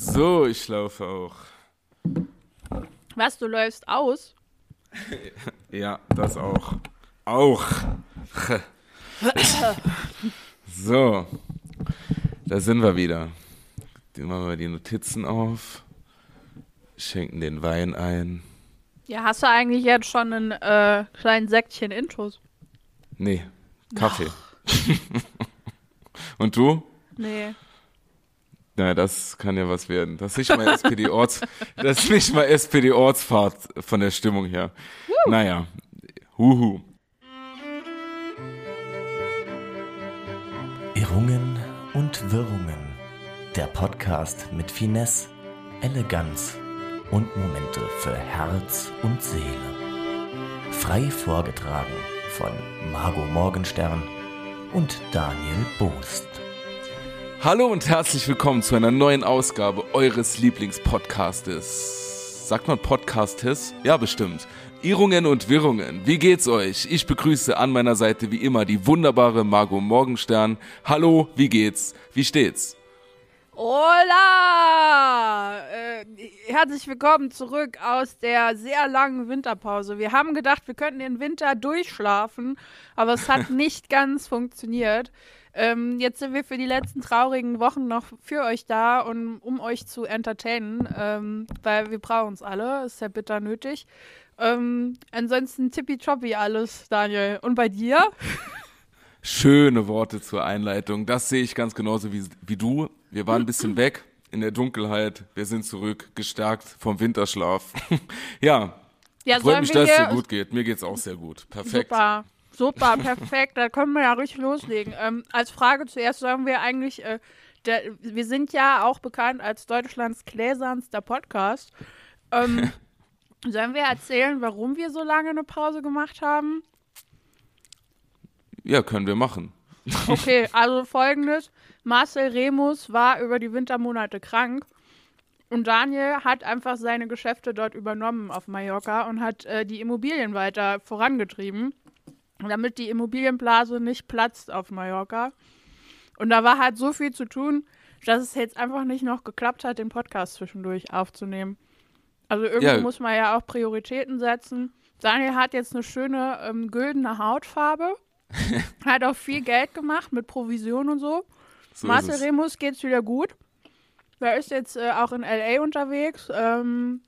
So, ich laufe auch. Was, du läufst aus? Ja, das auch. Auch. So, da sind wir wieder. Die machen wir die Notizen auf, schenken den Wein ein. Ja, hast du eigentlich jetzt schon ein äh, kleinen Säckchen Intus? Nee, Kaffee. Und du? Nee. Na, das kann ja was werden. Das ist nicht mal SPD-Orts, das ist nicht mal SPD-Ortsfahrt von der Stimmung her. Naja, huhu. Irrungen und Wirrungen. Der Podcast mit Finesse, Eleganz und Momente für Herz und Seele. Frei vorgetragen von Margot Morgenstern und Daniel Boost. Hallo und herzlich willkommen zu einer neuen Ausgabe eures Lieblingspodcastes. Sagt man Podcastes? Ja, bestimmt. Irrungen und Wirrungen. Wie geht's euch? Ich begrüße an meiner Seite wie immer die wunderbare Margot Morgenstern. Hallo, wie geht's? Wie steht's? Hola! Äh, herzlich willkommen zurück aus der sehr langen Winterpause. Wir haben gedacht, wir könnten den Winter durchschlafen, aber es hat nicht ganz funktioniert. Ähm, jetzt sind wir für die letzten traurigen Wochen noch für euch da und um euch zu entertainen, ähm, weil wir brauchen uns alle, ist ja bitter nötig. Ähm, ansonsten tippitoppi alles, Daniel. Und bei dir? Schöne Worte zur Einleitung. Das sehe ich ganz genauso wie, wie du. Wir waren ein bisschen weg in der Dunkelheit. Wir sind zurück, gestärkt vom Winterschlaf. ja, Ja, freut mich, dass es dir gut geht. Mir geht's auch sehr gut. Perfekt. Super, super, perfekt. Da können wir ja richtig loslegen. Ähm, als Frage zuerst sagen wir eigentlich, äh, der, wir sind ja auch bekannt als Deutschlands gläsernster Podcast. Ähm, sollen wir erzählen, warum wir so lange eine Pause gemacht haben? Ja, können wir machen. Okay, also folgendes. Marcel Remus war über die Wintermonate krank und Daniel hat einfach seine Geschäfte dort übernommen auf Mallorca und hat äh, die Immobilien weiter vorangetrieben, damit die Immobilienblase nicht platzt auf Mallorca. Und da war halt so viel zu tun, dass es jetzt einfach nicht noch geklappt hat, den Podcast zwischendurch aufzunehmen. Also irgendwie Ja. muss man ja auch Prioritäten setzen. Daniel hat jetzt eine schöne ähm, güldene Hautfarbe. hat auch viel Geld gemacht mit Provision und so. So Marcel. Remus geht's wieder gut. Der ist jetzt äh, auch in LA unterwegs. Ähm,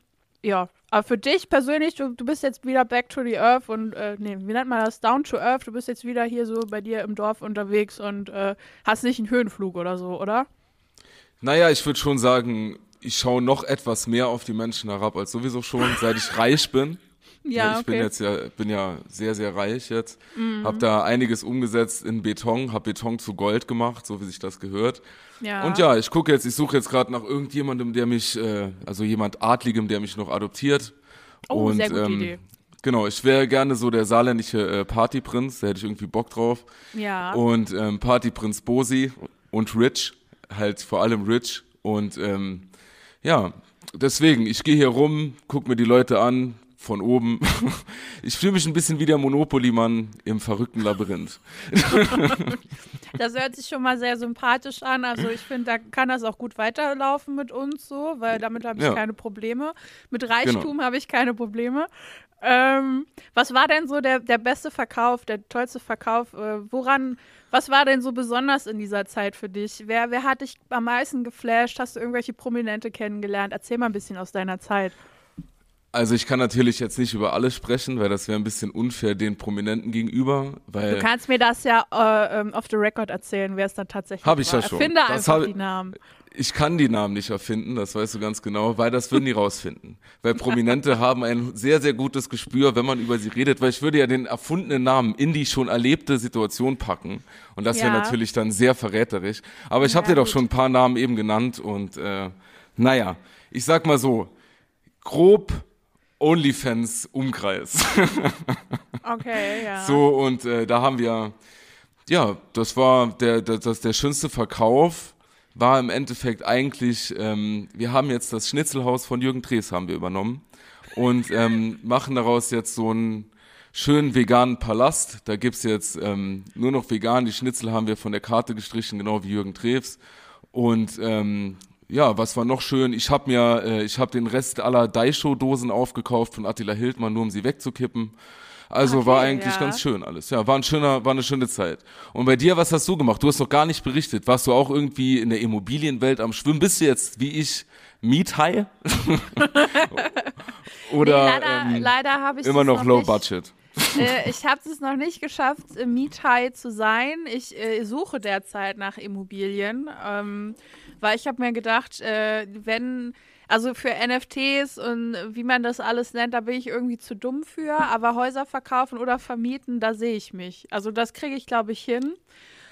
ja, aber für dich persönlich, du, du bist jetzt wieder back to the earth und, äh, nee, wie nennt man das? Down to earth. Du bist jetzt wieder hier so bei dir im Dorf unterwegs und äh, hast nicht einen Höhenflug oder so, oder? Naja, ich würde schon sagen, ich schaue noch etwas mehr auf die Menschen herab als sowieso schon, seit ich reich bin. Ja, ich bin okay. jetzt ja, bin ja sehr, sehr reich jetzt. Mhm. Hab da einiges umgesetzt in Beton, hab Beton zu Gold gemacht, so wie sich das gehört. ja. Und ja, ich gucke jetzt, ich suche jetzt gerade nach irgendjemandem, der mich, äh, also jemand Adligem, der mich noch adoptiert. Oh, Und, sehr gute ähm, Idee. Genau, ich wäre gerne so der saarländische äh, Partyprinz, da hätte ich irgendwie Bock drauf. Ja. Und ähm, Partyprinz Bosi und Rich, halt vor allem Rich. Und ähm, ja, deswegen, ich gehe hier rum, guck mir die Leute an, von oben. Ich fühle mich ein bisschen wie der Monopoly-Mann im verrückten Labyrinth. Das hört sich schon mal sehr sympathisch an. Also ich finde, da kann das auch gut weiterlaufen mit uns so, weil damit habe ich Ja. Genau. keine Probleme. Mit Reichtum habe ich keine Probleme. Ähm, was war denn so der, der beste Verkauf, der tollste Verkauf? Äh, woran, was war denn so besonders in dieser Zeit für dich? Wer, wer hat dich am meisten geflasht? Hast du irgendwelche Prominente kennengelernt? Erzähl mal ein bisschen aus deiner Zeit. Also ich kann natürlich jetzt nicht über alles sprechen, weil das wäre ein bisschen unfair den Prominenten gegenüber, Du weil kannst mir das ja äh, ähm, off the record erzählen, wer es dann tatsächlich Hab ich war. ja schon. Erfinde Das einfach die Namen. ich kann die Namen nicht erfinden, das weißt du ganz genau, weil das würden die rausfinden. Weil Prominente haben ein sehr, sehr gutes Gespür, wenn man über sie redet, weil ich würde ja den erfundenen Namen in die schon erlebte Situation packen und das wäre Ja. natürlich dann sehr verräterisch. Aber ich habe Ja, dir doch gut. schon ein paar Namen eben genannt und äh, naja, ich sag mal so, grob OnlyFans-Umkreis. Okay, ja. So, und äh, da haben wir, ja, das war der, der, das, der schönste Verkauf, war im Endeffekt eigentlich, ähm, wir haben jetzt das Schnitzelhaus von Jürgen Drees haben wir übernommen und ähm, machen daraus jetzt so einen schönen veganen Palast. Da gibt's jetzt ähm, nur noch vegan, die Schnitzel haben wir von der Karte gestrichen, genau wie Jürgen Drews. Und ähm, ja, was war noch schön? Ich habe mir, äh, ich habe den Rest aller Daisho-Dosen aufgekauft von Attila Hildmann, nur um sie wegzukippen. Also Okay, war eigentlich ja. ganz schön alles. Ja, war ein schöner, war eine schöne Zeit. Und bei dir, was hast du gemacht? Du hast noch gar nicht berichtet. Warst du auch irgendwie in der Immobilienwelt am Schwimmen? Bist du jetzt, wie ich, Miethai? Oder nee, leider, ähm, leider habe ich immer das noch low nicht, budget? Äh, ich habe es noch nicht geschafft, äh, Miethai zu sein. Ich äh, suche derzeit nach Immobilien, ähm, weil ich habe mir gedacht, äh, wenn also für NFTs und wie man das alles nennt, da bin ich irgendwie zu dumm für. Aber Häuser verkaufen oder vermieten, da sehe ich mich. Also das kriege ich, glaube ich, hin.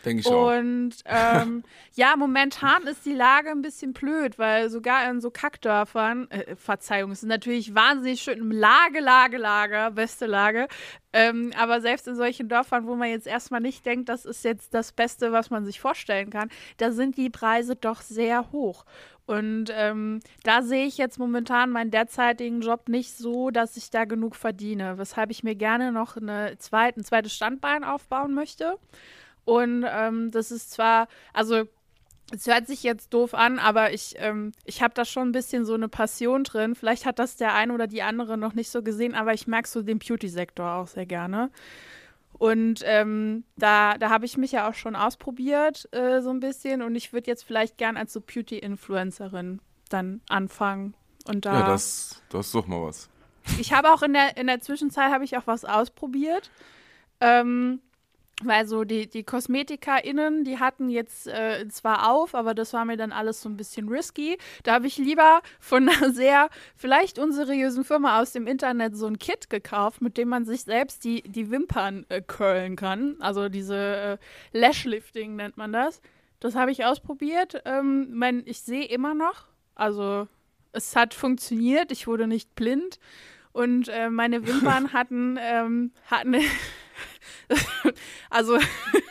Denke ich auch. Und ähm, ja, momentan ist die Lage ein bisschen blöd, weil sogar in so Kackdörfern, äh, Verzeihung, es ist natürlich wahnsinnig schön, Lage, Lage, Lage, beste Lage. Ähm, aber selbst in solchen Dörfern, wo man jetzt erstmal nicht denkt, das ist jetzt das Beste, was man sich vorstellen kann, da sind die Preise doch sehr hoch. Und ähm, da sehe ich jetzt momentan meinen derzeitigen Job nicht so, dass ich da genug verdiene, weshalb ich mir gerne noch eine zweit, ein zweites Standbein aufbauen möchte. Und ähm, das ist zwar, also es hört sich jetzt doof an, aber ich, ähm, ich habe da schon ein bisschen so eine Passion drin. Vielleicht hat das der eine oder die andere noch nicht so gesehen, aber ich mag so den Beauty-Sektor auch sehr gerne. Und ähm, da, da habe ich mich ja auch schon ausprobiert, äh, so ein bisschen. Und ich würde jetzt vielleicht gern als so Beauty-Influencerin dann anfangen. Und da. Ja, das, das ist doch mal was. Ich habe auch in der, in der Zwischenzeit habe ich auch was ausprobiert. Ähm, weil so die, die KosmetikerInnen, die hatten jetzt äh, zwar auf, aber das war mir dann alles so ein bisschen risky. Da habe ich lieber von einer sehr vielleicht unseriösen Firma aus dem Internet so ein Kit gekauft, mit dem man sich selbst die, die Wimpern äh, curlen kann. Also diese äh, Lashlifting nennt man das. Das habe ich ausprobiert. Ähm, mein, ich sehe immer noch. Also es hat funktioniert. Ich wurde nicht blind. Und äh, meine Wimpern hatten, ähm, hatten also,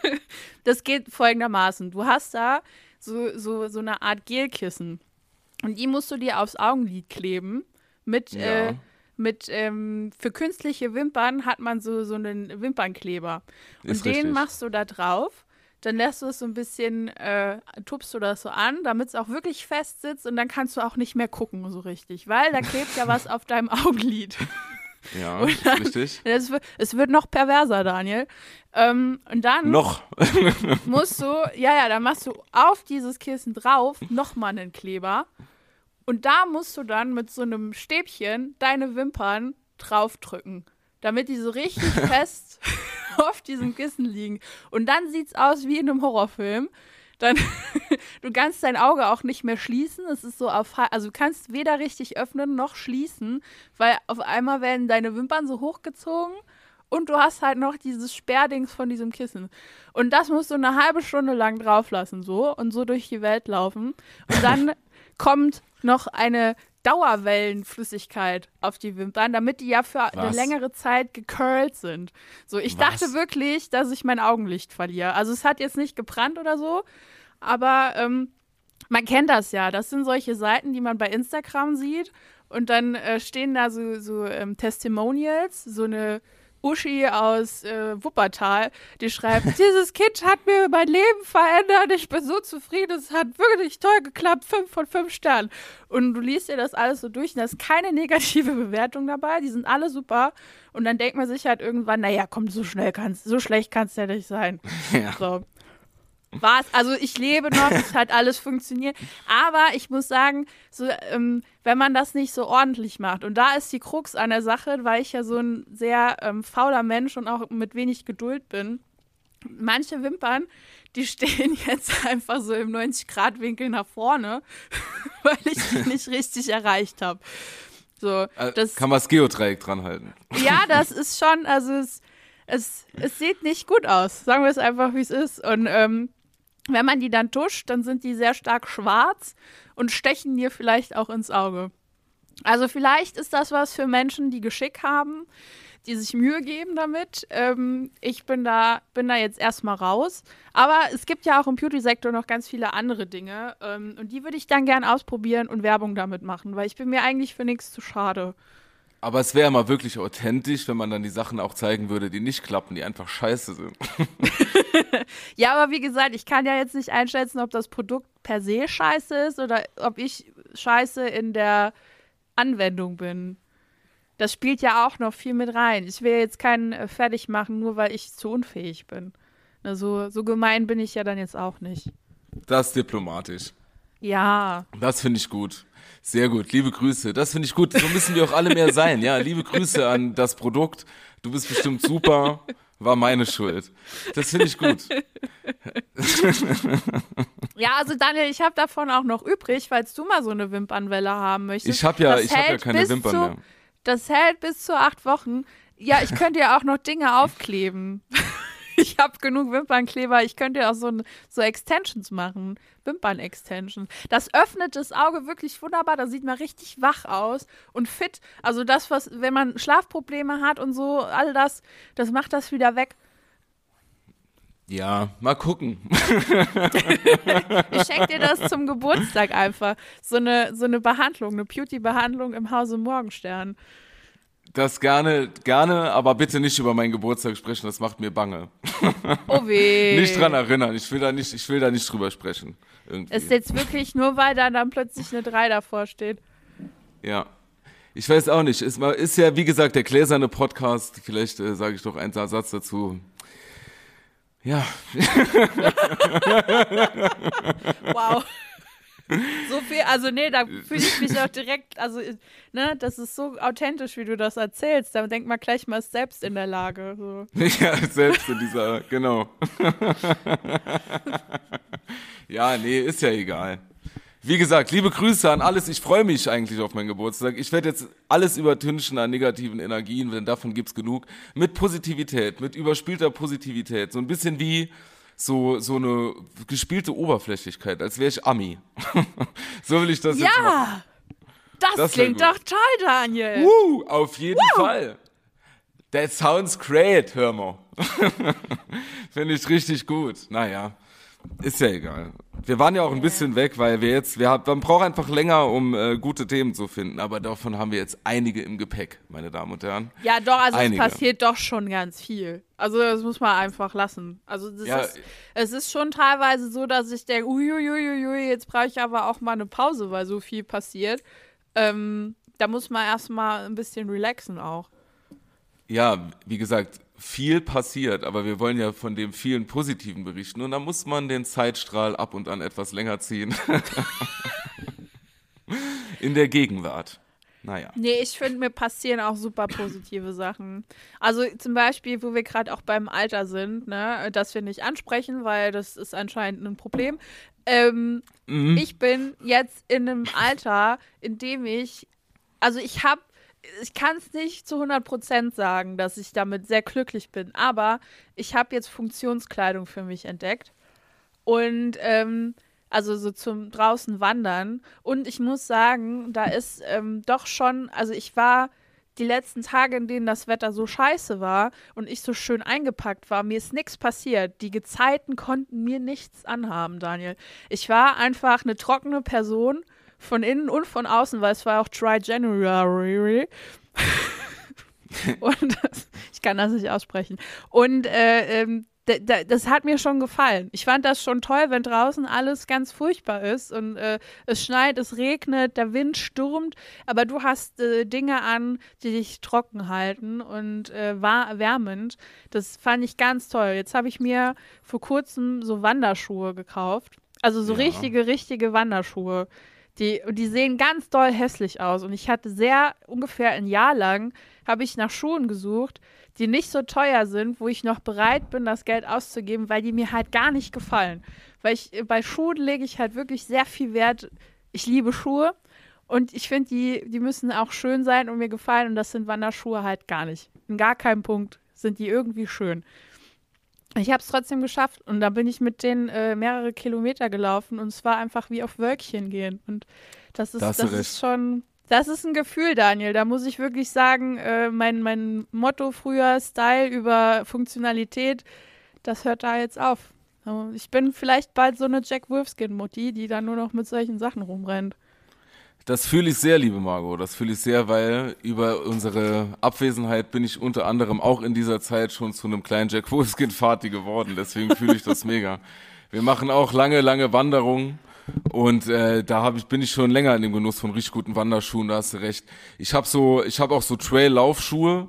das geht folgendermaßen. Du hast da so, so, so eine Art Gelkissen. Und die musst du dir aufs Augenlid kleben. Mit, Ja. äh, mit ähm, für künstliche Wimpern hat man so, so einen Wimpernkleber. Und Ist den richtig. machst du da drauf. Dann lässt du es so ein bisschen, äh, tupst du das so an, damit es auch wirklich fest sitzt und dann kannst du auch nicht mehr gucken so richtig, weil da klebt ja was auf deinem Augenlid. Ja, Und dann- richtig. Es wird, es wird noch perverser, Daniel. Ähm, und dann Noch. musst du, ja, ja, dann machst du auf dieses Kissen drauf nochmal einen Kleber. Und da musst du dann mit so einem Stäbchen deine Wimpern draufdrücken, damit die so richtig fest auf diesem Kissen liegen. Und dann sieht's aus wie in einem Horrorfilm. Dann, du kannst dein Auge auch nicht mehr schließen. Es ist so auf, also du kannst weder richtig öffnen noch schließen, weil auf einmal werden deine Wimpern so hochgezogen und du hast halt noch dieses Sperrdings von diesem Kissen. Und das musst du eine halbe Stunde lang drauflassen, so und so durch die Welt laufen. Und dann kommt noch eine Dauerwellenflüssigkeit auf die Wimpern, damit die ja für eine Was? längere Zeit gecurlt sind. So, ich Was? dachte wirklich, dass ich mein Augenlicht verliere. Also es hat jetzt nicht gebrannt oder so, aber ähm, man kennt das ja. Das sind solche Seiten, die man bei Instagram sieht. Und dann äh, stehen da so, so ähm, Testimonials, so eine Uschi aus äh, Wuppertal, die schreibt, dieses Kind hat mir mein Leben verändert, ich bin so zufrieden, es hat wirklich toll geklappt, fünf von fünf Sternen. Und du liest dir das alles so durch und da ist keine negative Bewertung dabei, die sind alle super. Und dann denkt man sich halt irgendwann, naja, komm, so schnell kannst, so schlecht kann es ja nicht sein. Ja. So. War's. Also ich lebe noch, es hat alles funktioniert. Aber ich muss sagen, so, ähm, wenn man das nicht so ordentlich macht, und da ist die Krux an der Sache, weil ich ja so ein sehr ähm, fauler Mensch und auch mit wenig Geduld bin. Manche Wimpern, die stehen jetzt einfach so im 90-Grad-Winkel nach vorne, weil ich die nicht richtig erreicht habe. So, Äh, das, Kann man das Geodreieck dran halten. ja, das ist schon, also es, es, es sieht nicht gut aus. Sagen wir es einfach, wie es ist. Und ähm, wenn man die dann tuscht, dann sind die sehr stark schwarz und stechen dir vielleicht auch ins Auge. Also vielleicht ist das was für Menschen, die Geschick haben, die sich Mühe geben damit. Ähm, ich bin da, bin da jetzt erstmal raus. Aber es gibt ja auch im Beauty-Sektor noch ganz viele andere Dinge. Ähm, und die würde ich dann gern ausprobieren und Werbung damit machen, weil ich bin mir eigentlich für nichts zu schade. Aber es wäre mal wirklich authentisch, wenn man dann die Sachen auch zeigen würde, die nicht klappen, die einfach scheiße sind. ja, aber wie gesagt, ich kann ja jetzt nicht einschätzen, ob das Produkt per se scheiße ist oder ob ich scheiße in der Anwendung bin. Das spielt ja auch noch viel mit rein. Ich will jetzt keinen äh, fertig machen, nur weil ich zu unfähig bin. Na, so, so gemein bin ich ja dann jetzt auch nicht. Das ist diplomatisch. Ja. Das finde ich gut. Sehr gut. Liebe Grüße. Das finde ich gut. So müssen wir auch alle mehr sein. Ja, liebe Grüße an das Produkt. Du bist bestimmt super. War meine Schuld. Das finde ich gut. Ja, also Daniel, ich habe davon auch noch übrig, falls du mal so eine Wimpernwelle haben möchtest. Ich habe ja, ich hab ja keine Wimpern zu, mehr. Das hält bis zu acht Wochen. Ja, ich könnte ja auch noch Dinge aufkleben. Ich habe genug Wimpernkleber. Ich könnte ja auch so, so Extensions machen. Wimpern-Extensions. Das öffnet das Auge wirklich wunderbar. Da sieht man richtig wach aus und fit. Also das, was, wenn man Schlafprobleme hat und so, all das, das macht das wieder weg. Ja, mal gucken. ich schenke dir das zum Geburtstag einfach. So eine, so eine Behandlung, eine Beauty-Behandlung im Hause Morgenstern. Das gerne, gerne, aber bitte nicht über meinen Geburtstag sprechen, das macht mir bange. Oh weh. nicht dran erinnern, ich will da nicht, ich will da nicht drüber sprechen. Irgendwie. Ist jetzt wirklich nur, weil da dann plötzlich eine 3 davor steht. Ja. Ich weiß auch nicht. Ist, ist ja, wie gesagt, der gläserne Podcast. Vielleicht äh, sage ich doch einen Satz dazu. Ja. wow. So viel, also nee, da fühle ich mich auch direkt, also ne, das ist so authentisch, wie du das erzählst. Da denkt man gleich mal selbst in der Lage. So. Ja, selbst in dieser, genau. ja, nee, ist ja egal. Wie gesagt, liebe Grüße an alles. Ich freue mich eigentlich auf meinen Geburtstag. Ich werde jetzt alles übertünchen an negativen Energien, denn davon gibt's genug. Mit Positivität, mit überspielter Positivität. So ein bisschen wie so, so eine gespielte Oberflächlichkeit, als wäre ich Ami. so will ich das ja, jetzt machen. Das, das klingt doch toll, Daniel. Woo, auf jeden Woo. Fall. That sounds great, hör mal. Finde ich richtig gut. Naja. Ist ja egal. Wir waren ja auch ein bisschen weg, weil wir jetzt, wir haben, man braucht einfach länger, um äh, gute Themen zu finden. Aber davon haben wir jetzt einige im Gepäck, meine Damen und Herren. Ja, doch, also einige. es passiert doch schon ganz viel. Also das muss man einfach lassen. Also ja, ist, es ist schon teilweise so, dass ich denke, uiuiuiui, jetzt brauche ich aber auch mal eine Pause, weil so viel passiert. Ähm, da muss man erstmal ein bisschen relaxen auch. Ja, wie gesagt, viel passiert, aber wir wollen ja von dem vielen Positiven berichten und da muss man den Zeitstrahl ab und an etwas länger ziehen. In der Gegenwart. Naja. Nee, ich finde, mir passieren auch super positive Sachen. Also zum Beispiel, wo wir gerade auch beim Alter sind, ne, dass wir nicht ansprechen, weil das ist anscheinend ein Problem. Ähm, mhm. Ich bin jetzt in einem Alter, in dem ich, also ich habe ich kann es nicht zu 100% sagen, dass ich damit sehr glücklich bin, aber ich habe jetzt Funktionskleidung für mich entdeckt. Und ähm, also so zum draußen wandern. Und ich muss sagen, da ist ähm, doch schon, also ich war die letzten Tage, in denen das Wetter so scheiße war und ich so schön eingepackt war, mir ist nichts passiert. Die Gezeiten konnten mir nichts anhaben, Daniel. Ich war einfach eine trockene Person von innen und von außen, weil es war auch Dry January. und das, ich kann das nicht aussprechen. Und äh, ähm, das hat mir schon gefallen. Ich fand das schon toll, wenn draußen alles ganz furchtbar ist und äh, es schneit, es regnet, der Wind stürmt, aber du hast äh, Dinge an, die dich trocken halten und äh, war wärmend. Das fand ich ganz toll. Jetzt habe ich mir vor kurzem so Wanderschuhe gekauft. Also so ja. richtige, richtige Wanderschuhe. Die, die sehen ganz doll hässlich aus. Und ich hatte sehr, ungefähr ein Jahr lang, habe ich nach Schuhen gesucht, die nicht so teuer sind, wo ich noch bereit bin, das Geld auszugeben, weil die mir halt gar nicht gefallen. Weil ich, bei Schuhen lege ich halt wirklich sehr viel Wert. Ich liebe Schuhe. Und ich finde, die, die müssen auch schön sein und mir gefallen. Und das sind Wanderschuhe halt gar nicht. In gar keinem Punkt sind die irgendwie schön. Ich habe es trotzdem geschafft und da bin ich mit denen äh, mehrere Kilometer gelaufen und es war einfach wie auf Wölkchen gehen. Und das ist, das, das ist schon, das ist ein Gefühl, Daniel. Da muss ich wirklich sagen, äh, mein, mein Motto früher, Style über Funktionalität, das hört da jetzt auf. Ich bin vielleicht bald so eine Jack Wolfskin-Mutti, die dann nur noch mit solchen Sachen rumrennt. Das fühle ich sehr, liebe Margot. Das fühle ich sehr, weil über unsere Abwesenheit bin ich unter anderem auch in dieser Zeit schon zu einem kleinen Jack Wolfskin-Party geworden. Deswegen fühle ich das mega. Wir machen auch lange, lange Wanderungen. Und äh, da hab ich, bin ich schon länger in dem Genuss von richtig guten Wanderschuhen, da hast du recht. Ich habe so, ich habe auch so Trail-Laufschuhe.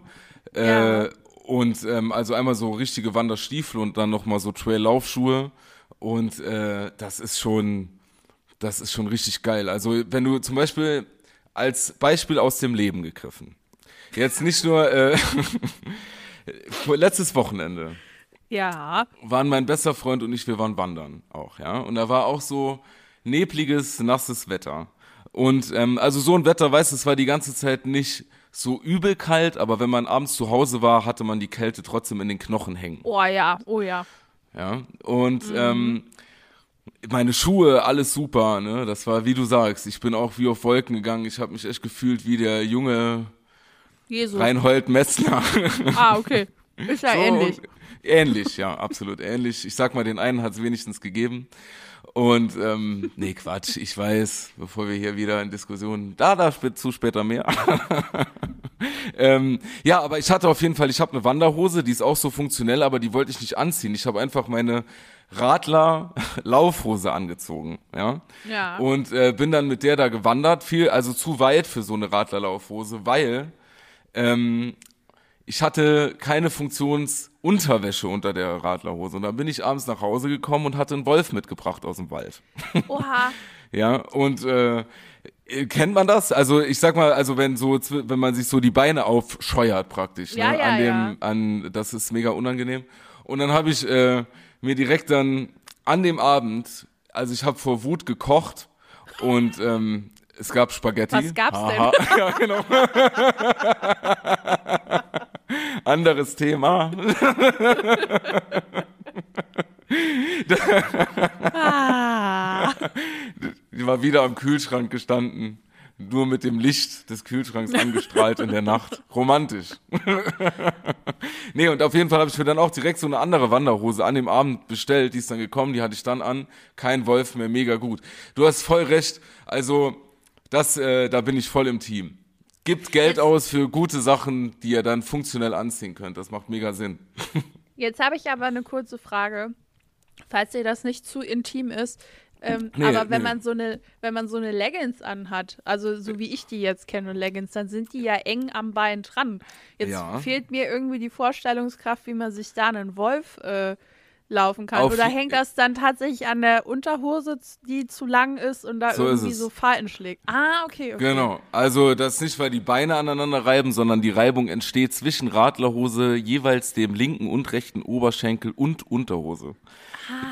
Äh, Ja. Und ähm, also einmal so richtige Wanderstiefel und dann nochmal so Trail-Laufschuhe. Und äh, das ist schon, das ist schon richtig geil. Also wenn du zum Beispiel als Beispiel aus dem Leben gegriffen, jetzt nicht nur äh, letztes Wochenende Ja. waren mein bester Freund und ich, wir waren wandern auch, ja. Und da war auch so nebliges, nasses Wetter. Und ähm, also so ein Wetter, weißt du, es war die ganze Zeit nicht so übel kalt, aber wenn man abends zu Hause war, hatte man die Kälte trotzdem in den Knochen hängen. Oh ja, oh ja. Ja. Und ähm, meine Schuhe, alles super, ne? Das war, wie du sagst, ich bin auch wie auf Wolken gegangen. Ich habe mich echt gefühlt wie der junge Jesus. Reinhold Messner. Ah, okay. Ist ja So, ähnlich. Ähnlich, ja, absolut ähnlich. Ich sag mal, den einen hat es wenigstens gegeben. Und ähm, nee, Quatsch, ich weiß, bevor wir hier wieder in Diskussionen, da, da spä- zu später mehr. ähm, ja, aber ich hatte auf jeden Fall, ich habe eine Wanderhose, die ist auch so funktionell, aber die wollte ich nicht anziehen. Ich habe einfach meine Radler-Laufhose angezogen, ja. Ja. Und äh, bin dann mit der da gewandert, viel, also zu weit für so eine Radlerlaufhose, weil ähm, ich hatte keine Funktionsunterwäsche unter der Radlerhose. Und dann bin ich abends nach Hause gekommen und hatte einen Wolf mitgebracht aus dem Wald. Oha. Ja, und äh, kennt man das? Also ich sag mal, also wenn so, wenn man sich so die Beine aufscheuert praktisch, Ja, ne? ja, an dem, ja. an, das ist mega unangenehm. Und dann habe ich äh, mir direkt dann an dem Abend, also ich habe vor Wut gekocht und ähm, es gab Spaghetti. Was gab's denn? Haha. ja, genau. Anderes Thema. Ah. Die war wieder am Kühlschrank gestanden. Nur mit dem Licht des Kühlschranks angestrahlt in der Nacht. Romantisch. nee, und auf jeden Fall habe ich mir dann auch direkt so eine andere Wanderhose an dem Abend bestellt. Die ist dann gekommen, die hatte ich dann an. Kein Wolf mehr, mega gut. Du hast voll recht. Also, das, äh, da bin ich voll im Team. Gibt Geld aus für gute Sachen, die ihr dann funktionell anziehen könnt. Das macht mega Sinn. Jetzt habe ich aber eine kurze Frage. Falls dir das nicht zu intim ist. Ähm, Nee, aber wenn nee. man so eine, wenn man so eine Leggings anhat, also so wie ich die jetzt kenne, Leggings, dann sind die ja eng am Bein dran. Jetzt Ja. fehlt mir irgendwie die Vorstellungskraft, wie man sich da einen Wolf äh, laufen kann. Auf Oder hängt das dann tatsächlich an der Unterhose, die zu lang ist und da So irgendwie so Falten schlägt? Ah, okay, okay. Genau. Also das ist nicht, weil die Beine aneinander reiben, sondern die Reibung entsteht zwischen Radlerhose, jeweils dem linken und rechten Oberschenkel und Unterhose.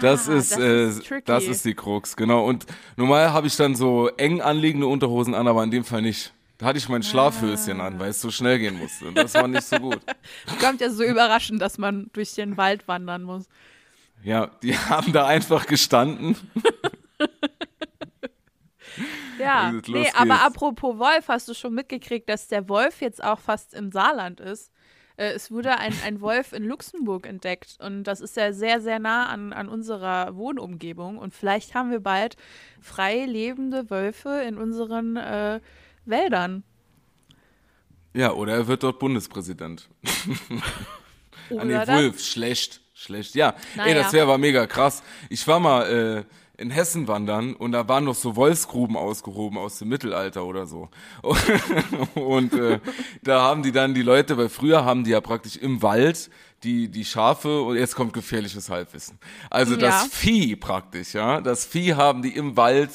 Das ist, Ah, das äh, ist das ist die Krux, genau. Und normal habe ich dann so eng anliegende Unterhosen an, aber in dem Fall nicht. Da hatte ich mein Schlafhöschen an, weil es so schnell gehen musste. Und das war nicht so gut. Kommt ja so überraschend, dass man durch den Wald wandern muss. Ja, die haben da einfach gestanden. Ja, los nee, aber apropos Wolf, hast du schon mitgekriegt, dass der Wolf jetzt auch fast im Saarland ist? Äh, es wurde ein, ein Wolf in Luxemburg entdeckt und das ist ja sehr, sehr nah an, an unserer Wohnumgebung und vielleicht haben wir bald frei lebende Wölfe in unseren äh, Wäldern. Ja, oder er wird dort Bundespräsident. Oder Ah, nee, dann- Wolf, schlecht, schlecht. Ja, ey, Naja. das wäre aber mega krass. Ich war mal äh, in Hessen wandern und da waren noch so Wolfsgruben ausgehoben aus dem Mittelalter oder so. Und äh, da haben die dann die Leute, weil früher haben die ja praktisch im Wald die, die Schafe und jetzt kommt gefährliches Halbwissen. Also das Ja. Vieh praktisch, ja. Das Vieh haben die im Wald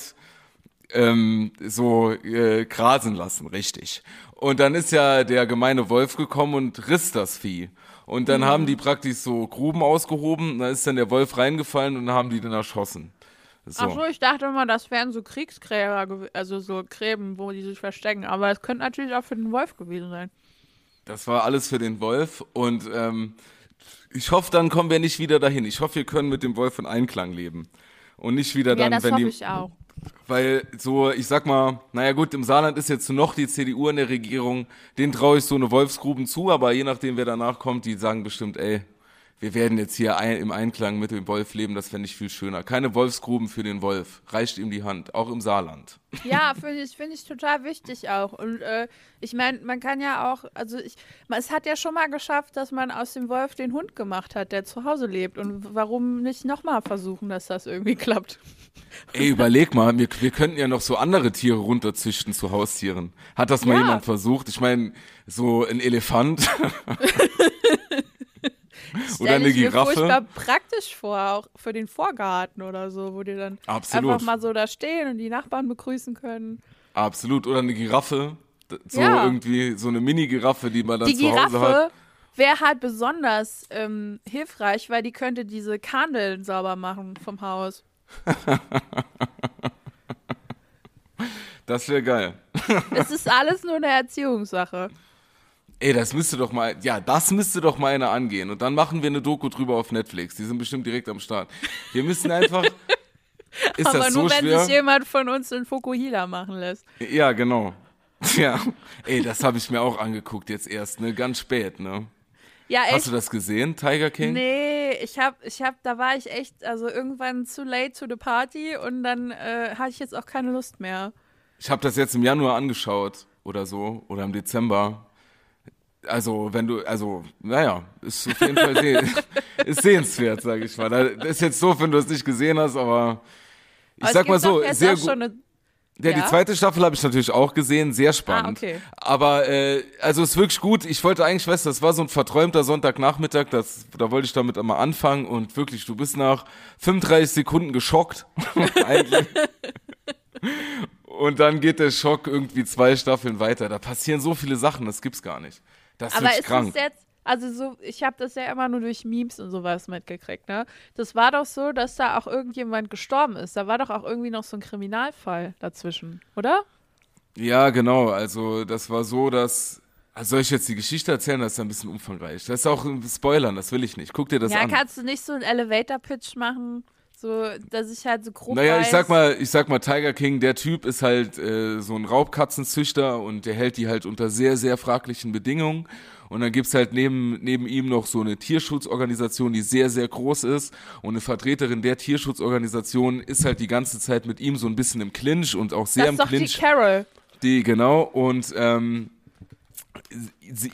ähm, so äh, grasen lassen, richtig. Und dann ist ja der gemeine Wolf gekommen und riss das Vieh. Und dann haben die praktisch so Gruben ausgehoben, da ist dann der Wolf reingefallen und dann haben die den erschossen. So. Ach so, ich dachte immer, das wären so Kriegsgräber, also so Gräben, wo die sich verstecken. Aber es könnte natürlich auch für den Wolf gewesen sein. Das war alles für den Wolf und ähm, ich hoffe, dann kommen wir nicht wieder dahin. Ich hoffe, wir können mit dem Wolf in Einklang leben. Und nicht wieder Ja, dann, das wenn hoffe die. ich auch. Weil so, ich sag mal, naja gut, im Saarland ist jetzt noch die CDU in der Regierung, den traue ich so eine Wolfsgruben zu, aber je nachdem, wer danach kommt, die sagen bestimmt, ey, wir werden jetzt hier ein, im Einklang mit dem Wolf leben, das fände ich viel schöner. Keine Wolfsgruben für den Wolf. Reicht ihm die Hand, auch im Saarland. Ja, finde ich, find ich total wichtig auch. Und äh, ich meine, man kann ja auch, also ich, es hat ja schon mal geschafft, dass man aus dem Wolf den Hund gemacht hat, der zu Hause lebt. Und warum nicht nochmal versuchen, dass das irgendwie klappt? Ey, überleg mal, wir, wir könnten ja noch so andere Tiere runterzüchten zu Haustieren. Hat das mal Ja. jemand versucht? Ich meine, so ein Elefant. Oder eine ich mir Giraffe. furchtbar praktisch vor, auch für den Vorgarten oder so, wo die dann Absolut. einfach mal so da stehen und die Nachbarn begrüßen können. Absolut. Oder eine Giraffe. So Ja. irgendwie, so eine Mini-Giraffe, die man dann die zu Hause hat. Giraffe wäre halt besonders ähm, hilfreich, weil die könnte diese Kandeln sauber machen vom Haus. Das wäre geil. Es ist alles nur eine Erziehungssache. Ey, das müsste doch mal, ja, das müsste doch mal einer angehen. Und dann machen wir eine Doku drüber auf Netflix. Die sind bestimmt direkt am Start. Wir müssen einfach. Ist Aber das nur, so wenn schwer? sich jemand von uns in Fukuhila machen lässt. Ja, genau. Ja. Ey, das habe ich mir auch angeguckt jetzt erst, ne? Ganz spät, ne? Ja, echt. Hast du das gesehen, Tiger King? Nee, ich hab, ich hab, da war ich echt, also irgendwann zu late to the party und dann äh, hatte ich jetzt auch keine Lust mehr. Ich habe das jetzt im Januar angeschaut oder so oder im Dezember. Also, wenn du, also, naja, ist auf jeden Fall seh ist sehenswert, sage ich mal. Das ist jetzt so, wenn du es nicht gesehen hast, aber ich Aber sag mal so, sehr gut. eine, Ja, die Ja? zweite Staffel habe ich natürlich auch gesehen, sehr spannend. Ah, okay. Aber äh, also ist wirklich gut. Ich wollte eigentlich, weißt du, das war so ein verträumter Sonntagnachmittag, das, da wollte ich damit einmal anfangen und wirklich, du bist nach 35 Sekunden geschockt. eigentlich. Und dann geht der Schock irgendwie zwei Staffeln weiter. Da passieren so viele Sachen, das gibt's gar nicht. Das aber ist krank. es jetzt, also so, ich habe das ja immer nur durch Memes und sowas mitgekriegt, ne? Das war doch so, dass da auch irgendjemand gestorben ist. Da war doch auch irgendwie noch so ein Kriminalfall dazwischen, oder? Ja, genau. Also das war so, dass. Also soll ich jetzt die Geschichte erzählen? Das ist ein bisschen umfangreich. Das ist auch ein Spoilern, das will ich nicht. Guck dir das ja, an. kannst du nicht so einen Elevator-Pitch machen, so, dass ich halt so grob Naja, weiß. ich sag mal, ich sag mal, Tiger King, der Typ ist halt äh, so ein Raubkatzenzüchter und der hält die halt unter sehr, sehr fraglichen Bedingungen. Und dann gibt's halt neben, neben ihm noch so eine Tierschutzorganisation, die sehr, sehr groß ist. Und eine Vertreterin der Tierschutzorganisation ist halt die ganze Zeit mit ihm so ein bisschen im Clinch und auch sehr das im ist doch die Clinch. Carol. Die, genau. Und ähm,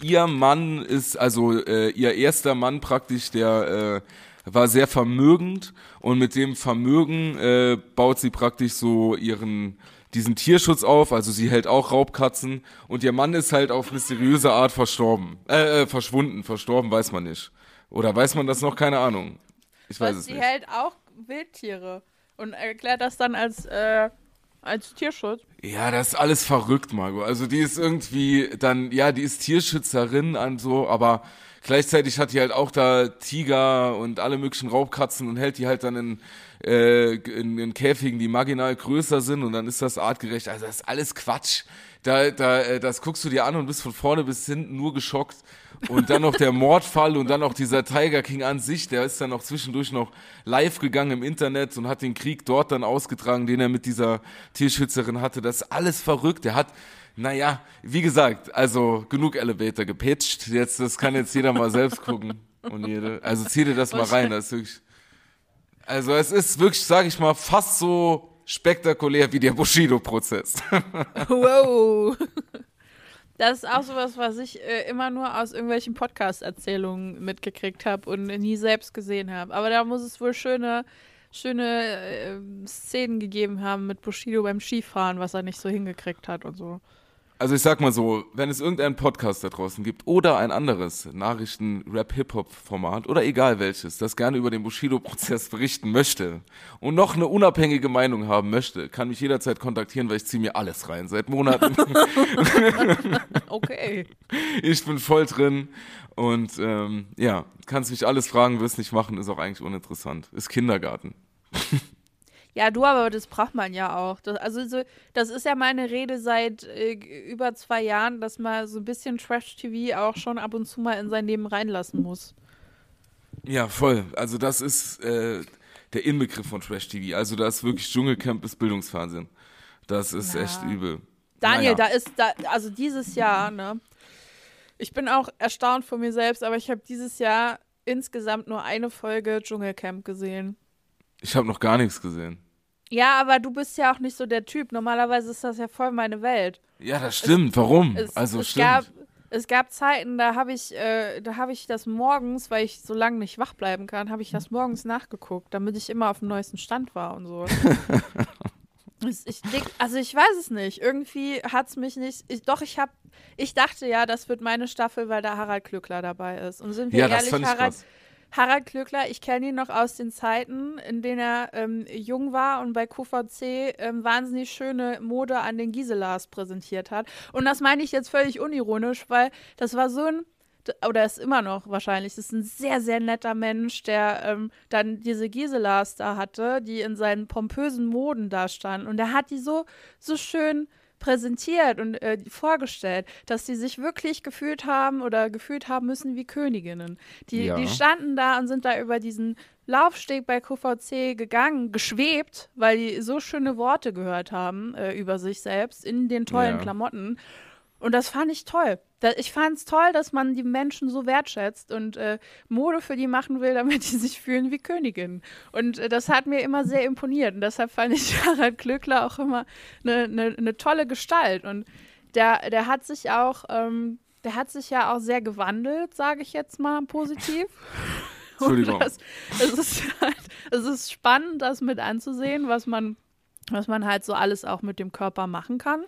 ihr Mann ist, also äh, ihr erster Mann praktisch, der äh, war sehr vermögend und mit dem Vermögen äh, baut sie praktisch so ihren diesen Tierschutz auf, also sie hält auch Raubkatzen und ihr Mann ist halt auf mysteriöse Art verstorben, äh, äh verschwunden, verstorben weiß man nicht. Oder weiß man das noch? Keine Ahnung. Ich weiß Was es sie nicht. hält auch Wildtiere und erklärt das dann als, äh, als Tierschutz. Ja, das ist alles verrückt, Margot. Also die ist irgendwie dann, ja, die ist Tierschützerin an so, aber gleichzeitig hat die halt auch da Tiger und alle möglichen Raubkatzen und hält die halt dann in, äh, in, in Käfigen, die marginal größer sind und dann ist das artgerecht. Also das ist alles Quatsch. Da, da, äh, das guckst du dir an und bist von vorne bis hinten nur geschockt. Und dann noch der Mordfall und dann noch dieser Tiger King an sich, der ist dann auch zwischendurch noch live gegangen im Internet und hat den Krieg dort dann ausgetragen, den er mit dieser Tierschützerin hatte. Das ist alles verrückt. Der hat, naja, wie gesagt, also genug Elevator gepitcht. Jetzt, das kann jetzt jeder mal selbst gucken. Und jede. Also zieh dir das mal rein. Das wirklich. Also es ist wirklich, sag ich mal, fast so spektakulär wie der Bushido-Prozess. Wow. Das ist auch sowas, was ich äh, immer nur aus irgendwelchen Podcast-Erzählungen mitgekriegt habe und nie selbst gesehen habe. Aber da muss es wohl schöne, schöne äh, Szenen gegeben haben mit Bushido beim Skifahren, was er nicht so hingekriegt hat und so. Also ich sag mal so, wenn es irgendeinen Podcast da draußen gibt oder ein anderes Nachrichten, Rap, Hip-Hop-Format oder egal welches, das gerne über den Bushido-Prozess berichten möchte und noch eine unabhängige Meinung haben möchte, kann mich jederzeit kontaktieren, weil ich ziehe mir alles rein. Seit Monaten. Okay. ich bin voll drin und ähm, ja, kannst mich alles fragen, wirst nicht machen, ist auch eigentlich uninteressant. Ist Kindergarten. Ja, du, aber das braucht man ja auch. Das, also, so, das ist ja meine Rede seit äh, über zwei Jahren, dass man so ein bisschen Trash-TV auch schon ab und zu mal in sein Leben reinlassen muss. Ja, voll. Also das ist äh, der Inbegriff von Trash TV. Also das ist wirklich Dschungelcamp ist Bildungsfernsehen. Das ist Na. echt übel. Daniel, Naja. da ist, da, also dieses Jahr, ne? Ich bin auch erstaunt von mir selbst, aber ich habe dieses Jahr insgesamt nur eine Folge Dschungelcamp gesehen. Ich habe noch gar nichts gesehen. Ja, aber du bist ja auch nicht so der Typ. Normalerweise ist das ja voll meine Welt. Ja, das stimmt. Warum? Es, also es stimmt. Gab, es gab Zeiten, da habe ich, äh, da habe ich das morgens, weil ich so lange nicht wach bleiben kann, habe ich das morgens nachgeguckt, damit ich immer auf dem neuesten Stand war und so. Es- ich also ich weiß es nicht. Irgendwie hat es mich nicht. Ich, doch, ich habe. Ich dachte ja, das wird meine Staffel, weil da Harald Klöckler dabei ist. Und sind wir ja, das ehrlich, Harald, krass. Harald Klöckler, ich kenne ihn noch aus den Zeiten, in denen er ähm, jung war und bei QVC ähm, wahnsinnig schöne Mode an den Giselas präsentiert hat. Und das meine ich jetzt völlig unironisch, weil das war so ein, oder ist immer noch wahrscheinlich, das ist ein sehr, sehr netter Mensch, der ähm, dann diese Giselas da hatte, die in seinen pompösen Moden da standen. Und er hat die so, so schön präsentiert und äh, vorgestellt, dass sie sich wirklich gefühlt haben oder gefühlt haben müssen wie Königinnen. Die, Ja. die standen da und sind da über diesen Laufsteg bei QVC gegangen, geschwebt, weil die so schöne Worte gehört haben äh, über sich selbst in den tollen Ja. Klamotten. Und das fand ich toll. Ich fand es toll, dass man die Menschen so wertschätzt und äh, Mode für die machen will, damit die sich fühlen wie Königinnen. Und äh, das hat mir immer sehr imponiert. Und deshalb fand ich Harald Klöckler auch immer eine ne, ne tolle Gestalt. Und der, der hat sich auch, ähm, der hat sich ja auch sehr gewandelt, sage ich jetzt mal positiv. Entschuldigung. Das, es, ist halt, es ist spannend, das mit anzusehen, was man, was man halt so alles auch mit dem Körper machen kann.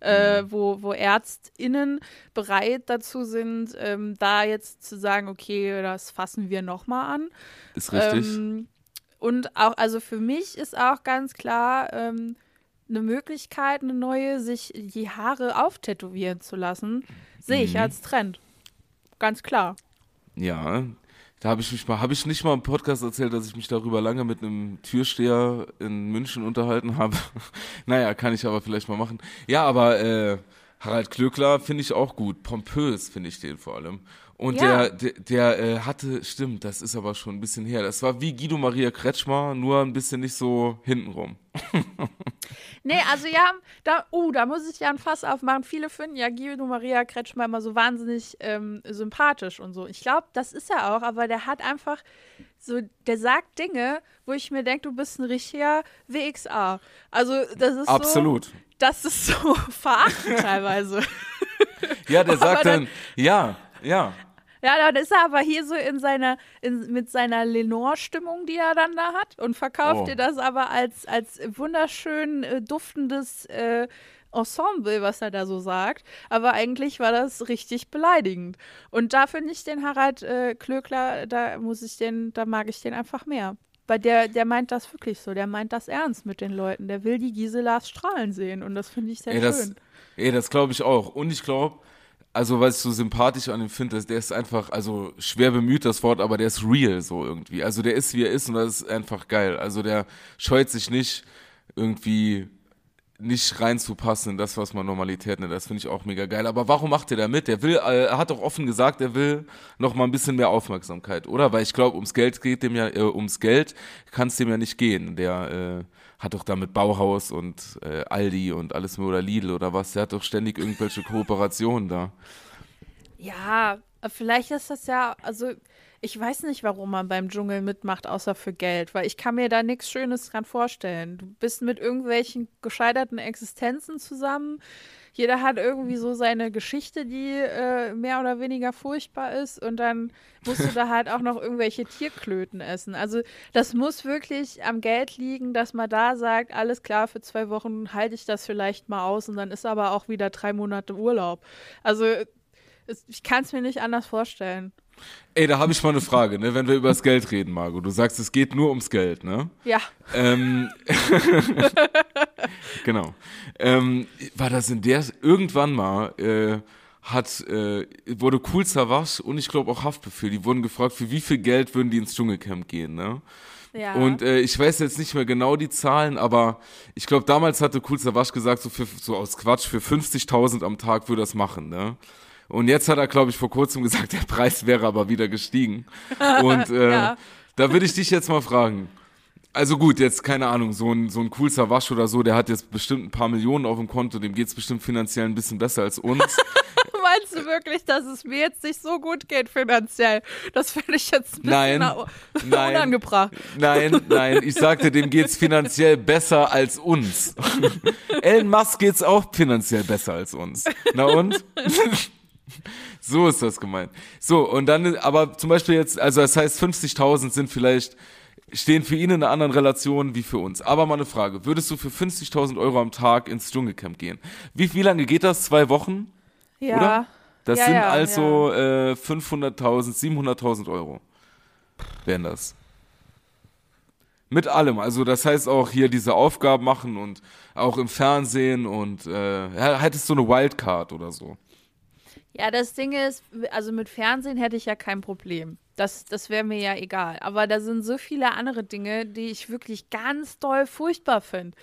Äh, wo, wo ÄrztInnen bereit dazu sind, ähm, da jetzt zu sagen, okay, das fassen wir nochmal an. Ist richtig. Ähm, und auch, also für mich ist auch ganz klar ähm, eine Möglichkeit, eine neue, sich die Haare auftätowieren zu lassen, sehe ich Mhm. als Trend. Ganz klar. Ja, da habe ich mich mal, habe ich nicht mal im Podcast erzählt, dass ich mich darüber lange mit einem Türsteher in München unterhalten habe. naja, kann ich aber vielleicht mal machen. Ja, aber äh, Harald Klöckler finde ich auch gut. Pompös finde ich den vor allem. Und Ja. der, der, der äh, hatte, stimmt, das ist aber schon ein bisschen her. Das war wie Guido Maria Kretschmer, nur ein bisschen nicht so hintenrum. Nee, also ja, da, uh, da muss ich ja ein Fass aufmachen. Viele finden ja Guido Maria Kretschmer immer so wahnsinnig ähm, sympathisch und so. Ich glaube, das ist er auch, aber der hat einfach so, der sagt Dinge, wo ich mir denke, du bist ein richtiger WXA. Also, das ist Absolut. so, das ist so verachtend teilweise. Ja, der sagt dann- dann, ja, ja. Ja, dann ist er aber hier so in seiner, in, mit seiner Lenore-Stimmung, die er dann da hat und verkauft Oh. dir das aber als, als wunderschön äh, duftendes äh, Ensemble, was er da so sagt. Aber eigentlich war das richtig beleidigend. Und da finde ich den Harald äh, Klöckler, da muss ich den, da mag ich den einfach mehr. Weil der, der meint das wirklich so, der meint das ernst mit den Leuten. Der will die Giselas strahlen sehen und das finde ich sehr Ey, das, schön. ey, das glaube ich auch. Und ich glaube, also was ich so sympathisch an ihm finde, der ist einfach, also schwer bemüht das Wort, aber der ist real so irgendwie. Also der ist, wie er ist und das ist einfach geil. Also der scheut sich nicht irgendwie nicht reinzupassen in das, was man Normalität nennt. Das finde ich auch mega geil. Aber warum macht er da mit? Er will, äh, er hat doch offen gesagt, er will noch mal ein bisschen mehr Aufmerksamkeit, oder? Weil ich glaube, ums Geld geht dem ja, äh, ums Geld kann es dem ja nicht gehen. Der äh, hat doch da mit Bauhaus und äh, Aldi und alles mehr oder Lidl oder was. Der hat doch ständig irgendwelche Kooperationen da. Ja, vielleicht ist das ja, also ich weiß nicht, warum man beim Dschungel mitmacht, außer für Geld, weil ich kann mir da nichts Schönes dran vorstellen. Du bist mit irgendwelchen gescheiterten Existenzen zusammen. Jeder hat irgendwie so seine Geschichte, die äh, mehr oder weniger furchtbar ist und dann musst du da halt auch noch irgendwelche Tierklöten essen. Also das muss wirklich am Geld liegen, dass man da sagt, alles klar, für zwei Wochen halte ich das vielleicht mal aus und dann ist aber auch wieder drei Monate Urlaub. Also ich kann es mir nicht anders vorstellen. Ey, da habe ich mal eine Frage, ne? Wenn wir über das Geld reden, Margot. Du sagst, es geht nur ums Geld, ne? Ja, Ähm, genau. Ähm, war das in der irgendwann mal äh, hat äh, wurde Cool Savage und ich glaube auch Haftbefehl, die wurden gefragt, für wie viel Geld würden die ins Dschungelcamp gehen, ne? ja. Und äh, ich weiß jetzt nicht mehr genau die Zahlen, aber ich glaube, damals hatte Cool Savage gesagt, so, für, so aus Quatsch, für 50.000 am Tag würde das machen, ne? Und jetzt hat er, glaube ich, vor kurzem gesagt, der Preis wäre aber wieder gestiegen. Und äh, Ja. da würde ich dich jetzt mal fragen. Also gut, jetzt keine Ahnung, so ein, so ein cool Savage oder so, der hat jetzt bestimmt ein paar Millionen auf dem Konto, dem geht's bestimmt finanziell ein bisschen besser als uns. meinst du wirklich, dass es mir jetzt nicht so gut geht finanziell? Das finde ich jetzt ein bisschen nein, nein, unangebracht. Nein, nein, ich sagte, dem geht's finanziell besser als uns. Elon Musk geht's auch finanziell besser als uns. Na und? so ist das gemeint. So, und dann, aber zum Beispiel jetzt, also das heißt 50.000 sind vielleicht stehen für ihn in einer anderen Relation wie für uns. Aber mal eine Frage, würdest du für 50.000 Euro am Tag ins Dschungelcamp gehen? Wie, wie lange geht das? Zwei Wochen? Ja. Oder? Das ja, sind ja, also ja. äh, 500.000, 700.000 Euro wären das. Mit allem. Also das heißt auch hier diese Aufgaben machen und auch im Fernsehen und äh, hättest du eine Wildcard oder so. Ja, das Ding ist, also mit Fernsehen hätte ich ja kein Problem. Das, das wäre mir ja egal. Aber da sind so viele andere Dinge, die ich wirklich ganz doll furchtbar finde.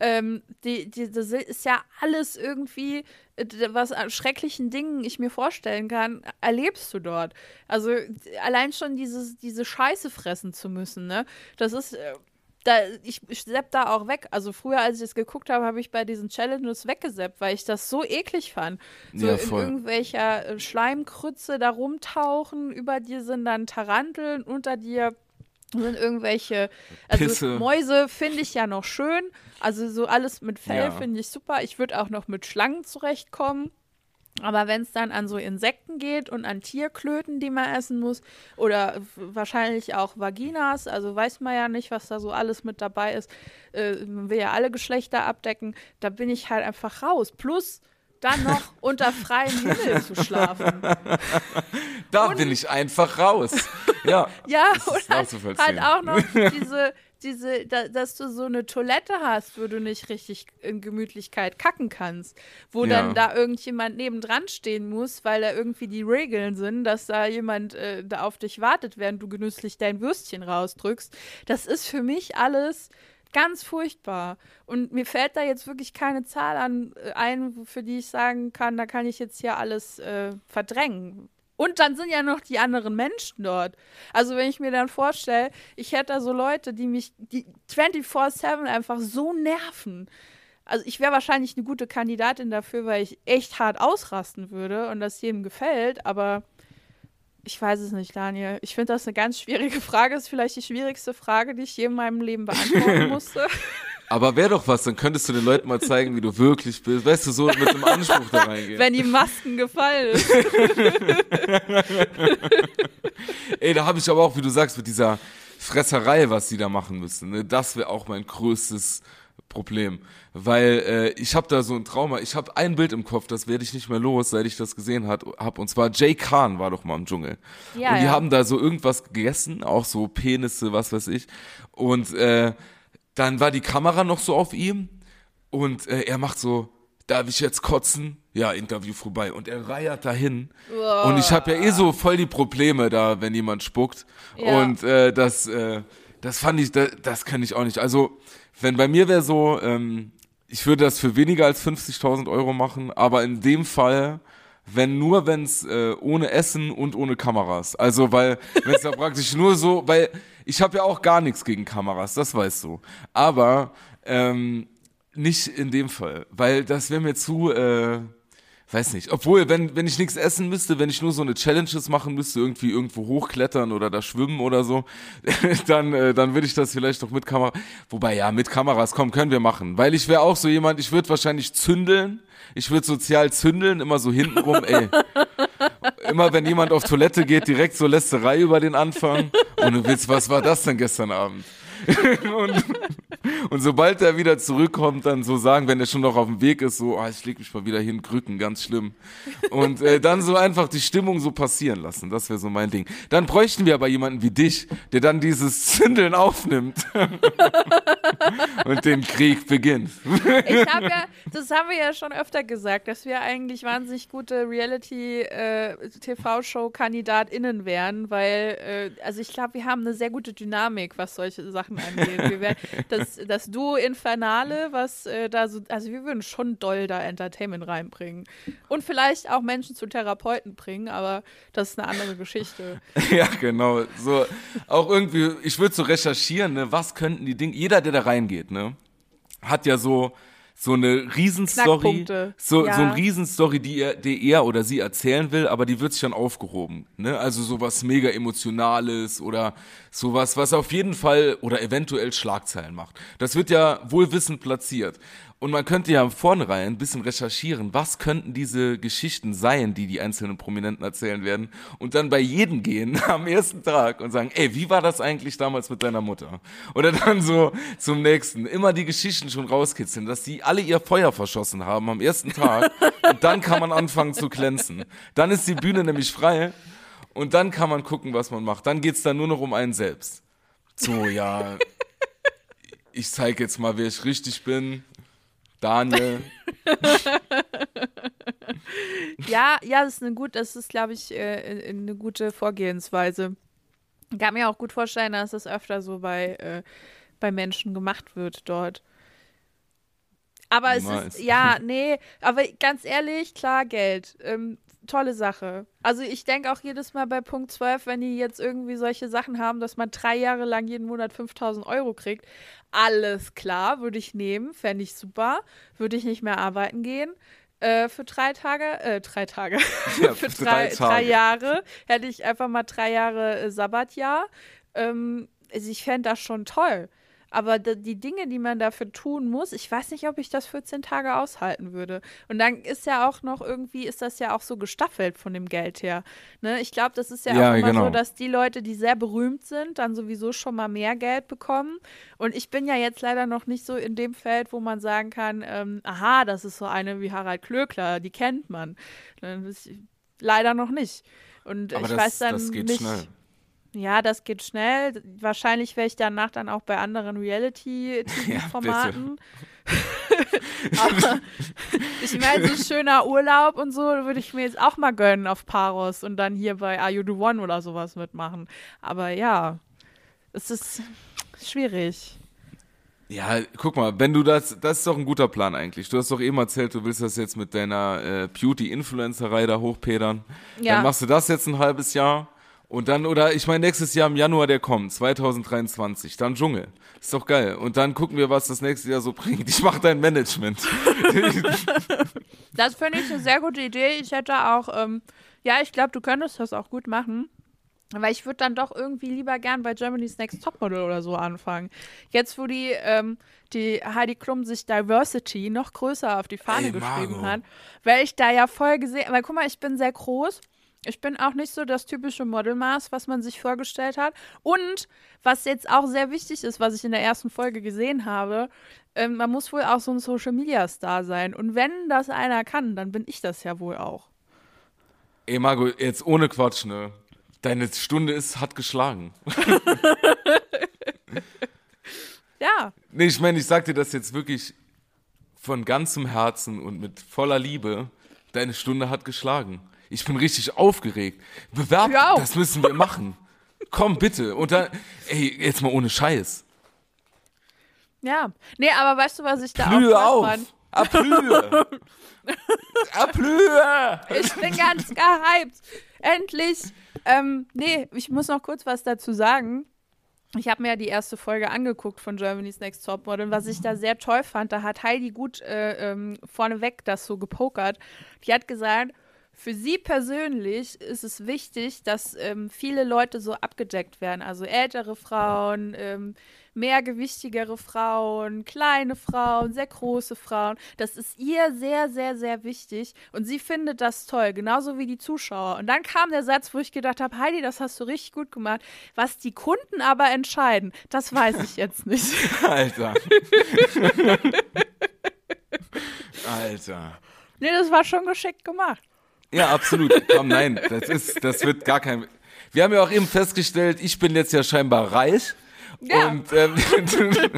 Ähm, die, die, das ist ja alles irgendwie, äh, was an schrecklichen Dingen ich mir vorstellen kann, erlebst du dort. Also allein schon dieses, diese Scheiße fressen zu müssen, ne? Das ist, äh, da, ich, ich sepp da auch weg. Also früher, als ich es geguckt habe, habe ich bei diesen Challenges weggeseppt, weil ich das so eklig fand. So ja, in irgendwelcher äh, Schleimkrütze da rumtauchen, über dir sind dann Taranteln, unter dir sind irgendwelche, also Pisse. Mäuse finde ich ja noch schön. Also so alles mit Fell ja. finde ich super. Ich würde auch noch mit Schlangen zurechtkommen. Aber wenn es dann an so Insekten geht und an Tierklöten, die man essen muss, oder wahrscheinlich auch Vaginas, also weiß man ja nicht, was da so alles mit dabei ist, äh, man will ja alle Geschlechter abdecken, da bin ich halt einfach raus. Plus dann noch unter freiem Himmel zu schlafen. Da und, bin ich einfach raus. Ja, ja und halt, halt auch noch diese diese, da, dass du so eine Toilette hast, wo du nicht richtig in Gemütlichkeit kacken kannst, wo ja. dann da irgendjemand nebendran stehen muss, weil da irgendwie die Regeln sind, dass da jemand äh, da auf dich wartet, während du genüsslich dein Würstchen rausdrückst. Das ist für mich alles ganz furchtbar. Und mir fällt da jetzt wirklich keine Zahl an äh, ein, für die ich sagen kann, da kann ich jetzt hier alles äh, verdrängen. Und dann sind ja noch die anderen Menschen dort. Also wenn ich mir dann vorstelle, ich hätte da so Leute, die mich die 24/7 einfach so nerven. Also ich wäre wahrscheinlich eine gute Kandidatin dafür, weil ich echt hart ausrasten würde und das jedem gefällt, aber ich weiß es nicht, Daniel. Ich finde das eine ganz schwierige Frage. Das ist vielleicht die schwierigste Frage, die ich je in meinem Leben beantworten musste. Aber wäre doch was, dann könntest du den Leuten mal zeigen, wie du wirklich bist. Weißt du, so mit dem Anspruch da reingehen. Wenn die Masken gefallen ist. Ey, da habe ich aber auch, wie du sagst, mit dieser Fresserei, was die da machen müssen. Ne? Das wäre auch mein größtes Problem. Weil äh, ich habe da so ein Trauma. Ich habe ein Bild im Kopf, das werde ich nicht mehr los, seit ich das gesehen habe. Und zwar Jay Khan war doch mal im Dschungel. Ja, und die ja. haben da so irgendwas gegessen, auch so Penisse, was weiß ich. Und äh, dann war die Kamera noch so auf ihm und äh, er macht so, darf ich jetzt kotzen? Ja, Interview vorbei. Und er reiert dahin. Oh. Und ich habe ja eh so voll die Probleme da, wenn jemand spuckt. Ja. Und äh, das, äh, das fand ich, das, das kann ich auch nicht. Also, wenn bei mir wäre so, ähm, ich würde das für weniger als 50.000 Euro machen, aber in dem Fall, wenn nur, wenn es äh, ohne Essen und ohne Kameras. Also, weil, wenn es da praktisch nur so, weil ich habe ja auch gar nichts gegen Kameras, das weißt du. Aber ähm, nicht in dem Fall, weil das wäre mir zu, äh, weiß nicht. Obwohl, wenn, wenn ich nichts essen müsste, wenn ich nur so eine Challenges machen müsste, irgendwie irgendwo hochklettern oder da schwimmen oder so, dann, äh, dann würde ich das vielleicht doch mit Kamera. Wobei, ja, mit Kameras, komm, können wir machen. Weil ich wäre auch so jemand, ich würde wahrscheinlich zündeln. Ich würde sozial zündeln, immer so hintenrum, ey. Immer wenn jemand auf Toilette geht, direkt so Lästerei über den Anfang. Und du willst, was war das denn gestern Abend? und, und, sobald er wieder zurückkommt, dann so sagen, wenn er schon noch auf dem Weg ist, so, oh, ich leg mich mal wieder hin, Krücken, ganz schlimm. Und äh, dann so einfach die Stimmung so passieren lassen. Das wäre so mein Ding. Dann bräuchten wir aber jemanden wie dich, der dann dieses Zündeln aufnimmt und den Krieg beginnt. ich habe ja, das haben wir ja schon öfter gesagt, dass wir eigentlich wahnsinnig gute Reality-TV-Show-KandidatInnen äh, wären, weil, äh, also ich glaube, wir haben eine sehr gute Dynamik, was solche Sachen Sachen angeht. Wir werden, das, das Duo Infernale, was äh, da so, also wir würden schon doll da Entertainment reinbringen. Und vielleicht auch Menschen zu Therapeuten bringen, aber das ist eine andere Geschichte. ja, genau. So, auch irgendwie, ich würde so recherchieren, ne, was könnten die Dinge, jeder, der da reingeht, ne, hat ja so so eine Riesenstory, so, ja. so eine Riesenstory, die er, die er oder sie erzählen will, aber die wird sich dann aufgehoben. Ne? Also sowas mega Emotionales oder sowas, was auf jeden Fall oder eventuell Schlagzeilen macht. Das wird ja wohlwissend platziert. Und man könnte ja vornherein ein bisschen recherchieren, was könnten diese Geschichten sein, die die einzelnen Prominenten erzählen werden. Und dann bei jedem gehen am ersten Tag und sagen, ey, wie war das eigentlich damals mit deiner Mutter? Oder dann so zum nächsten, immer die Geschichten schon rauskitzeln, dass die alle ihr Feuer verschossen haben am ersten Tag. und dann kann man anfangen zu glänzen. Dann ist die Bühne nämlich frei. Und dann kann man gucken, was man macht. Dann geht's dann nur noch um einen selbst. So, ja, ich zeige jetzt mal, wer ich richtig bin. Daniel. ja, ja, das ist eine gut, das ist, glaube ich, äh, eine gute Vorgehensweise. Ich kann mir auch gut vorstellen, dass das öfter so bei, äh, bei Menschen gemacht wird dort. Aber es ist, ja, nee, aber ganz ehrlich, klar, Geld. Ähm, tolle Sache. Also ich denke auch jedes Mal bei Punkt 12, wenn die jetzt irgendwie solche Sachen haben, dass man drei Jahre lang jeden Monat 5000 Euro kriegt, alles klar, würde ich nehmen, fände ich super, würde ich nicht mehr arbeiten gehen. Äh, für drei Tage, äh, drei Tage, ja, für drei, drei, drei, Jahre hätte ich einfach mal drei Jahre äh, Sabbatjahr. Ähm, also ich fände das schon toll. Aber die Dinge, die man dafür tun muss, ich weiß nicht, ob ich das 14 Tage aushalten würde. Und dann ist ja auch noch irgendwie, ist das ja auch so gestaffelt von dem Geld her. Ne? Ich glaube, das ist ja, ja auch immer genau. so, dass die Leute, die sehr berühmt sind, dann sowieso schon mal mehr Geld bekommen. Und ich bin ja jetzt leider noch nicht so in dem Feld, wo man sagen kann, ähm, aha, das ist so eine wie Harald Klöckler, die kennt man. Ne? leider noch nicht. Und Aber ich das, weiß dann das geht nicht. Schnell. Ja, das geht schnell. Wahrscheinlich wäre ich danach dann auch bei anderen Reality-Formaten. Ja, ich meine, so schöner Urlaub und so würde ich mir jetzt auch mal gönnen auf Paros und dann hier bei Are You the One oder sowas mitmachen. Aber ja, es ist schwierig. Ja, guck mal, wenn du das, das ist doch ein guter Plan eigentlich. Du hast doch eben erzählt, du willst das jetzt mit deiner äh, Beauty-Influencerei da hochpedern. Ja. Dann machst du das jetzt ein halbes Jahr und dann, oder ich meine, nächstes Jahr im Januar, der kommt, 2023, dann Dschungel. Ist doch geil. Und dann gucken wir, was das nächste Jahr so bringt. Ich mache dein Management. das finde ich eine sehr gute Idee. Ich hätte auch, ähm, ja, ich glaube, du könntest das auch gut machen. Aber ich würde dann doch irgendwie lieber gern bei Germany's Next Topmodel oder so anfangen. Jetzt, wo die, ähm, die Heidi Klum sich Diversity noch größer auf die Fahne Ey, geschrieben hat, weil ich da ja voll gesehen, weil guck mal, ich bin sehr groß ich bin auch nicht so das typische Modelmaß, was man sich vorgestellt hat. Und was jetzt auch sehr wichtig ist, was ich in der ersten Folge gesehen habe, ähm, man muss wohl auch so ein Social Media Star sein. Und wenn das einer kann, dann bin ich das ja wohl auch. Ey, Margot, jetzt ohne Quatsch, ne? Deine Stunde ist hat geschlagen. ja. Nee, ich meine, ich sag dir das jetzt wirklich von ganzem Herzen und mit voller Liebe. Deine Stunde hat geschlagen. Ich bin richtig aufgeregt. Bewerb, das müssen wir machen. Komm bitte. Und dann, ey, jetzt mal ohne Scheiß. Ja. Nee, aber weißt du, was ich da Plühe auch auf. Aplühe. Ich bin ganz gehypt. Endlich. Ähm, nee, ich muss noch kurz was dazu sagen. Ich habe mir ja die erste Folge angeguckt von Germany's Next Topmodel und was ich da sehr toll fand, da hat Heidi gut äh, ähm, vorneweg das so gepokert. Die hat gesagt, für sie persönlich ist es wichtig, dass ähm, viele Leute so abgedeckt werden. Also ältere Frauen, ähm, mehrgewichtigere Frauen, kleine Frauen, sehr große Frauen. Das ist ihr sehr, sehr, sehr wichtig. Und sie findet das toll, genauso wie die Zuschauer. Und dann kam der Satz, wo ich gedacht habe, Heidi, das hast du richtig gut gemacht. Was die Kunden aber entscheiden, das weiß ich jetzt nicht. Alter. Alter. Nee, das war schon geschickt gemacht. Ja, absolut. Komm, nein, das ist, das wird gar kein. Wir haben ja auch eben festgestellt, ich bin jetzt ja scheinbar reich. Ja. Und ähm,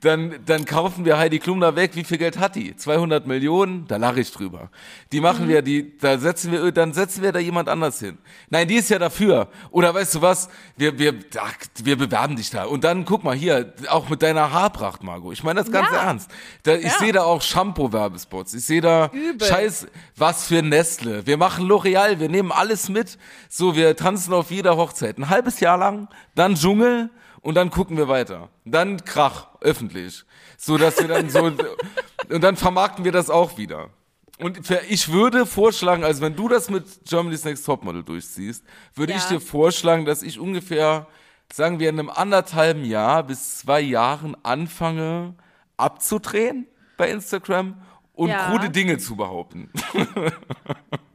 dann, dann kaufen wir Heidi Klum da weg. Wie viel Geld hat die? 200 Millionen? Da lache ich drüber. Die machen mhm. wir, die, da setzen wir, dann setzen wir da jemand anders hin. Nein, die ist ja dafür. Oder weißt du was? Wir, wir, ach, wir bewerben dich da. Und dann guck mal hier, auch mit deiner Haarpracht, Margot. Ich meine das ganz ja. ernst. Da, ich ja. sehe da auch Shampoo-Werbespots. Ich sehe da Übel. Scheiß, was für Nestle. Wir machen L'Oreal. Wir nehmen alles mit. So, wir tanzen auf jeder Hochzeit. Ein halbes Jahr lang, dann Dschungel und dann gucken wir weiter. Dann Krach, öffentlich. So dass wir dann so, und dann vermarkten wir das auch wieder. Und ich würde vorschlagen, also wenn du das mit Germany's Next Topmodel durchziehst, würde ich Ja. dir vorschlagen, dass ich ungefähr, sagen wir, in einem anderthalben Jahr bis zwei Jahren anfange abzudrehen bei Instagram und Ja. krude Dinge zu behaupten.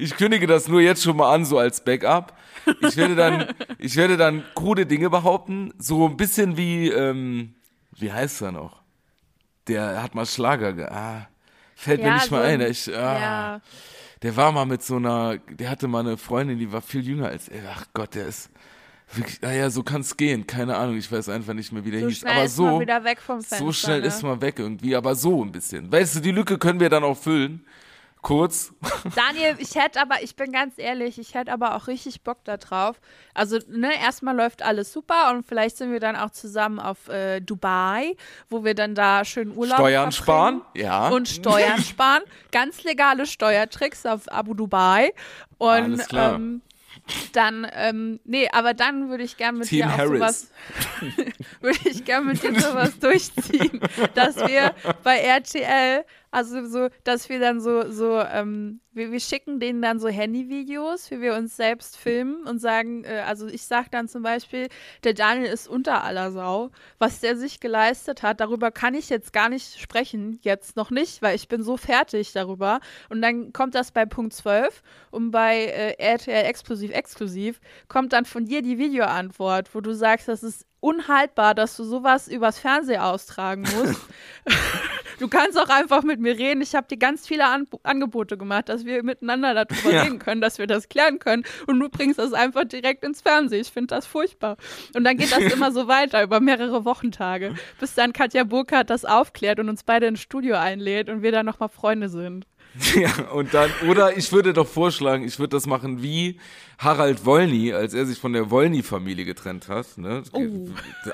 Ich kündige das nur jetzt schon mal an, so als Backup. Ich werde dann, ich werde dann krude Dinge behaupten, so ein bisschen wie, ähm, wie heißt er noch? Der hat mal Schlager, ge ah, fällt mir Ja, nicht mal so ein. Ich, ah, Ja. Der war mal mit so einer, der hatte mal eine Freundin, die war viel jünger als er. Ach Gott, der ist wirklich, naja, so kann's gehen. Keine Ahnung, ich weiß einfach nicht mehr, wie der So hieß. schnell Aber ist so, man wieder weg vom Fenster. so schnell ne? ist man weg irgendwie, aber so ein bisschen. Weißt du, die Lücke können wir dann auch füllen. Kurz. Daniel, ich hätte aber, ich bin ganz ehrlich, ich hätte aber auch richtig Bock da drauf. Also, ne, erstmal läuft alles super und vielleicht sind wir dann auch zusammen auf äh, Dubai, wo wir dann da schön Urlaub Steuern sparen, ja. Und Steuern sparen. Ganz legale Steuertricks auf Abu Dubai. Und Alles klar. Ähm, dann, ähm, nee, aber dann würde ich gerne mit Team dir auch Harris. sowas, würde ich gerne mit dir sowas durchziehen, dass wir bei RTL, also so, dass wir dann so, so, ähm, wir, wir schicken denen dann so Handyvideos, wie wir uns selbst filmen und sagen, äh, also ich sag dann zum Beispiel, der Daniel ist unter aller Sau, was der sich geleistet hat, darüber kann ich jetzt gar nicht sprechen, jetzt noch nicht, weil ich bin so fertig darüber. Und dann kommt das bei Punkt 12 und bei äh, RTL exklusiv exklusiv kommt dann von dir die Videoantwort, wo du sagst, das ist unhaltbar, dass du sowas übers Fernsehen austragen musst. Du kannst auch einfach mit mir reden. Ich habe dir ganz viele An Angebote gemacht, dass wir miteinander darüber Ja. reden können, dass wir das klären können. Und du bringst das einfach direkt ins Fernsehen. Ich finde das furchtbar. Und dann geht das immer so weiter über mehrere Wochentage, bis dann Katja Burkhardt das aufklärt und uns beide ins Studio einlädt und wir dann nochmal Freunde sind. Ja, und dann, oder ich würde doch vorschlagen, ich würde das machen wie Harald Wollny, als er sich von der Wollny-Familie getrennt hat. Ne?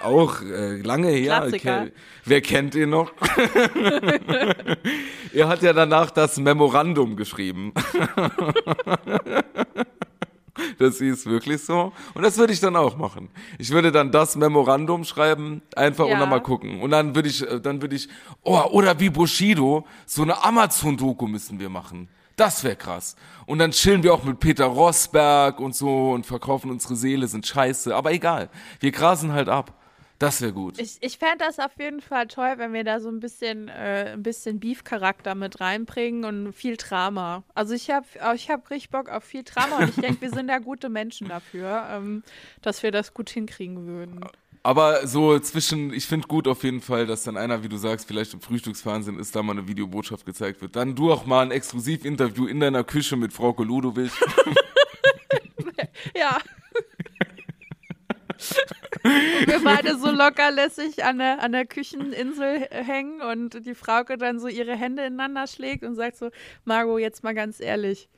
Auch äh, lange her. Oh. Klassiker. Ke- Wer kennt ihn noch? er hat ja danach das Memorandum geschrieben. Das ist wirklich so. Und das würde ich dann auch machen. Ich würde dann das Memorandum schreiben, einfach Ja. und dann mal gucken. Und dann würde ich, äh, dann würde ich, oh, oder wie Bushido, so eine Amazon-Doku müssen wir machen. Das wäre krass. Und dann chillen wir auch mit Peter Rosberg und so und verkaufen unsere Seele, sind scheiße. Aber egal. Wir grasen halt ab. Das wäre gut. Ich, ich fände das auf jeden Fall toll, wenn wir da so ein bisschen, äh, ein bisschen Beef-Charakter mit reinbringen und viel Drama. Also ich habe ich hab richtig Bock auf viel Drama und ich denke, wir sind da gute Menschen dafür, ähm, dass wir das gut hinkriegen würden. Aber so zwischen, ich finde gut auf jeden Fall, dass dann einer, wie du sagst, vielleicht im Frühstücksfernsehen ist, da mal eine Videobotschaft gezeigt wird. Dann du auch mal ein Exklusivinterview in deiner Küche mit Frau Ludowig. Ja. Und wir beide so lockerlässig an der, an der Kücheninsel hängen und die Frauke dann so ihre Hände ineinander schlägt und sagt so, Margot, jetzt mal ganz ehrlich,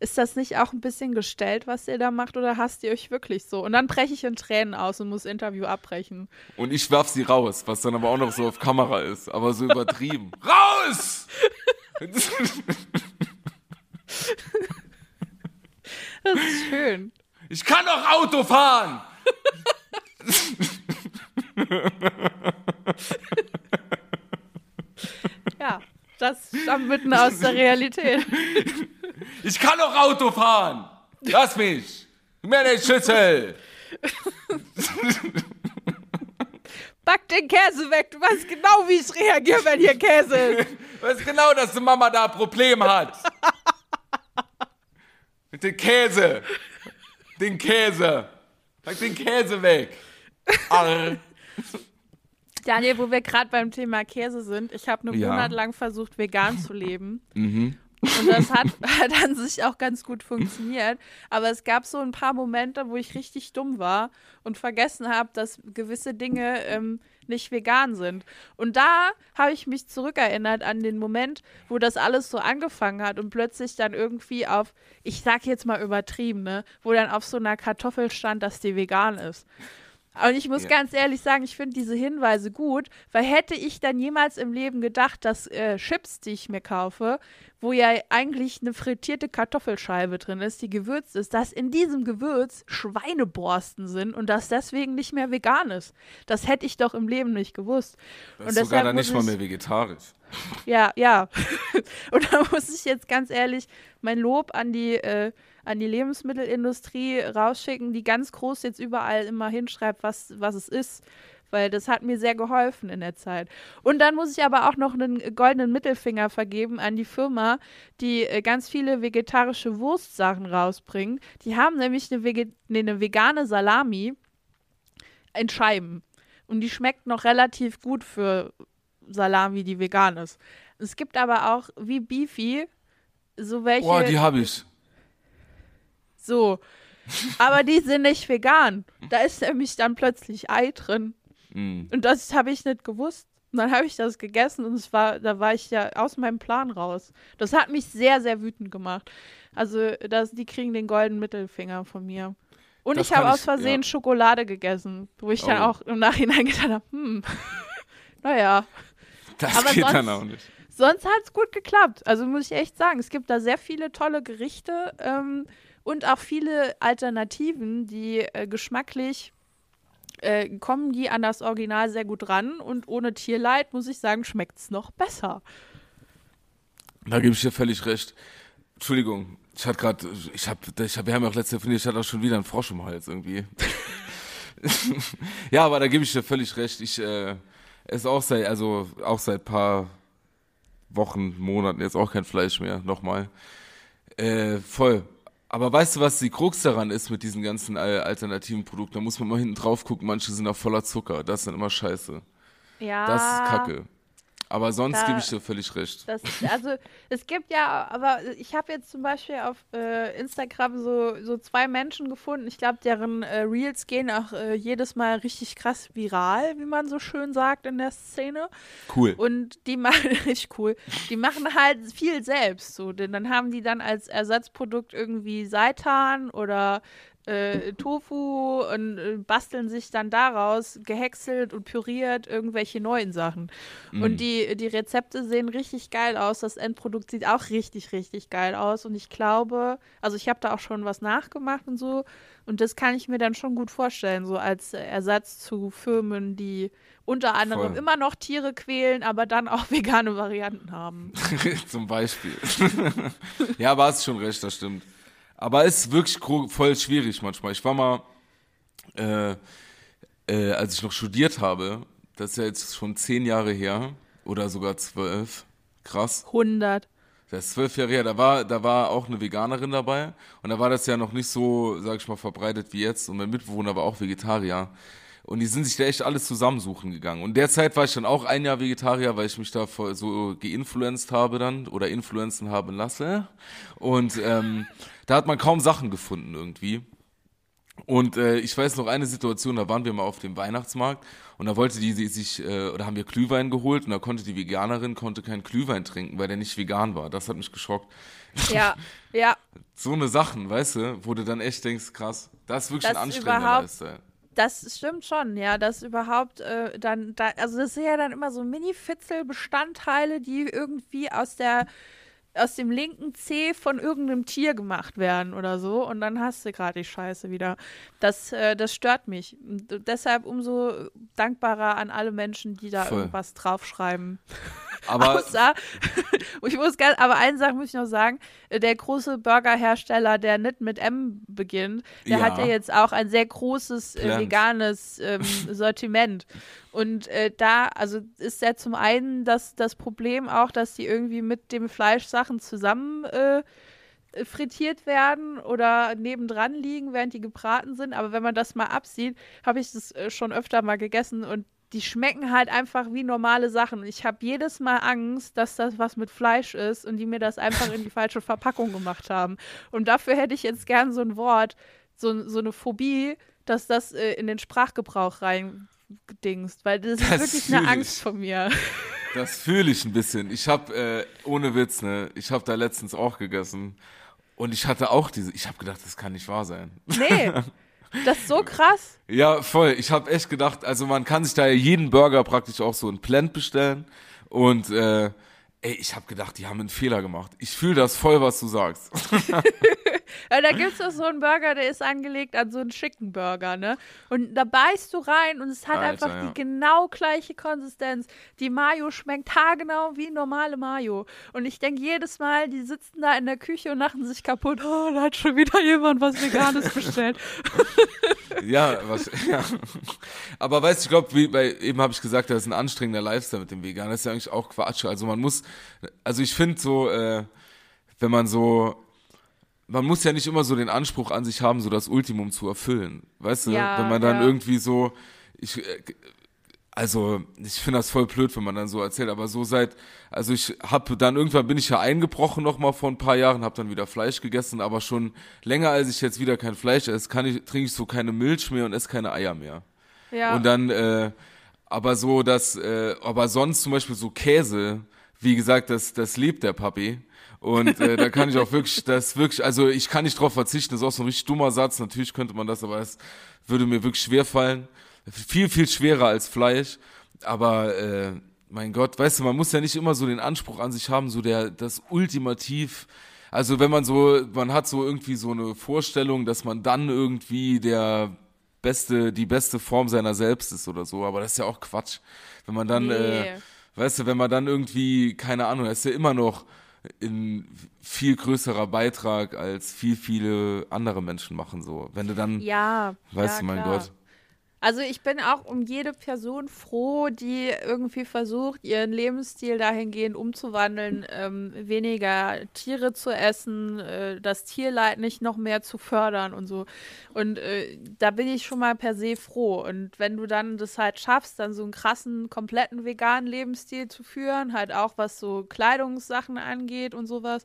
ist das nicht auch ein bisschen gestellt, was ihr da macht oder hasst ihr euch wirklich so? Und dann breche ich in Tränen aus und muss Interview abbrechen. Und ich werf sie raus, was dann aber auch noch so auf Kamera ist, aber so übertrieben. Raus! Das ist schön. Ich kann doch Auto fahren! Ja, das stammt mitten aus der Realität. Ich kann doch Auto fahren! Lass mich! Mir den Schüssel! Back den Käse weg. Du weißt genau, wie ich reagiere, wenn hier Käse ist. Weißt genau, dass die Mama da ein Problem hat. Mit dem Käse. Den Käse. Pack den Käse weg. Arr. Daniel, wo wir gerade beim Thema Käse sind, ich habe einen Ja. Monat lang versucht, vegan zu leben. Und das hat, hat an sich auch ganz gut funktioniert. Aber es gab so ein paar Momente, wo ich richtig dumm war und vergessen habe, dass gewisse Dinge ähm, nicht vegan sind. Und da habe ich mich zurückerinnert an den Moment, wo das alles so angefangen hat und plötzlich dann irgendwie auf, ich sag jetzt mal übertrieben, ne, wo dann auf so einer Kartoffel stand, dass die vegan ist. Und ich muss Ja. ganz ehrlich sagen, ich finde diese Hinweise gut, weil hätte ich dann jemals im Leben gedacht, dass äh, Chips, die ich mir kaufe, wo ja eigentlich eine frittierte Kartoffelscheibe drin ist, die gewürzt ist, dass in diesem Gewürz Schweineborsten sind und dass deswegen nicht mehr vegan ist. Das hätte ich doch im Leben nicht gewusst. Das und ist sogar deshalb dann nicht mal mehr vegetarisch. Ja, ja. und da muss ich jetzt ganz ehrlich mein Lob an die, äh, an die Lebensmittelindustrie rausschicken, die ganz groß jetzt überall immer hinschreibt, was, was es ist. Weil das hat mir sehr geholfen in der Zeit. Und dann muss ich aber auch noch einen goldenen Mittelfinger vergeben an die Firma, die äh, ganz viele vegetarische Wurstsachen rausbringen. Die haben nämlich eine, Vege nee, eine vegane Salami in Scheiben. Und die schmeckt noch relativ gut für Salami, die vegan ist. Es gibt aber auch wie Beefy so welche. Boah, die habe ich. So. Aber die sind nicht vegan. Da ist nämlich dann plötzlich Ei drin. Mm. Und das habe ich nicht gewusst. Und dann habe ich das gegessen und es war, da war ich ja aus meinem Plan raus. Das hat mich sehr, sehr wütend gemacht. Also, das, die kriegen den goldenen Mittelfinger von mir. Und Das ich habe aus Versehen ja. Schokolade gegessen, wo ich dann Oh. auch im Nachhinein gedacht habe, hm, naja. Das Aber geht dann sonst- auch nicht. Sonst hat es gut geklappt. Also muss ich echt sagen, es gibt da sehr viele tolle Gerichte ähm, und auch viele Alternativen, die äh, geschmacklich äh, kommen die an das Original sehr gut ran und ohne Tierleid, muss ich sagen, schmeckt es noch besser. Da gebe ich dir völlig recht. Entschuldigung, ich hatte gerade, ich habe, ich hab, wir haben ja auch letzte telefoniert, ich hatte auch schon wieder einen Frosch im Hals irgendwie. ja, aber da gebe ich dir völlig recht. Ich äh, esse auch seit, also auch seit paar Wochen, Monaten jetzt auch kein Fleisch mehr, nochmal. Äh, voll. Aber weißt du, was die Krux daran ist mit diesen ganzen alternativen Produkten? Da muss man mal hinten drauf gucken, manche sind auch voller Zucker. Das ist dann immer scheiße. Ja. Das ist kacke. Aber sonst gebe ich dir völlig recht. Das, also es gibt ja, aber ich habe jetzt zum Beispiel auf äh, Instagram so, so zwei Menschen gefunden. Ich glaube, deren äh, Reels gehen auch äh, jedes Mal richtig krass viral, wie man so schön sagt in der Szene. Cool. Und die machen richtig cool. Die machen halt viel selbst so, denn dann haben die dann als Ersatzprodukt irgendwie Seitan oder äh, Tofu und äh, basteln sich dann daraus gehäckselt und püriert irgendwelche neuen Sachen. Mm. Und die, die Rezepte sehen richtig geil aus. Das Endprodukt sieht auch richtig, richtig geil aus. Und ich glaube, also ich habe da auch schon was nachgemacht und so. Und das kann ich mir dann schon gut vorstellen, so als Ersatz zu Firmen, die unter anderem Voll. immer noch Tiere quälen, aber dann auch vegane Varianten haben. Zum Beispiel. ja, aber hast schon recht, das stimmt. Aber es ist wirklich voll schwierig manchmal. Ich war mal, äh, äh, als ich noch studiert habe, das ist ja jetzt schon zehn Jahre her oder sogar zwölf. Krass. 100. Das ist zwölf Jahre her. Da war, da war auch eine Veganerin dabei. Und da war das ja noch nicht so, sag ich mal, verbreitet wie jetzt. Und mein Mitbewohner war auch Vegetarier. Und die sind sich da echt alles zusammensuchen gegangen. Und derzeit war ich dann auch ein Jahr Vegetarier, weil ich mich da so geinfluenced habe dann oder influenzen haben lasse. Und ähm, da hat man kaum Sachen gefunden irgendwie. Und äh, ich weiß noch eine Situation, da waren wir mal auf dem Weihnachtsmarkt und da wollte die sich, äh, oder haben wir Glühwein geholt und da konnte die Veganerin konnte keinen Glühwein trinken, weil der nicht vegan war. Das hat mich geschockt. Ja, ja. So eine Sachen, weißt du, wo du dann echt denkst, krass, das ist wirklich Das ein anstrengender Lifestyle. Das stimmt schon, ja, dass überhaupt äh, dann, da, also das sind ja dann immer so Mini-Fitzel-Bestandteile, die irgendwie aus der, aus dem linken C von irgendeinem Tier gemacht werden oder so und dann hast du gerade die Scheiße wieder. Das, äh, das stört mich. Und deshalb umso dankbarer an alle Menschen, die da Voll. irgendwas draufschreiben. Aber Außer, ich muss ganz, aber eine Sache muss ich noch sagen, äh, der große Burgerhersteller, der nicht mit M beginnt, der Ja. hat ja jetzt auch ein sehr großes äh, veganes ähm, Sortiment. Und äh, da, also ist ja zum einen das, das Problem auch, dass die irgendwie mit dem Fleisch Sachen zusammen äh, frittiert werden oder nebendran liegen, während die gebraten sind. Aber wenn man das mal absieht, habe ich das äh, schon öfter mal gegessen und die schmecken halt einfach wie normale Sachen. Ich habe jedes Mal Angst, dass das was mit Fleisch ist und die mir das einfach in die falsche Verpackung gemacht haben. Und dafür hätte ich jetzt gern so ein Wort, so, so eine Phobie, dass das äh, in den Sprachgebrauch reingedingst, weil das, ist Das wirklich fühl eine ich. Angst von mir. das fühle ich ein bisschen. Ich habe, äh, ohne Witz, ne, ich habe da letztens auch gegessen und ich hatte auch diese, ich habe gedacht, das kann nicht wahr sein. Nee. Das ist so krass. Ja, voll. Ich habe echt gedacht, also man kann sich da ja jeden Burger praktisch auch so ein Plant bestellen. Und äh, ey, ich habe gedacht, die haben einen Fehler gemacht. Ich fühle das voll, was du sagst. Weil da gibt es doch so einen Burger, der ist angelegt an so einen schicken Burger, ne? Und da beißt du rein und es hat Alter, einfach ja. die genau gleiche Konsistenz. Die Mayo schmeckt haargenau wie normale Mayo. Und ich denke jedes Mal, die sitzen da in der Küche und lachen sich kaputt. Oh, da hat schon wieder jemand was Veganes bestellt. ja, was, ja. Aber weißt du, ich glaube, wie bei, eben habe ich gesagt, das ist ein anstrengender Lifestyle mit dem Vegan. Das ist ja eigentlich auch Quatsch. Also man muss, also ich finde so, äh, wenn man so, man muss ja nicht immer so den Anspruch an sich haben, so das Ultimum zu erfüllen. Weißt du, Ja, wenn man dann ja. irgendwie so, ich, äh, also ich finde das voll blöd, wenn man dann so erzählt, aber so seit, also ich habe dann irgendwann bin ich ja eingebrochen noch mal vor ein paar Jahren, habe dann wieder Fleisch gegessen, aber schon länger als ich jetzt wieder kein Fleisch esse, kann ich trinke ich so keine Milch mehr und esse keine Eier mehr. Ja. Und dann, äh, aber so das, äh, aber sonst zum Beispiel so Käse, wie gesagt, das, das liebt der Papi. Und äh, da kann ich auch wirklich, das wirklich, also ich kann nicht drauf verzichten, das ist auch so ein richtig dummer Satz, natürlich könnte man das, aber es würde mir wirklich schwer fallen. Viel, viel schwerer als Fleisch. Aber äh, mein Gott, weißt du, man muss ja nicht immer so den Anspruch an sich haben, so der, das ultimativ, also wenn man so, man hat so irgendwie so eine Vorstellung, dass man dann irgendwie der beste, die beste Form seiner selbst ist oder so, aber das ist ja auch Quatsch. Wenn man dann, äh, Nee. weißt du, wenn man dann irgendwie, keine Ahnung, das ist ja immer noch ein viel größerer Beitrag als viel, viele andere Menschen machen so. Wenn du dann, ja. weißt ja, du, mein klar. Gott. Also ich bin auch um jede Person froh, die irgendwie versucht, ihren Lebensstil dahingehend umzuwandeln, ähm, weniger Tiere zu essen, äh, das Tierleid nicht noch mehr zu fördern und so. Und äh, da bin ich schon mal per se froh. Und wenn du dann das halt schaffst, dann so einen krassen, kompletten veganen Lebensstil zu führen, halt auch was so Kleidungssachen angeht und sowas,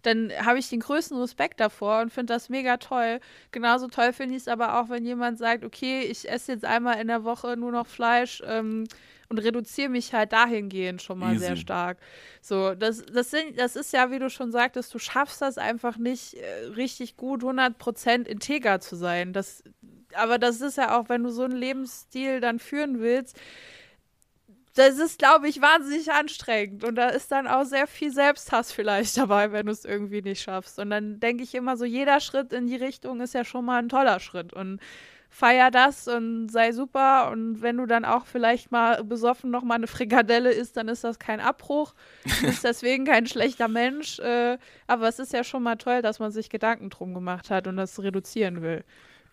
dann habe ich den größten Respekt davor und finde das mega toll. Genauso toll finde ich es aber auch, wenn jemand sagt, okay, ich esse jetzt einmal in der Woche nur noch Fleisch ähm, und reduziere mich halt dahingehend schon mal sehr Easy. stark. So, das, das, sind, das ist ja, wie du schon sagtest, du schaffst das einfach nicht äh, richtig gut, 100% integer zu sein. Das, aber das ist ja auch, wenn du so einen Lebensstil dann führen willst, das ist, glaube ich, wahnsinnig anstrengend. Und da ist dann auch sehr viel Selbsthass vielleicht dabei, wenn du es irgendwie nicht schaffst. Und dann denke ich immer so, jeder Schritt in die Richtung ist ja schon mal ein toller Schritt. Und feier das und sei super. Und wenn du dann auch vielleicht mal besoffen noch mal eine Frikadelle isst, dann ist das kein Abbruch. Du bist deswegen kein schlechter Mensch. Äh, aber es ist ja schon mal toll, dass man sich Gedanken drum gemacht hat und das reduzieren will.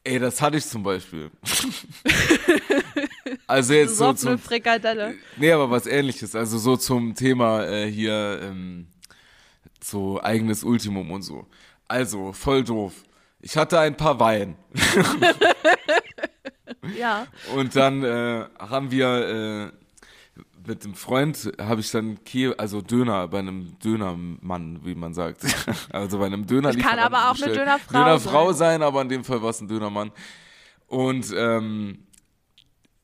Ey, das hatte ich zum Beispiel. also jetzt so zum, Frikadelle. Nee, aber was ähnliches. Also so zum Thema äh, hier ähm, so eigenes Ultimum und so. Also, voll doof. Ich hatte ein paar Wein Ja. und dann äh, haben wir äh, mit dem Freund habe ich dann Kie also Döner bei einem Dönermann, wie man sagt. also bei einem Döner. Es kann aber auch eine Dönerfrau Dönerfrau sein. sein, aber in dem Fall war es ein Dönermann. Und ähm,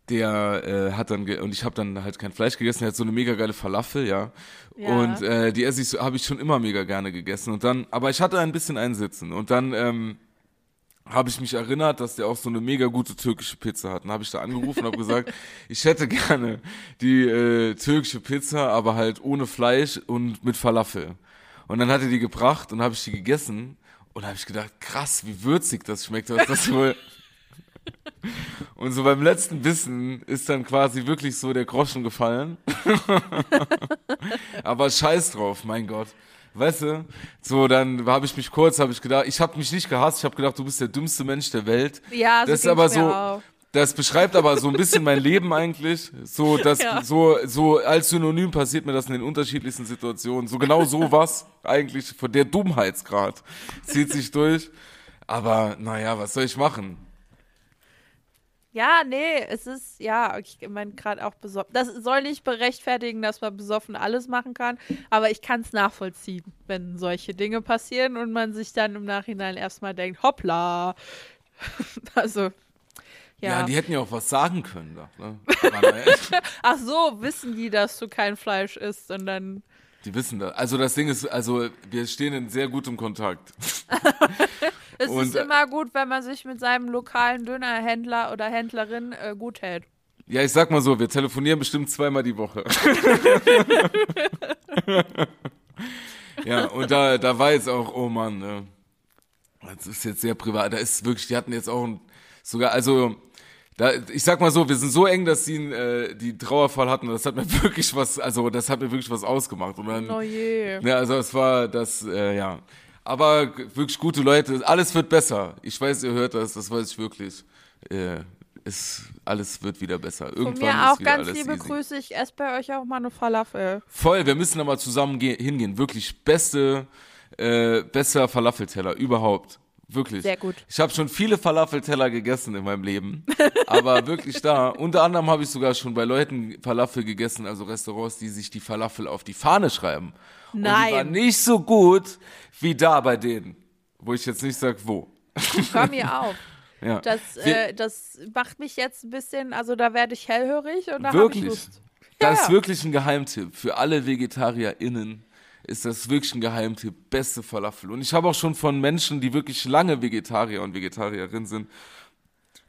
der äh, hat dann ge und ich habe dann halt kein Fleisch gegessen, der hat so eine mega geile Falafel, ja. Ja. Und äh, die esse ich so, habe ich schon immer mega gerne gegessen und dann aber ich hatte ein bisschen einsitzen und dann ähm, habe ich mich erinnert, dass der auch so eine mega gute türkische Pizza hat. Dann habe ich da angerufen und habe gesagt, ich hätte gerne die äh, türkische Pizza, aber halt ohne Fleisch und mit Falafel. Und dann hat er die gebracht und habe ich die gegessen und habe ich gedacht, krass, wie würzig das schmeckt. Was das wohl? Und so beim letzten Bissen ist dann quasi wirklich so der Groschen gefallen. Aber scheiß drauf, mein Gott. Weißt du, so dann habe ich mich kurz, habe ich gedacht, ich habe mich nicht gehasst, ich habe gedacht, du bist der dümmste Mensch der Welt. Ja, so das ist aber so, auch. das beschreibt aber so ein bisschen mein Leben eigentlich. So, das, Ja. so, so als Synonym passiert mir das in den unterschiedlichsten Situationen. So genau sowas eigentlich von der Dummheitsgrad zieht sich durch. Aber naja, was soll ich machen? Ja, nee, es ist, ja, ich meine gerade auch besoffen. Das soll nicht berechtfertigen, dass man besoffen alles machen kann, aber ich kann es nachvollziehen, wenn solche Dinge passieren und man sich dann im Nachhinein erstmal denkt, hoppla. also, Ja, ja. die hätten ja auch was sagen können. Da, ne? Ach so, wissen die, dass du kein Fleisch isst und dann. Die wissen das. Also das Ding ist, also wir stehen in sehr gutem Kontakt. Es Und, ist äh, immer gut, wenn man sich mit seinem lokalen Dönerhändler oder Händlerin äh, gut hält. Ja, ich sag mal so, wir telefonieren bestimmt zweimal die Woche. ja, und da, da war jetzt auch, oh Mann, ne, das ist jetzt sehr privat. Da ist wirklich, die hatten jetzt auch ein, sogar, also, da, ich sag mal so, wir sind so eng, dass sie äh, die Trauerfall hatten. Das hat mir wirklich was, also das hat mir wirklich was ausgemacht. Und dann, Oh je. ja, also es war das, äh, ja. Aber wirklich gute Leute, alles wird besser. Ich weiß, ihr hört das, das weiß ich wirklich. Äh, es, alles wird wieder besser. Von Irgendwann mir auch ganz liebe easy. Grüße. Ich esse bei euch auch mal eine Falafel. Voll, wir müssen da mal zusammen ge- hingehen. Wirklich beste, äh, bester Falafelteller überhaupt. Wirklich. Sehr gut. Ich habe schon viele Falafelteller gegessen in meinem Leben, aber wirklich da. Unter anderem habe ich sogar schon bei Leuten Falafel gegessen, also Restaurants, die sich die Falafel auf die Fahne schreiben. Und die war Nein. nicht so gut wie da bei denen, wo ich jetzt nicht sag wo. Hör mir auf. Ja. Das, äh, das macht mich jetzt ein bisschen, also da werde ich hellhörig und da habe ich Wirklich. Lust. Das Ja. ist wirklich ein Geheimtipp. Für alle VegetarierInnen ist das wirklich ein Geheimtipp. Beste Falafel. Und ich habe auch schon von Menschen, die wirklich lange Vegetarier und Vegetarierinnen sind,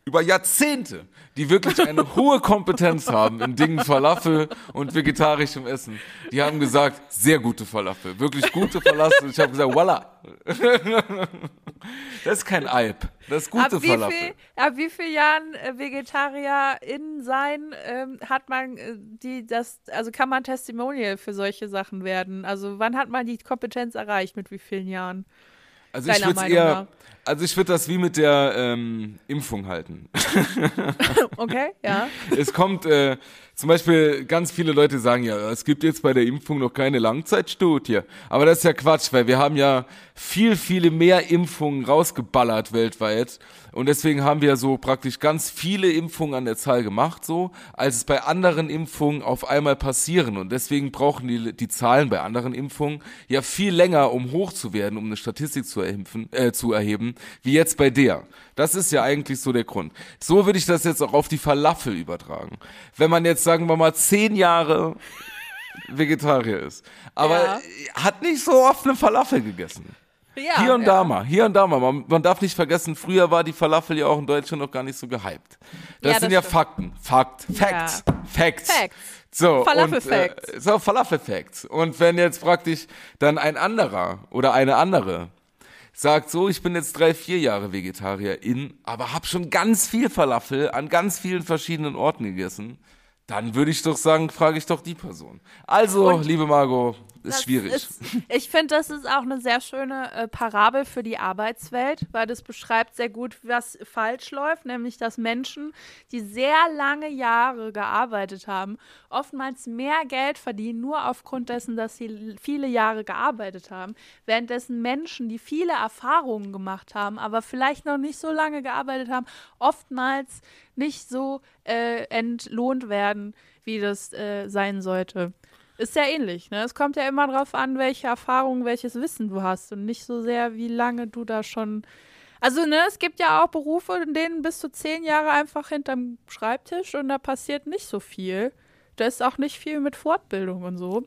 über Jahrzehnte, die wirklich eine hohe Kompetenz haben in Dingen Falafel und vegetarischem Essen. Die haben gesagt, sehr gute Falafel, wirklich gute Falafel. Ich habe gesagt, voila. Das ist kein Alp, das ist gute Ab wie, Falafel. viel, ab wie vielen Jahren äh, Vegetarierin sein ähm, hat man äh, die das also kann man Testimonial für solche Sachen werden? Also wann hat man die Kompetenz erreicht? Mit wie vielen Jahren? Also ich deiner würde Meinung eher, also ich würde das wie mit der ähm, Impfung halten. Okay, ja. es kommt äh, zum Beispiel, ganz viele Leute sagen ja, es gibt jetzt bei der Impfung noch keine Langzeitstudie. Aber das ist ja Quatsch, weil wir haben ja viel, viele mehr Impfungen rausgeballert weltweit. Und deswegen haben wir so praktisch ganz viele Impfungen an der Zahl gemacht, so, als es bei anderen Impfungen auf einmal passieren. Und deswegen brauchen die, die Zahlen bei anderen Impfungen ja viel länger, um hoch zu werden, um eine Statistik zu, erhimpfen, äh, zu erheben, wie jetzt bei der. Das ist ja eigentlich so der Grund. So würde ich das jetzt auch auf die Falafel übertragen. Wenn man jetzt, sagen wir mal, zehn Jahre Vegetarier ist, aber Ja. hat nicht so oft eine Falafel gegessen. ja Hier und ja. da mal, hier und da mal. Man, man darf nicht vergessen, früher war die Falafel ja auch in Deutschland noch gar nicht so gehypt. Das Ja, das sind ja stimmt. Fakten. Fakt. Facts. Facts. Facts. So, Falafel-Facts. Und, äh, so, Falafel-Facts. Und wenn jetzt praktisch dann ein anderer oder eine andere sagt so, ich bin jetzt drei, vier Jahre Vegetarierin, aber hab schon ganz viel Falafel an ganz vielen verschiedenen Orten gegessen, dann würde ich doch sagen, frage ich doch die Person. Also, Und liebe Margot, ist Das schwierig. Ist, ich finde, das ist auch eine sehr schöne äh, Parabel für die Arbeitswelt, weil das beschreibt sehr gut, was falsch läuft, nämlich dass Menschen, die sehr lange Jahre gearbeitet haben, oftmals mehr Geld verdienen, nur aufgrund dessen, dass sie viele Jahre gearbeitet haben, währenddessen Menschen, die viele Erfahrungen gemacht haben, aber vielleicht noch nicht so lange gearbeitet haben, oftmals nicht so äh, entlohnt werden, wie das äh, sein sollte. Ist ja ähnlich, ne? Es kommt ja immer drauf an, welche Erfahrung, welches Wissen du hast und nicht so sehr, wie lange du da schon. Also, ne, es gibt ja auch Berufe, in denen bist du zehn Jahre einfach hinterm Schreibtisch und da passiert nicht so viel. Da ist auch nicht viel mit Fortbildung und so.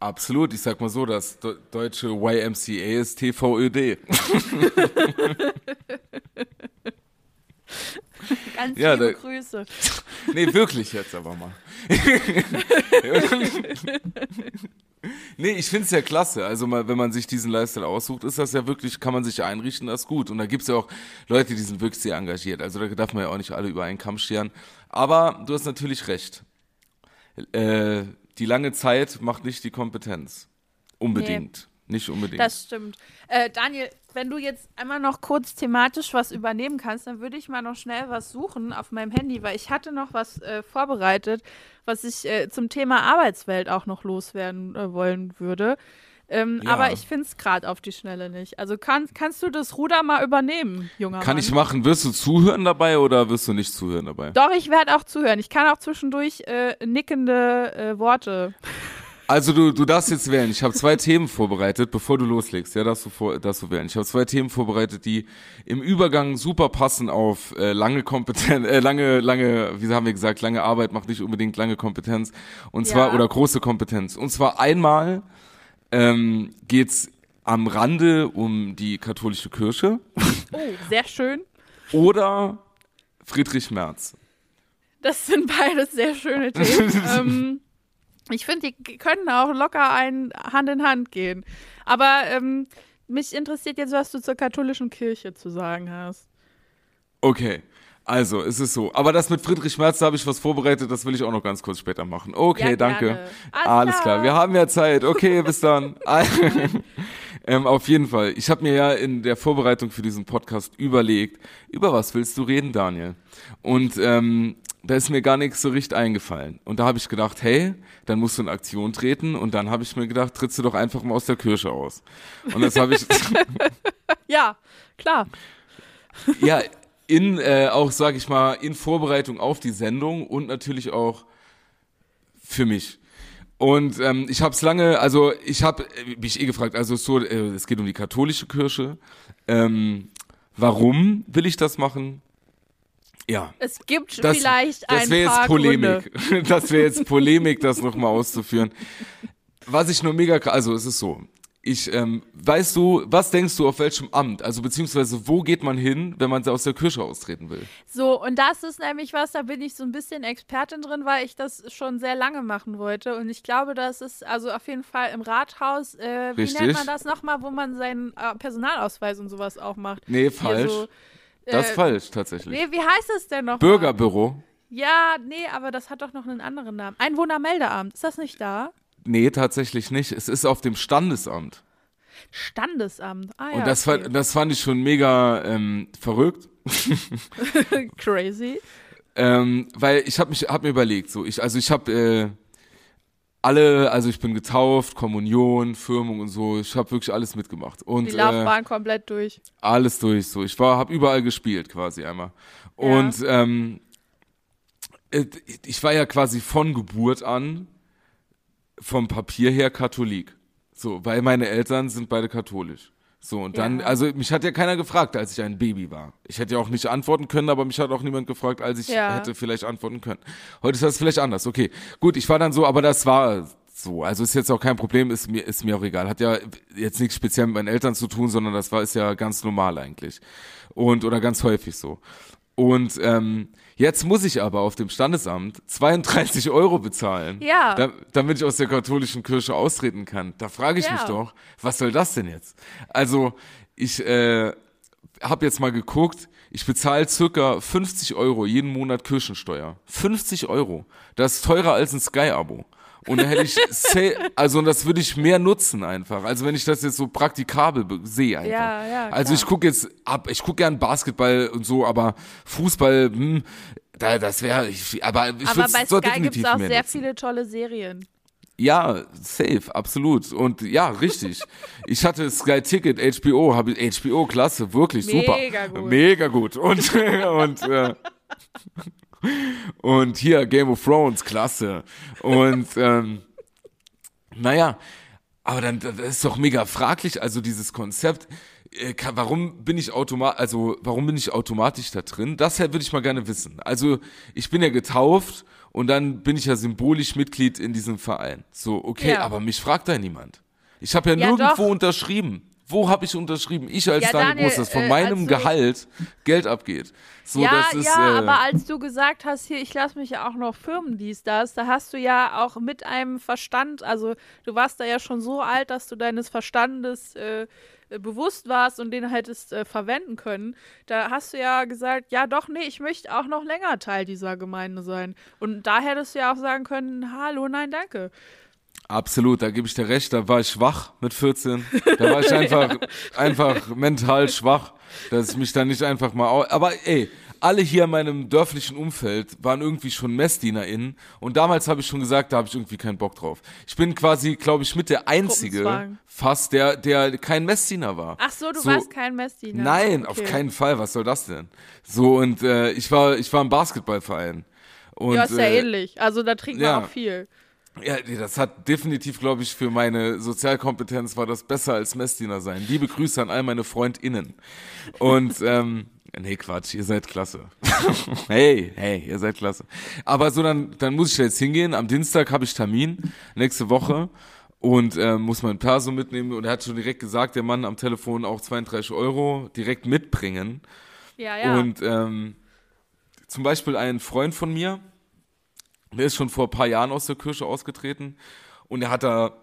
Absolut, ich sag mal so, das de deutsche YMCA ist TVÖD. Ganz Ja, liebe da- Grüße. Nee, wirklich jetzt aber mal. nee, ich find's ja klasse. Also mal, wenn man sich diesen Lifestyle aussucht, ist das ja wirklich, kann man sich einrichten, das ist gut. Und da gibt's ja auch Leute, die sind wirklich sehr engagiert. Also da darf man ja auch nicht alle über einen Kamm scheren. Aber du hast natürlich recht. Äh, die lange Zeit macht nicht die Kompetenz. Unbedingt. Nicht unbedingt. Das stimmt. Äh, Daniel, wenn du jetzt einmal noch kurz thematisch was übernehmen kannst, dann würde ich mal noch schnell was suchen auf meinem Handy, weil ich hatte noch was äh, vorbereitet, was ich äh, zum Thema Arbeitswelt auch noch loswerden äh, wollen würde. Ähm, Ja. Aber ich finde es gerade auf die Schnelle nicht. Also kann, kannst du das Ruder mal übernehmen, junger Kann Mann? ich machen. Wirst du zuhören dabei oder wirst du nicht zuhören dabei? Doch, ich werde auch zuhören. Ich kann auch zwischendurch äh, nickende äh, Worte. Also du, du darfst jetzt wählen. Ich habe zwei Themen vorbereitet, bevor du loslegst. Ja, darfst du, vor, darfst du wählen. Ich habe zwei Themen vorbereitet, die im Übergang super passen auf äh, lange Kompetenz, äh, lange, lange, wie haben wir gesagt, lange Arbeit macht nicht unbedingt lange Kompetenz. Und zwar, Ja. oder große Kompetenz. Und zwar einmal ähm, geht's am Rande um die katholische Kirche Oh, sehr schön. oder Friedrich Merz. Das sind beides sehr schöne Themen. ähm, ich finde, die können auch locker ein Hand in Hand gehen. Aber ähm, mich interessiert jetzt, was du zur katholischen Kirche zu sagen hast. Okay. Also, es ist so. Aber das mit Friedrich Merz, da habe ich was vorbereitet, das will ich auch noch ganz kurz später machen. Okay, Ja, danke. Alles Alles klar. klar, wir haben ja Zeit. Okay, bis dann. ähm, auf jeden Fall. Ich habe mir ja in der Vorbereitung für diesen Podcast überlegt, über was willst du reden, Daniel? Und ähm, da ist mir gar nichts so richtig eingefallen. Und da habe ich gedacht, hey, dann musst du in Aktion treten. Und dann habe ich mir gedacht, trittst du doch einfach mal aus der Kirche aus. Und das habe ich... Ja, klar. ja, in äh, auch, sag ich mal, in Vorbereitung auf die Sendung und natürlich auch für mich. Und ähm, ich habe es lange, also ich habe mich eh gefragt, also so, äh, es geht um die katholische Kirche. Ähm, warum will ich das machen? Ja, Es gibt das, vielleicht das ein wäre paar jetzt Polemik. Gründe. Das wäre jetzt Polemik, das nochmal auszuführen. Was ich nur mega, also es ist so. Ich, ähm, weißt du, was denkst du auf welchem Amt? Also beziehungsweise wo geht man hin, wenn man aus der Kirche austreten will? So, und das ist nämlich was, da bin ich so ein bisschen Expertin drin, weil ich das schon sehr lange machen wollte. Und ich glaube, das ist also auf jeden Fall im Rathaus, äh, wie Richtig. nennt man das nochmal, wo man seinen äh, Personalausweis und sowas auch macht. Nee, falsch. Das ist äh, falsch, tatsächlich. Nee, wie heißt es denn noch? Bürgerbüro? Ja, nee, aber das hat doch noch einen anderen Namen. Einwohnermeldeamt, ist das nicht da? Nee, tatsächlich nicht. Es ist auf dem Standesamt. Standesamt. Ah ja. Und das, okay. fand, das fand ich schon mega ähm, verrückt. Crazy. Ähm, weil ich habe mich hab mir überlegt, so ich also ich habe äh, alle, also ich bin getauft, Kommunion, Firmung und so, ich habe wirklich alles mitgemacht und Die äh, Laufbahn komplett durch. alles durch so. Ich war habe überall gespielt quasi einmal. Und ähm, äh, ich war ja quasi von Geburt an vom Papier her Katholik. So, weil meine Eltern sind beide katholisch. So, und dann, Ja. also mich hat ja keiner gefragt, als ich ein Baby war. Ich hätte ja auch nicht antworten können, aber mich hat auch niemand gefragt, als ich Ja. hätte vielleicht antworten können. Heute ist das vielleicht anders. Okay, gut, ich war dann so, aber das war so. Also ist jetzt auch kein Problem, ist mir, ist mir auch egal. Hat ja jetzt nichts speziell mit meinen Eltern zu tun, sondern das war, ist ja ganz normal eigentlich. Und, oder ganz häufig so. Und ähm, jetzt muss ich aber auf dem Standesamt 32 Euro bezahlen, Ja. da, damit ich aus der katholischen Kirche austreten kann. Da frage ich Ja. mich doch, was soll das denn jetzt? Also ich äh, habe jetzt mal geguckt, ich bezahle circa 50 Euro jeden Monat Kirchensteuer. 50 Euro. Das ist teurer als ein Sky-Abo. Und da hätte ich, also und das würde ich mehr nutzen einfach. Also wenn ich das jetzt so praktikabel be- sehe einfach. Ja, ja, also ich gucke jetzt ab, ich gucke gern Basketball und so, aber Fußball, hm, da, das wäre, ich, aber ich Aber bei Sky gibt es auch sehr nutzen. viele tolle Serien. Ja, safe, absolut. Und ja, richtig. ich hatte Sky Ticket, HBO, habe ich HBO, klasse, wirklich super. Mega gut. Mega gut. Und, und, äh, und hier Game of Thrones, klasse. Und ähm, naja, aber dann das ist doch mega fraglich, also dieses Konzept. äh, Warum bin ich automatisch, also warum bin ich automatisch da drin? Das würde ich mal gerne wissen. Also ich bin ja getauft und dann bin ich ja symbolisch Mitglied in diesem Verein. So, okay, Ja. aber mich fragt da niemand. Ich habe ja, Ja, nirgendwo doch. unterschrieben. Wo habe ich unterschrieben? Ich als Ja, Daniel Daniel, Groß, dass von äh, meinem Gehalt Geld abgeht. So, ja, das ist, ja, äh, aber als du gesagt hast, hier, ich lasse mich ja auch noch Firmen dies, das, da hast du ja auch mit einem Verstand, also du warst da ja schon so alt, dass du deines Verstandes äh, bewusst warst und den hättest äh, verwenden können. Da hast du ja gesagt, ja doch, nee, ich möchte auch noch länger Teil dieser Gemeinde sein. Und da hättest du ja auch sagen können, hallo, nein, danke. Absolut, da gebe ich dir recht, da war ich schwach mit 14. Da war ich einfach, einfach mental schwach, dass ich mich da nicht einfach mal. Aber ey, alle hier in meinem dörflichen Umfeld waren irgendwie schon MessdienerInnen und damals habe ich schon gesagt, da habe ich irgendwie keinen Bock drauf. Ich bin quasi, glaube ich, mit der Einzige fast, der, der kein Messdiener war. Ach so, du So- warst kein Messdiener. Nein, Okay. auf keinen Fall, was soll das denn? So, und äh, ich war, ich war im Basketballverein. Und, Ja, ist ja äh, ähnlich. Also da trinkt man ja. auch viel. Ja, das hat definitiv, glaube ich, für meine Sozialkompetenz war das besser als Messdiener sein. Liebe Grüße an all meine FreundInnen. Und, ähm, nee, Quatsch, ihr seid klasse. hey, hey, ihr seid klasse. Aber so, dann, dann muss ich jetzt hingehen. Am Dienstag habe ich Termin, nächste Woche. und äh, muss man ein Perso mitnehmen. Und er hat schon direkt gesagt, der Mann am Telefon auch 32 Euro direkt mitbringen. Ja, ja. Und ähm, zum Beispiel ein Freund von mir, der ist schon vor ein paar Jahren aus der Kirche ausgetreten und er hat da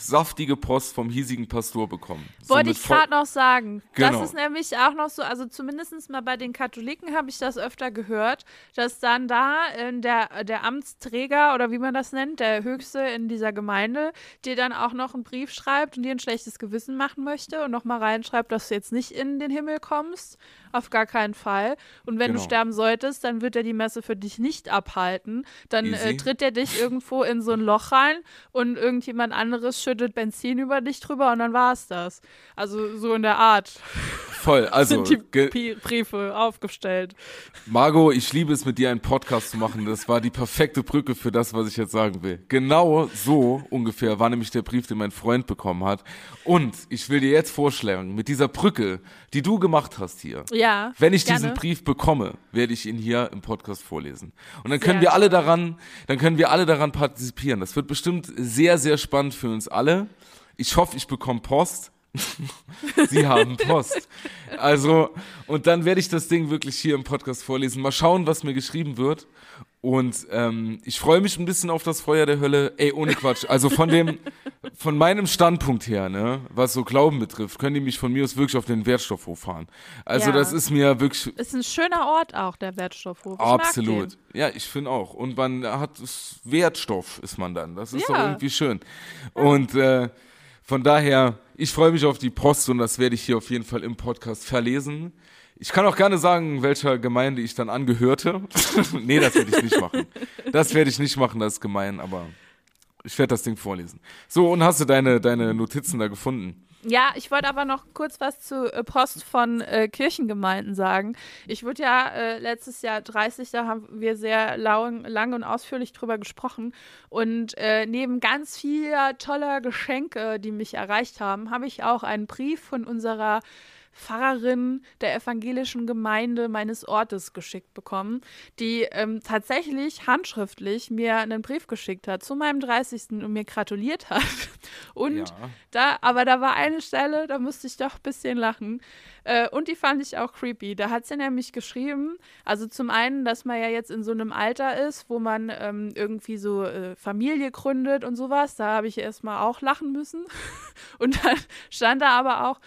saftige Post vom hiesigen Pastor bekommen. So Wollte mit ich gerade noch sagen. Genau. Das ist nämlich auch noch so, also zumindest mal bei den Katholiken habe ich das öfter gehört, dass dann da in der, der Amtsträger oder wie man das nennt, der Höchste in dieser Gemeinde, dir dann auch noch einen Brief schreibt und dir ein schlechtes Gewissen machen möchte und nochmal reinschreibt, dass du jetzt nicht in den Himmel kommst. Auf gar keinen Fall. Und wenn Genau. du sterben solltest, dann wird er die Messe für dich nicht abhalten. Dann äh, tritt er dich irgendwo in so ein Loch rein und irgendjemand anderes schüttet Benzin über dich drüber und dann war's das. Also so in der Art Voll, also sind die Briefe aufgestellt. Margot, ich liebe es, mit dir einen Podcast zu machen. Das war die perfekte Brücke für das, was ich jetzt sagen will. Genau so ungefähr war nämlich der Brief, den mein Freund bekommen hat. Und ich will dir jetzt vorschlagen, mit dieser Brücke, die du gemacht hast hier, Ja. Wenn ich gerne. diesen Brief bekomme, werde ich ihn hier im Podcast vorlesen. Und dann können Sehr wir alle daran, dann können wir alle daran partizipieren. Das wird bestimmt sehr, sehr spannend für uns alle. Ich hoffe, ich bekomme Post. Sie haben Post. Also, und dann werde ich das Ding wirklich hier im Podcast vorlesen. Mal schauen, was mir geschrieben wird. Und ähm, ich freue mich ein bisschen auf das Feuer der Hölle. Ey, ohne Quatsch. Also von dem, von meinem Standpunkt her, ne, was so Glauben betrifft, können die mich von mir aus wirklich auf den Wertstoffhof fahren. Also Ja. das ist mir wirklich Ist ein schöner Ort auch, der Wertstoffhof. Ich absolut. Ja, ich finde auch. Und man hat es- Wertstoff ist man dann. Das ist Ja. doch irgendwie schön. Und äh, von daher, ich freue mich auf die Post und das werde ich hier auf jeden Fall im Podcast verlesen. Ich kann auch gerne sagen, welcher Gemeinde ich dann angehörte. nee, das werde ich nicht machen. Das werde ich nicht machen, das ist gemein, aber ich werde das Ding vorlesen. So, und hast du deine, deine Notizen da gefunden? Ja, ich wollte aber noch kurz was zu äh, Post von äh, Kirchengemeinden sagen. Ich wurde ja äh, letztes Jahr 30, da haben wir sehr lang, lang und ausführlich drüber gesprochen. Und äh, neben ganz vieler toller Geschenke, die mich erreicht haben, habe ich auch einen Brief von unserer Pfarrerin der evangelischen Gemeinde meines Ortes geschickt bekommen, die ähm, tatsächlich handschriftlich mir einen Brief geschickt hat zu meinem 30. und mir gratuliert hat. Und Ja. da, aber da war eine Stelle, da musste ich doch ein bisschen lachen. Äh, und die fand ich auch creepy. Da hat sie nämlich geschrieben, also zum einen, dass man ja jetzt in so einem Alter ist, wo man ähm, irgendwie so äh, Familie gründet und sowas. Da habe ich erstmal auch lachen müssen. Und dann stand da aber auch,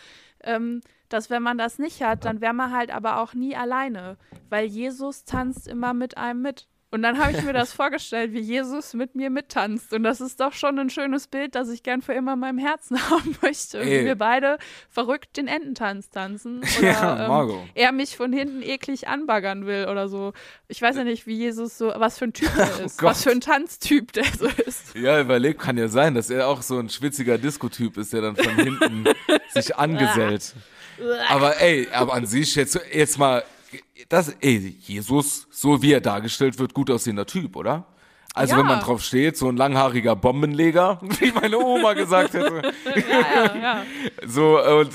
ähm, dass wenn man das nicht hat, dann wäre man halt aber auch nie alleine, weil Jesus tanzt immer mit einem mit. Und dann habe ich mir das vorgestellt, wie Jesus mit mir mittanzt. Und das ist doch schon ein schönes Bild, das ich gern für immer in meinem Herzen haben möchte. Und Ey. wie wir beide verrückt den Ententanz tanzen. Oder Ja, ähm, er mich von hinten eklig anbaggern will oder so. Ich weiß ja nicht, wie Jesus so, was für ein Typ er ist. Gott. was für ein Tanztyp der so ist. Ja, überlegt, kann ja sein, dass er auch so ein schwitziger Disco-Typ ist, der dann von hinten sich angesellt. Aber ey, aber an sich jetzt, jetzt mal, das, ey, Jesus, so wie er dargestellt wird, gut aussehender Typ, oder? Also Ja. wenn man drauf steht, so ein langhaariger Bombenleger, wie meine Oma gesagt hätte. Ja, ja. So, und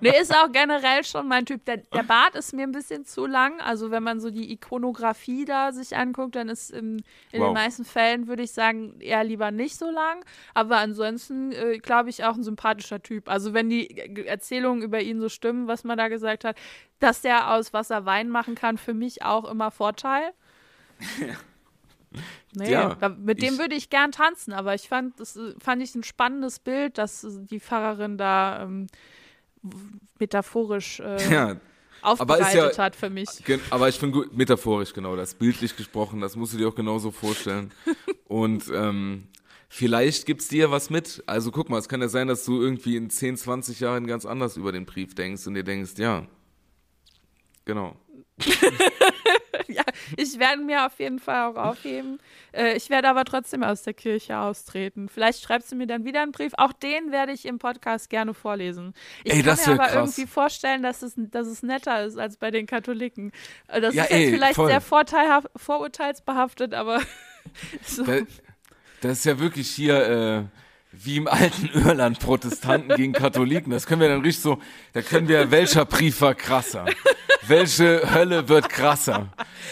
Nee, ist auch generell schon mein Typ. Der, der Bart ist mir ein bisschen zu lang. Also wenn man so die Ikonografie da sich anguckt, dann ist im, in Wow. den meisten Fällen, würde ich sagen, eher lieber nicht so lang. Aber ansonsten, äh, glaube ich, auch ein sympathischer Typ. Also wenn die Erzählungen über ihn so stimmen, was man da gesagt hat, dass der aus Wasser Wein machen kann, für mich auch immer Vorteil. Nee, Ja, mit dem ich- würde ich gern tanzen, aber ich fand, das äh, fand ich ein spannendes Bild, dass äh, die Pfarrerin da ähm, metaphorisch äh, ja, aufbereitet ja- hat für mich. Aber ich finde gut, metaphorisch genau, das bildlich gesprochen, das musst du dir auch genauso vorstellen. Und ähm, vielleicht gibt's dir was mit. Also guck mal, es kann ja sein, dass du irgendwie in 10, 20 Jahren ganz anders über den Brief denkst und dir denkst, ja, genau. ja, ich werde mir auf jeden Fall auch aufheben. Äh, ich werde aber trotzdem aus der Kirche austreten. Vielleicht schreibst du mir dann wieder einen Brief. Auch den werde ich im Podcast gerne vorlesen. Ich Ey, kann das mir aber krass. irgendwie vorstellen, dass es, dass es netter ist als bei den Katholiken. Äh, Das Ja, ist jetzt ey, vielleicht voll. sehr vorteilhaft, vorurteilsbehaftet, aber so. Da, das ist ja wirklich hier, äh, wie im alten Irland Protestanten gegen Katholiken. Das können wir dann richtig so, da können wir, welcher Brief war krasser? Welche Hölle wird krasser?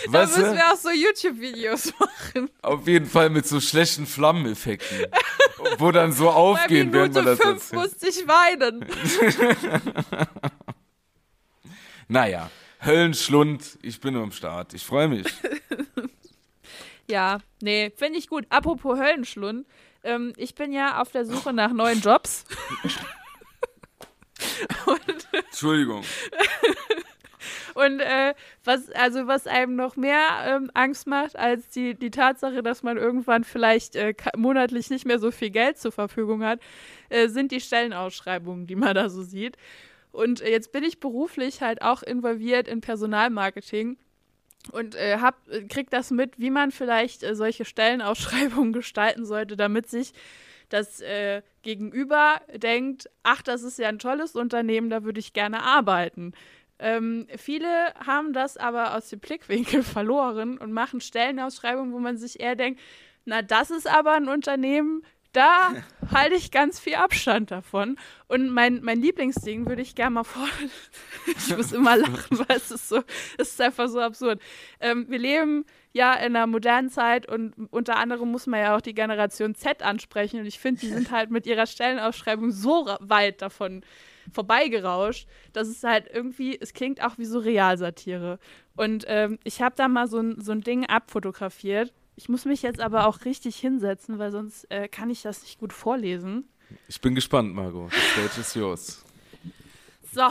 Da weißt müssen du? wir auch so YouTube-Videos machen. Auf jeden Fall mit so schlechten Flammeneffekten. wo dann so aufgehen, wenn man das fünf erzählt. musste ich weinen. naja, Höllenschlund, ich bin am Start. Ich freue mich. ja, nee, finde ich gut. Apropos Höllenschlund, ähm, ich bin ja auf der Suche nach neuen Jobs. Und, Entschuldigung. Und äh, was, also was einem noch mehr ähm, Angst macht, als die, die Tatsache, dass man irgendwann vielleicht äh, monatlich nicht mehr so viel Geld zur Verfügung hat, äh, sind die Stellenausschreibungen, die man da so sieht. Und äh, jetzt bin ich beruflich halt auch involviert in Personalmarketing und äh, hab, äh, krieg das mit, wie man vielleicht äh, solche Stellenausschreibungen gestalten sollte, damit sich das äh, Gegenüber denkt, ach, das ist ja ein tolles Unternehmen, da würde ich gerne arbeiten. Ähm, viele haben das aber aus dem Blickwinkel verloren und machen Stellenausschreibungen, wo man sich eher denkt, na, das ist aber ein Unternehmen, da halte ich ganz viel Abstand davon. Und mein, mein Lieblingsding würde ich gerne mal vor. ich muss immer lachen, weil es ist so, es ist einfach so absurd. Ähm, wir leben ja in einer modernen Zeit und unter anderem muss man ja auch die Generation Z ansprechen. Und ich finde, die sind halt mit ihrer Stellenausschreibung so weit davon vorbeigerauscht, dass es halt irgendwie, es klingt auch wie so Realsatire. Und ähm, ich habe da mal so so ein Ding abfotografiert ich muss mich jetzt aber auch richtig hinsetzen, weil sonst äh, kann ich das nicht gut vorlesen. Ich bin gespannt, Margot. The stage is yours. So.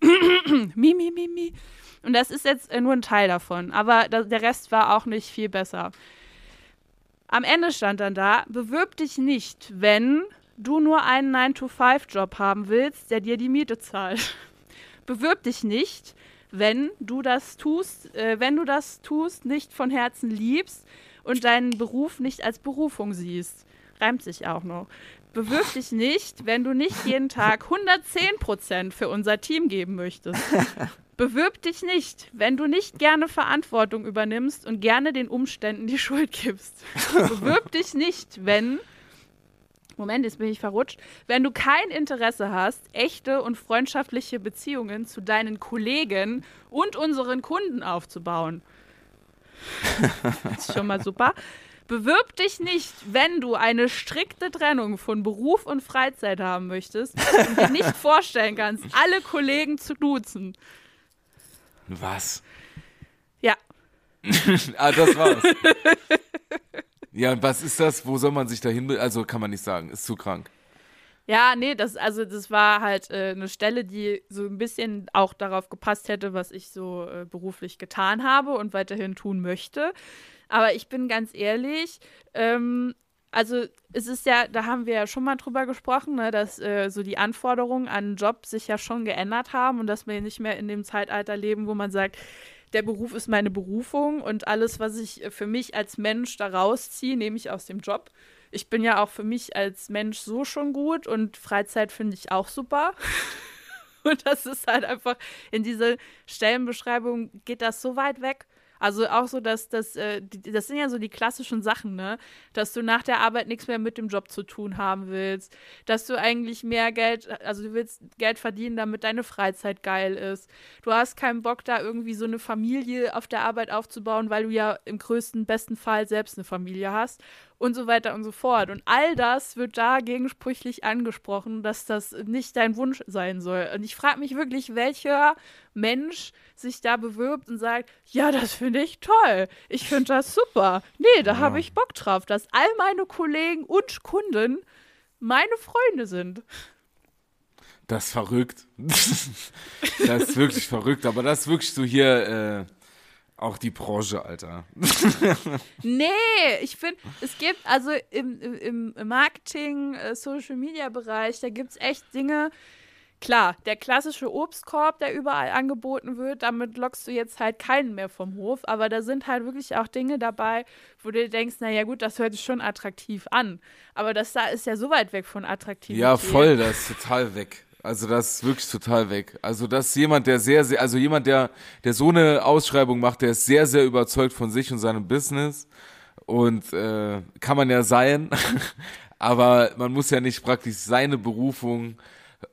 mi, mi, mi, mi. Und das ist jetzt äh, nur ein Teil davon. Aber der Rest war auch nicht viel besser. Am Ende stand dann da, bewirb dich nicht, wenn du nur einen 9-to-5-Job haben willst, der dir die Miete zahlt. bewirb dich nicht, wenn du das tust, äh, wenn du das tust, nicht von Herzen liebst und deinen Beruf nicht als Berufung siehst. Reimt sich auch noch. Bewirb dich nicht, wenn du nicht jeden Tag 110 Prozent für unser Team geben möchtest. Bewirb dich nicht, wenn du nicht gerne Verantwortung übernimmst und gerne den Umständen die Schuld gibst. Bewirb dich nicht, wenn Moment, jetzt bin ich verrutscht. Wenn du kein Interesse hast, echte und freundschaftliche Beziehungen zu deinen Kollegen und unseren Kunden aufzubauen. ist schon mal super. Bewirb dich nicht, wenn du eine strikte Trennung von Beruf und Freizeit haben möchtest und dir nicht vorstellen kannst, alle Kollegen zu duzen. Was? Ja. ah, das war's. Ja, was ist das? Wo soll man sich da hin? Also kann man nicht sagen, ist zu krank. Ja, nee, das, also das war halt äh, eine Stelle, die so ein bisschen auch darauf gepasst hätte, was ich so äh, beruflich getan habe und weiterhin tun möchte. Aber ich bin ganz ehrlich, ähm, also es ist ja, da haben wir ja schon mal drüber gesprochen, ne, dass äh, so die Anforderungen an einen Job sich ja schon geändert haben und dass wir nicht mehr in dem Zeitalter leben, wo man sagt, der Beruf ist meine Berufung und alles, was ich für mich als Mensch da rausziehe, nehme ich aus dem Job. Ich bin ja auch für mich als Mensch so schon gut und Freizeit finde ich auch super. und das ist halt einfach in dieser Stellenbeschreibung geht das so weit weg. Also auch so, dass das, äh, das sind ja so die klassischen Sachen, ne? Dass du nach der Arbeit nichts mehr mit dem Job zu tun haben willst, dass du eigentlich mehr Geld, also du willst Geld verdienen, damit deine Freizeit geil ist. Du hast keinen Bock, da irgendwie so eine Familie auf der Arbeit aufzubauen, weil du ja im größten, besten Fall selbst eine Familie hast und so weiter und so fort. Und all das wird da gegensprüchlich angesprochen, dass das nicht dein Wunsch sein soll. Und ich frage mich wirklich, welcher Mensch sich da bewirbt und sagt, ja, das finde ich toll. Ich finde das super. Nee, da ja. habe ich Bock drauf, dass all meine Kollegen und Kunden meine Freunde sind. Das ist verrückt. das ist wirklich verrückt, aber das ist wirklich so hier äh, auch die Branche, Alter. nee, ich finde, es gibt also im, im, im Marketing, äh, Social Media Bereich, da gibt es echt Dinge. Klar, der klassische Obstkorb, der überall angeboten wird, damit lockst du jetzt halt keinen mehr vom Hof. Aber da sind halt wirklich auch Dinge dabei, wo du denkst, naja gut, das hört sich schon attraktiv an. Aber das da ist ja so weit weg von attraktiv. Ja, voll, das ist total weg. Also das ist wirklich total weg. Also das ist jemand, der sehr, sehr, also jemand, der, der so eine Ausschreibung macht, der ist sehr, sehr überzeugt von sich und seinem Business. Und äh, kann man ja sein. Aber man muss ja nicht praktisch seine Berufung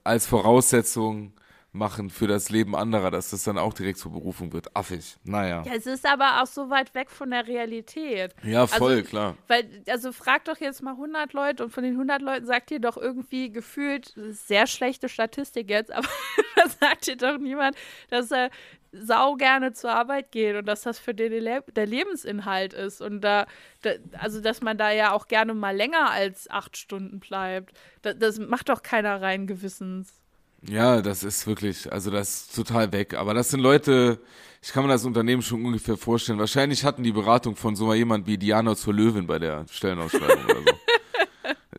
als Voraussetzung machen für das Leben anderer, dass das dann auch direkt zur Berufung wird. Affig. Naja. Ja, es ist aber auch so weit weg von der Realität. Ja, voll, also, klar. Weil, also frag doch jetzt mal 100 Leute und von den 100 Leuten sagt ihr doch irgendwie gefühlt, sehr schlechte Statistik jetzt, aber da sagt dir doch niemand, dass er sau gerne zur Arbeit geht und dass das für den Le der Lebensinhalt ist und da, da, also dass man da ja auch gerne mal länger als acht Stunden bleibt. Da, das macht doch keiner rein Gewissens. Ja, das ist wirklich, also das ist total weg. Aber das sind Leute, ich kann mir das Unternehmen schon ungefähr vorstellen. Wahrscheinlich hatten die Beratung von so jemand wie Diana zur Löwin bei der Stellenausschreibung oder so.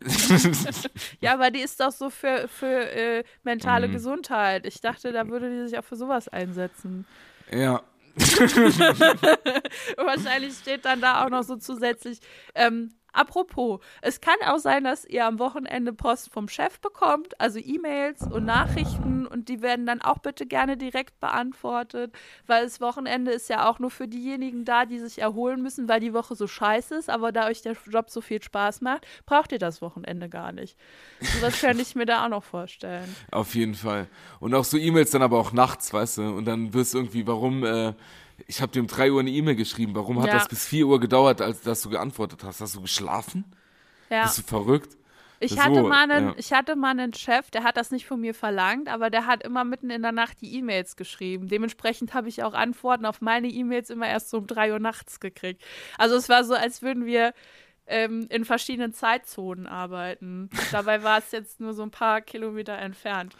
ja, aber die ist doch so für, für äh, mentale mhm. Gesundheit. Ich dachte, da würde die sich auch für sowas einsetzen. Ja. Wahrscheinlich steht dann da auch noch so zusätzlich, ähm, Apropos, es kann auch sein, dass ihr am Wochenende Post vom Chef bekommt, also E-Mails und Nachrichten und die werden dann auch bitte gerne direkt beantwortet, weil das Wochenende ist ja auch nur für diejenigen da, die sich erholen müssen, weil die Woche so scheiße ist, aber da euch der Job so viel Spaß macht, braucht ihr das Wochenende gar nicht. So was könnte ich mir da auch noch vorstellen. Auf jeden Fall. Und auch so E-Mails dann aber auch nachts, weißt du, und dann wirst du irgendwie, warum äh, ich habe dir um 3 Uhr eine E-Mail geschrieben. Warum hat ja. das bis 4 Uhr gedauert, als dass du geantwortet hast? Hast du geschlafen? Ja. Bist du verrückt? Ich hatte, so, mal einen, ja. ich hatte mal einen Chef, der hat das nicht von mir verlangt, aber der hat immer mitten in der Nacht die E-Mails geschrieben. Dementsprechend habe ich auch Antworten auf meine E-Mails immer erst so um 3 Uhr nachts gekriegt. Also es war so, als würden wir ähm, in verschiedenen Zeitzonen arbeiten. Dabei war es jetzt nur so ein paar Kilometer entfernt.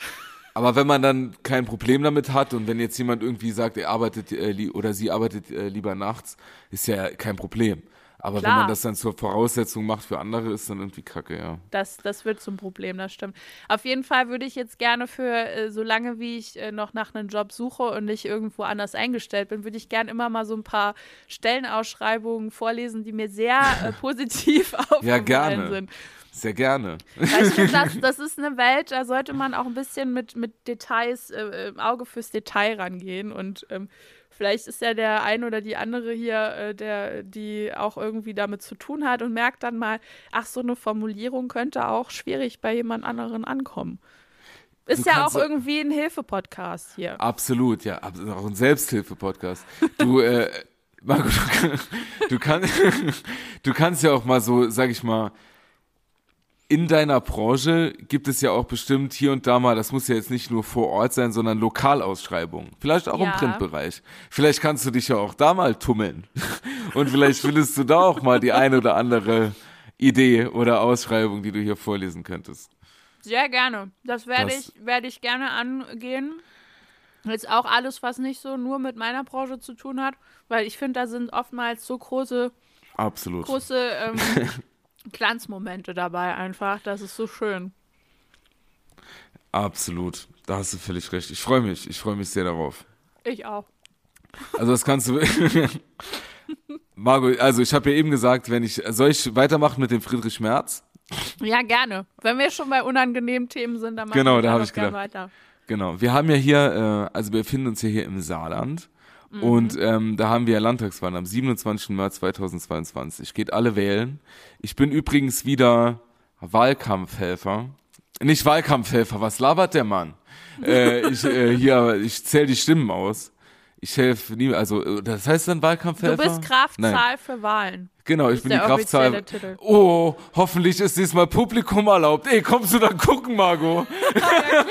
Aber wenn man dann kein Problem damit hat und wenn jetzt jemand irgendwie sagt, er arbeitet äh, oder sie arbeitet äh, lieber nachts, ist ja kein Problem. Aber Klar. wenn man das dann zur Voraussetzung macht für andere, ist dann irgendwie kacke, ja. Das, das wird zum Problem, das stimmt. Auf jeden Fall würde ich jetzt gerne für, äh, so lange wie ich äh, noch nach einem Job suche und nicht irgendwo anders eingestellt bin, würde ich gerne immer mal so ein paar Stellenausschreibungen vorlesen, die mir sehr äh, positiv aufgefallen ja, gerne. sind. Sehr gerne. Weil ich finde, das, das ist eine Welt, da sollte man auch ein bisschen mit, mit Details, äh, Auge fürs Detail rangehen. Und ähm, vielleicht ist ja der ein oder die andere hier, äh, der, die auch irgendwie damit zu tun hat und merkt dann mal, ach, so eine Formulierung könnte auch schwierig bei jemand anderen ankommen. Ist du ja auch irgendwie ein Hilfe-Podcast hier. Absolut, ja. Auch ein Selbsthilfe-Podcast. Du, äh, Marco, du, du, kann, du kannst ja auch mal so, sag ich mal, in deiner Branche gibt es ja auch bestimmt hier und da mal, das muss ja jetzt nicht nur vor Ort sein, sondern Lokalausschreibungen. Vielleicht auch ja. im Printbereich. Vielleicht kannst du dich ja auch da mal tummeln. Und vielleicht findest du da auch mal die eine oder andere Idee oder Ausschreibung, die du hier vorlesen könntest. Sehr gerne. Das werde ich, werde ich gerne angehen. Jetzt auch alles, was nicht so nur mit meiner Branche zu tun hat, weil ich finde, da sind oftmals so große, Absolut. große ähm, Glanzmomente dabei einfach. Das ist so schön. Absolut. Da hast du völlig recht. Ich freue mich. Ich freue mich sehr darauf. Ich auch. Also das kannst du. Margot, also ich habe ja eben gesagt, wenn ich soll ich weitermachen mit dem Friedrich Merz? Ja, gerne. Wenn wir schon bei unangenehmen Themen sind, dann machen genau, wir da ich gedacht. weiter. Genau. Wir haben ja hier, äh, also wir befinden uns ja hier im Saarland Mhm. Und ähm, da haben wir Landtagswahlen am 27. März 2022. Geht alle wählen. Ich bin übrigens wieder Wahlkampfhelfer. Nicht Wahlkampfhelfer, was labert der Mann? äh, ich, äh, hier, ich zähle die Stimmen aus. Ich helfe nie, also das heißt dann Wahlkampfhelfer? Du bist Kraftzahl Nein. für Wahlen. Genau, ich bin die Kraftzahl. Oh, hoffentlich ist diesmal Publikum erlaubt. Ey, kommst du dann gucken, Margot? ja,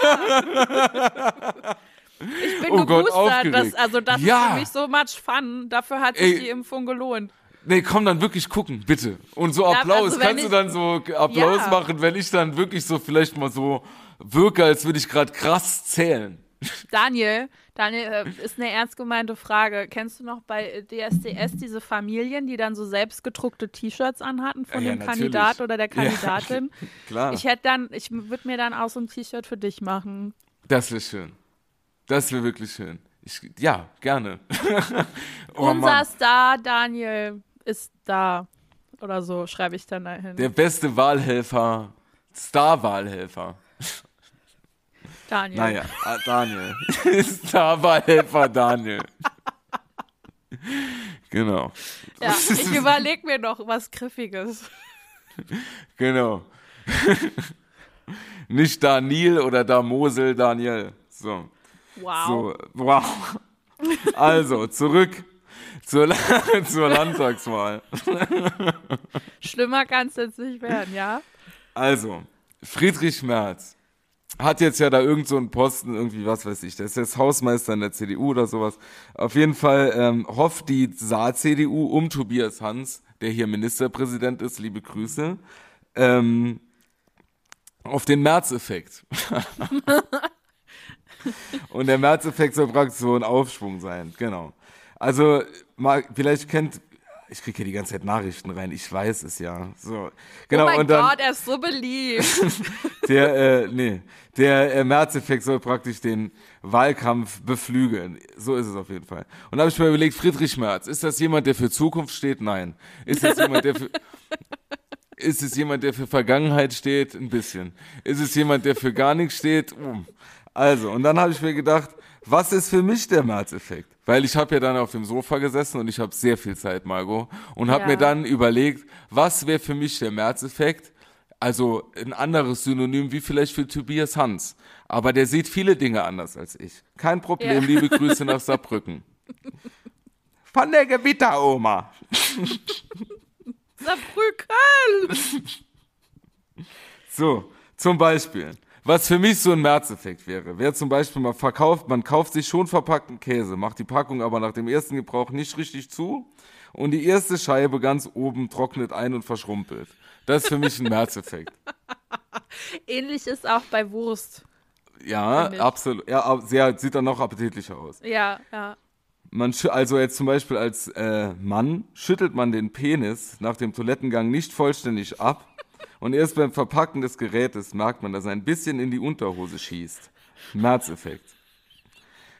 Ich bin oh geboostert, das, also das ja. ist für mich so much fun. Dafür hat sich Ey. die Impfung gelohnt. Nee, komm dann wirklich gucken, bitte. Und so Applaus. Also, Kannst ich, du dann so Applaus ja. machen, wenn ich dann wirklich so vielleicht mal so wirke, als würde ich gerade krass zählen? Daniel, Daniel, äh, ist eine ernst gemeinte Frage. Kennst du noch bei DSDS diese Familien, die dann so selbstgedruckte T-Shirts anhatten von ja, dem natürlich. Kandidat oder der Kandidatin? Ja, klar. Ich hätte dann, ich würde mir dann auch so ein T-Shirt für dich machen. Das wäre schön. Das wäre wirklich schön. Ich, ja, gerne. oh, Unser Mann. Star Daniel ist da. Oder so schreibe ich dann dahin. Der beste Wahlhelfer, Star-Wahlhelfer. Daniel. Naja, ah, Daniel. Star-Wahlhelfer Daniel. genau. Ja, ich überlege mir noch was Griffiges. Genau. Nicht Daniel oder da Mosel Daniel. So. Wow. So, wow. Also, zurück zur, zur Landtagswahl. Schlimmer kann es jetzt nicht werden, ja? Also, Friedrich Merz hat jetzt ja da irgend so einen Posten, irgendwie, was weiß ich, der ist jetzt Hausmeister in der CDU oder sowas. Auf jeden Fall ähm, hofft die Saar-CDU um Tobias Hans, der hier Ministerpräsident ist, liebe Grüße, ähm, auf den März-Effekt. Und der März-Effekt soll praktisch so ein Aufschwung sein, genau. Also, mal, vielleicht kennt, ich kriege hier die ganze Zeit Nachrichten rein, ich weiß es ja. So, genau, oh mein und dann, Gott, er ist so beliebt. der, äh, nee, der äh, März-Effekt soll praktisch den Wahlkampf beflügeln. So ist es auf jeden Fall. Und da habe ich mir überlegt, Friedrich Merz, ist das jemand, der für Zukunft steht? Nein. Ist das jemand, der für ist es jemand, der für Vergangenheit steht? Ein bisschen. Ist es jemand, der für gar nichts steht? Uh. Also, und dann habe ich mir gedacht, was ist für mich der März-Effekt? Weil ich habe ja dann auf dem Sofa gesessen und ich habe sehr viel Zeit, Margot, und habe Ja. mir dann überlegt, was wäre für mich der März-Effekt? Also ein anderes Synonym wie vielleicht für Tobias Hans. Aber der sieht viele Dinge anders als ich. Kein Problem, Ja. liebe Grüße nach Saarbrücken. Von der Gewitteroma. Saarbrücken! So, zum Beispiel. Was für mich so ein Märzeffekt wäre, wäre zum Beispiel mal verkauft, man kauft sich schon verpackten Käse, macht die Packung aber nach dem ersten Gebrauch nicht richtig zu und die erste Scheibe ganz oben trocknet ein und verschrumpelt. Das ist für mich ein Märzeffekt. Ähnlich ist auch bei Wurst. Ja, absolut. Ja, sehr, sieht dann noch appetitlicher aus. Ja, ja. Man, also jetzt zum Beispiel als äh, Mann schüttelt man den Penis nach dem Toilettengang nicht vollständig ab und erst beim Verpacken des Gerätes merkt man, dass er ein bisschen in die Unterhose schießt. Märzeffekt.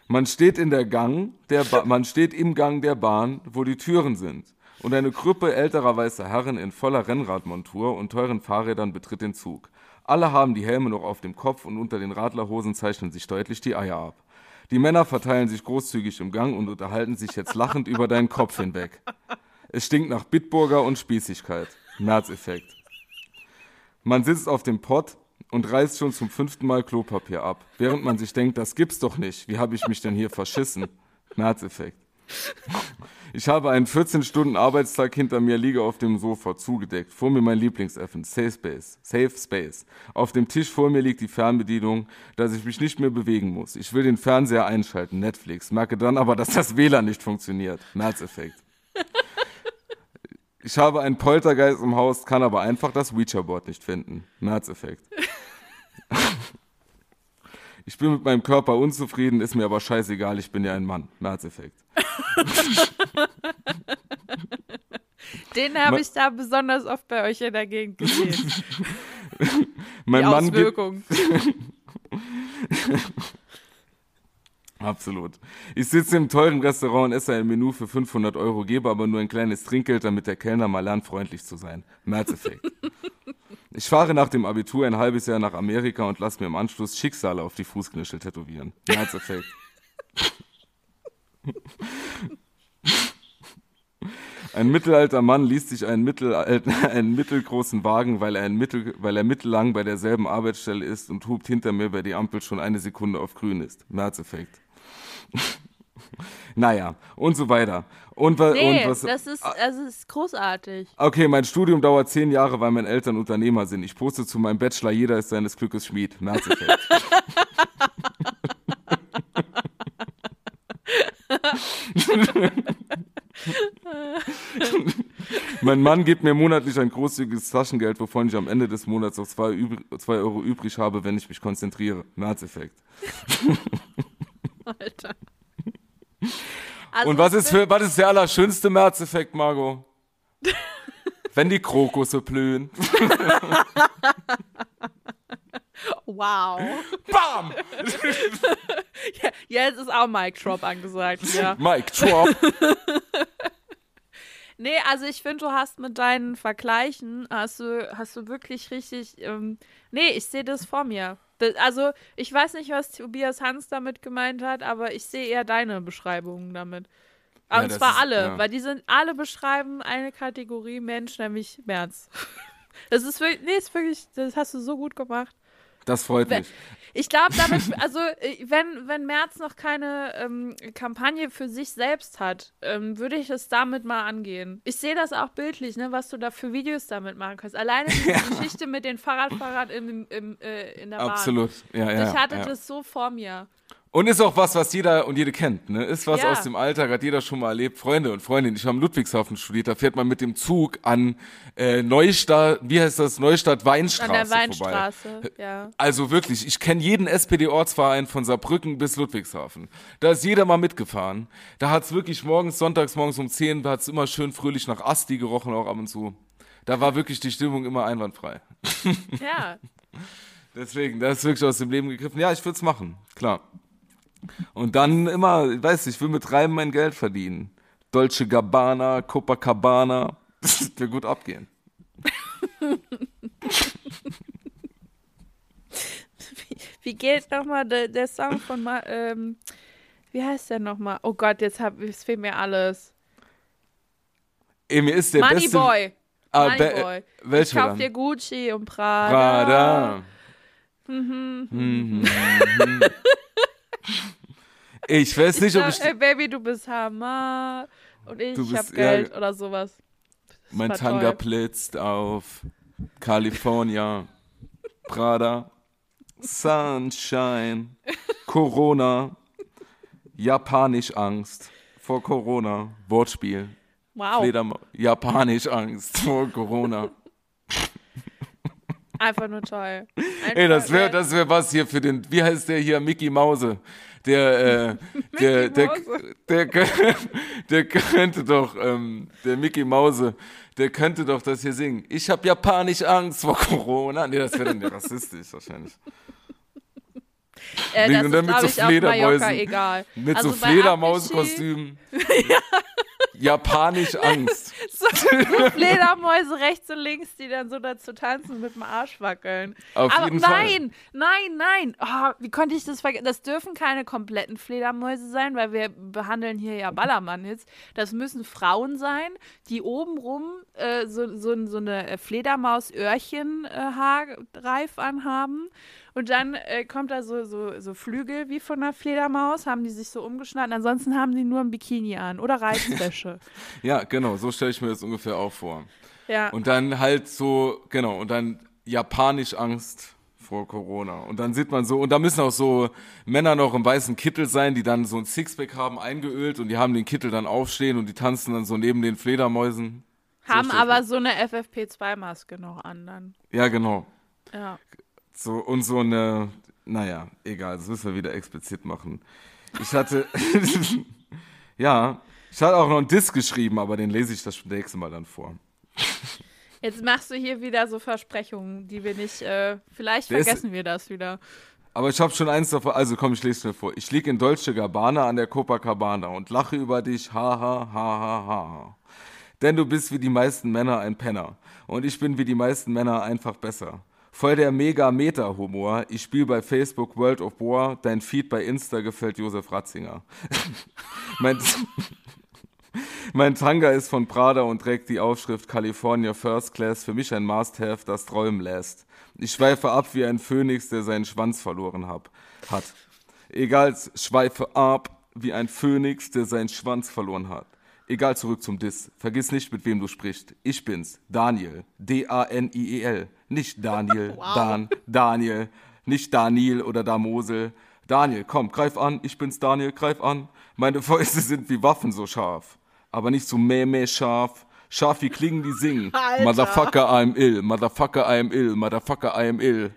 Man steht in der Gang, der ba man steht im Gang der Bahn, wo die Türen sind. Und eine Gruppe älterer weißer Herren in voller Rennradmontur und teuren Fahrrädern betritt den Zug. Alle haben die Helme noch auf dem Kopf und unter den Radlerhosen zeichnen sich deutlich die Eier ab. Die Männer verteilen sich großzügig im Gang und unterhalten sich jetzt lachend über deinen Kopf hinweg. Es stinkt nach Bitburger und Spießigkeit. Märzeffekt. Man sitzt auf dem Pott und reißt schon zum fünften Mal Klopapier ab, während man sich denkt, das gibt's doch nicht. Wie habe ich mich denn hier verschissen? Märzeffekt. Ich habe einen 14-Stunden-Arbeitstag hinter mir, liege auf dem Sofa, zugedeckt. Vor mir mein Lieblingsessen, Safe Space. Safe Space. Auf dem Tisch vor mir liegt die Fernbedienung, dass ich mich nicht mehr bewegen muss. Ich will den Fernseher einschalten, Netflix, merke dann aber, dass das WLAN nicht funktioniert. Märzeffekt. Ich habe einen Poltergeist im Haus, kann aber einfach das Ouija-Board nicht finden. Märzeffekt. Ich bin mit meinem Körper unzufrieden, ist mir aber scheißegal, ich bin ja ein Mann. Märzeffekt. Den habe ich da besonders oft bei euch in der Gegend gesehen. Mein Die Mann gibt, Auswirkungen. Absolut. Ich sitze im teuren Restaurant und esse ein Menü für 500 Euro, gebe aber nur ein kleines Trinkgeld, damit der Kellner mal lernt, freundlich zu sein. Märzeffekt. Ich fahre nach dem Abitur ein halbes Jahr nach Amerika und lasse mir im Anschluss Schicksale auf die Fußknöchel tätowieren. Märzeffekt. Ein mittelalter Mann liest sich einen, mittelalten, einen mittelgroßen Wagen, weil er, ein mittel, weil er mittellang bei derselben Arbeitsstelle ist und hupt hinter mir, weil die Ampel schon eine Sekunde auf grün ist. Märzeffekt. naja, und so weiter. Und, wa- Nee, und was. das ist, das ist großartig. Okay, mein Studium dauert zehn Jahre, weil meine Eltern Unternehmer sind. Ich poste zu meinem Bachelor, jeder ist seines Glückes Schmied. Märzeffekt. mein Mann gibt mir monatlich ein großzügiges Taschengeld, wovon ich am Ende des Monats noch zwei, übr zwei Euro übrig habe, wenn ich mich konzentriere. Märzeffekt. Alter. Also Und was ist, für, was ist der allerschönste Märzeffekt, Margot? Wenn die Krokusse blühen. Wow. Bam! Jetzt ist auch Mike Drop angesagt. Ja. Mike Drop. Nee, also ich finde, du hast mit deinen Vergleichen, hast du, hast du wirklich richtig, ähm, nee, ich sehe das vor mir. Also ich weiß nicht, was Tobias Hans damit gemeint hat, aber ich sehe eher deine Beschreibungen damit. Ja, Und zwar ist- alle, ja. weil die sind, alle beschreiben eine Kategorie Mensch, nämlich März. Das ist wirklich, nee, ist wirklich, das hast du so gut gemacht. Das freut mich. Ich glaube, damit, also äh, wenn, wenn Merz noch keine ähm, Kampagne für sich selbst hat, ähm, würde ich es damit mal angehen. Ich sehe das auch bildlich, ne, was du da für Videos damit machen kannst. Alleine die Geschichte mit den Fahrradfahrern im, im, äh, in der Bahn. Absolut. Ja, ja, Ich hatte ja. das so vor mir. Und ist auch was, was jeder und jede kennt. Ne? Ist was Ja. aus dem Alltag, hat jeder schon mal erlebt. Freunde und Freundinnen, ich habe in Ludwigshafen studiert, da fährt man mit dem Zug an äh, Neustadt, wie heißt das, Neustadt Weinstraße An der vorbei. Weinstraße, ja. Also wirklich, ich kenne jeden SPD-Ortsverein von Saarbrücken bis Ludwigshafen. Da ist jeder mal mitgefahren. Da hat's wirklich morgens, sonntags morgens um 10, da hat's immer schön fröhlich nach Asti gerochen, auch ab und zu. Da war wirklich die Stimmung immer einwandfrei. Ja, Deswegen, das ist wirklich aus dem Leben gegriffen. Ja, ich würde es machen, klar. Und dann immer, ich weiß nicht, ich will mit Reimen mein Geld verdienen. Dolce Gabbana, Copacabana, das wird gut abgehen. wie geht nochmal der, der Song von, Ma ähm, wie heißt der nochmal? Oh Gott, jetzt hab, es fehlt mir alles. Ey, mir ist der Money beste... Boy. Ah, Money be- Boy. Ich kauf dann? dir Gucci und Prada. Prada. Mhm. Mhm. Ich weiß nicht, ob ich Ey, Baby, du bist Hammer. Und ich Du hab bist- ja, Geld oder sowas. mein Tanga toll. blitzt auf California, Prada, Sunshine, Corona, Japanisch Angst vor Corona, Wortspiel. Wow. Flederma Japanisch Angst vor Corona. Einfach nur toll. Ey, das Einfach, wäre das wär was hier für den, wie heißt der hier, Mickey Mause. Der, äh, der, der, der, der, könnte doch, ähm, der Mickey Mause, der könnte doch das hier singen. Ich hab japanisch Angst vor Corona. Nee, das wäre dann ja rassistisch wahrscheinlich. Äh, das und ist, dann mit so Mallorca Fledermäusen. egal. Mit Also so Fledermauskostümen. Japanisch Angst. So, Fledermäuse rechts und links, die dann so dazu tanzen mit dem Arsch wackeln. Auf Aber jeden Fall. nein, nein, nein. Oh, wie konnte ich das vergessen? Das dürfen keine kompletten Fledermäuse sein, weil wir behandeln hier ja Ballermann-Hits. Das müssen Frauen sein, die obenrum äh, so, so, so eine Fledermaus-Öhrchen-Haarreif anhaben. Und dann äh, kommt da so, so, so Flügel wie von einer Fledermaus, haben die sich so umgeschnallt. Ansonsten haben die nur ein Bikini an oder Reizwäsche. Ja, genau, so stelle ich mir das ungefähr auch vor. ja. Und dann halt so, genau, und dann japanisch Angst vor Corona. Und dann sieht man so, und da müssen auch so Männer noch im weißen Kittel sein, die dann so ein Sixpack haben, eingeölt und die haben den Kittel dann aufstehen und die tanzen dann so neben den Fledermäusen. Haben ich aber so eine FFP2-Maske noch an dann. Ja, genau. Ja. So, und so eine, naja, egal, das müssen wir wieder explizit machen. Ich hatte, ja, ich hatte auch noch einen Diss geschrieben, aber den lese ich das nächste Mal dann vor. Jetzt machst du hier wieder so Versprechungen, die wir nicht, äh, vielleicht Der ist- vergessen wir das wieder. Aber ich habe schon eins davon, also komm, ich lese schnell vor. Ich lieg in Dolce Gabbana an der Copacabana und lache über dich, ha, ha, ha, ha, ha. Denn du bist wie die meisten Männer ein Penner. Und ich bin wie die meisten Männer einfach besser. Voll der Mega-Meta-Humor. Ich spiele bei Facebook World of War. Dein Feed bei Insta gefällt Josef Ratzinger. mein, mein Tanga ist von Prada und trägt die Aufschrift California First Class. Für mich ein Must-Have, das träumen lässt. Ich schweife ab wie ein Phönix, der seinen Schwanz verloren hab, hat. Egal, schweife ab wie ein Phönix, der seinen Schwanz verloren hat. Egal, zurück zum Diss. Vergiss nicht, mit wem du sprichst. Ich bin's, Daniel. D-A-N-I-E-L. Nicht Daniel, Dan, Daniel. Nicht Daniel oder Damosel. Daniel, komm, greif an. Ich bin's, Daniel, greif an. Meine Fäuste sind wie Waffen so scharf. Aber nicht so meh scharf. Scharf wie Klingen, die singen. Alter. Motherfucker, I'm ill. Motherfucker, I'm ill. Motherfucker, I'm ill.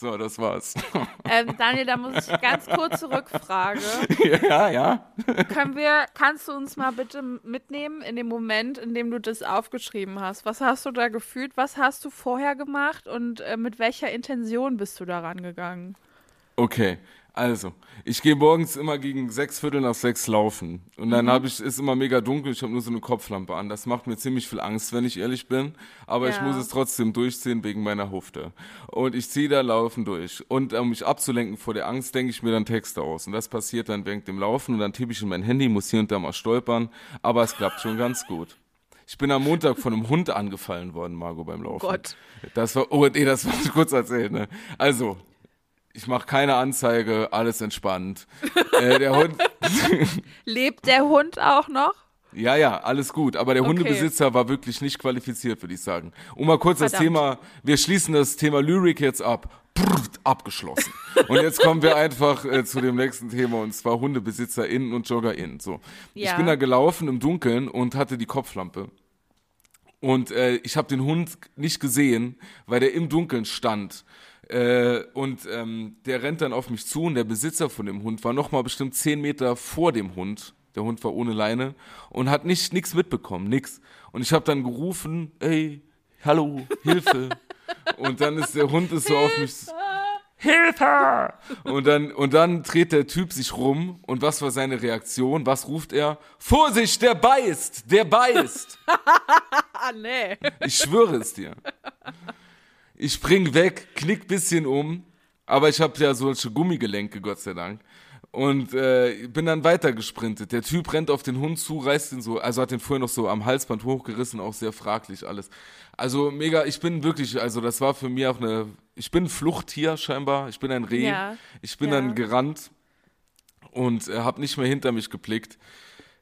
So, das war's. Ähm, Daniel, da muss ich ganz kurz zurückfragen. ja, ja. Können wir, kannst du uns mal bitte mitnehmen in dem Moment, in dem du das aufgeschrieben hast? Was hast du da gefühlt? Was hast du vorher gemacht und äh, mit welcher Intention bist du daran gegangen? Okay, also, ich gehe morgens immer gegen sechs Viertel nach sechs laufen. Und dann habe ich, ist immer mega dunkel, ich habe nur so eine Kopflampe an. Das macht mir ziemlich viel Angst, wenn ich ehrlich bin. Aber ich Ja. muss es trotzdem durchziehen wegen meiner Hufte. Und ich ziehe da Laufen durch. Und um mich abzulenken vor der Angst, denke ich mir dann Texte aus. Und das passiert dann während dem Laufen. Und dann tippe ich in mein Handy, muss hier und da mal stolpern. Aber es klappt schon ganz gut. Ich bin am Montag von einem Hund angefallen worden, Margot, beim Laufen. Gott. Das war, oh, nee, das war kurz erzählt, ne? Also, ich mache keine Anzeige, alles entspannt. äh, der Hund, Lebt der Hund auch noch? ja, ja, alles gut. Aber der Okay. Hundebesitzer war wirklich nicht qualifiziert, würde ich sagen. Um mal kurz das Verdammt. Thema, wir schließen das Thema Lyrik jetzt ab. Brrrt, abgeschlossen. Und jetzt kommen wir einfach äh, zu dem nächsten Thema und zwar HundebesitzerInnen und JoggerInnen. So. Ich Ja. bin da gelaufen im Dunkeln und hatte die Kopflampe. Und äh, ich habe den Hund nicht gesehen, weil der im Dunkeln stand. Äh, und ähm, der rennt dann auf mich zu und der Besitzer von dem Hund war noch mal bestimmt zehn Meter vor dem Hund. Der Hund war ohne Leine und hat nicht nichts mitbekommen, nix. Und ich habe dann gerufen, ey, hallo, Hilfe. und dann ist der Hund ist so auf mich. Hilfe! Und dann, und dann dreht der Typ sich rum und was war seine Reaktion? Was ruft er? Vorsicht, der beißt! Der beißt! Nee. Ich schwöre es dir. Ich spring weg, knick bisschen um, aber ich habe ja solche Gummigelenke, Gott sei Dank. Und äh, bin dann weiter gesprintet. Der Typ rennt auf den Hund zu, reißt ihn so, also hat den vorher noch so am Halsband hochgerissen, auch sehr fraglich alles. Also mega, ich bin wirklich, also das war für mich auch eine, ich bin ein Fluchttier scheinbar, ich bin ein Reh. Ja, Ich bin ja. dann gerannt und äh, habe nicht mehr hinter mich geblickt,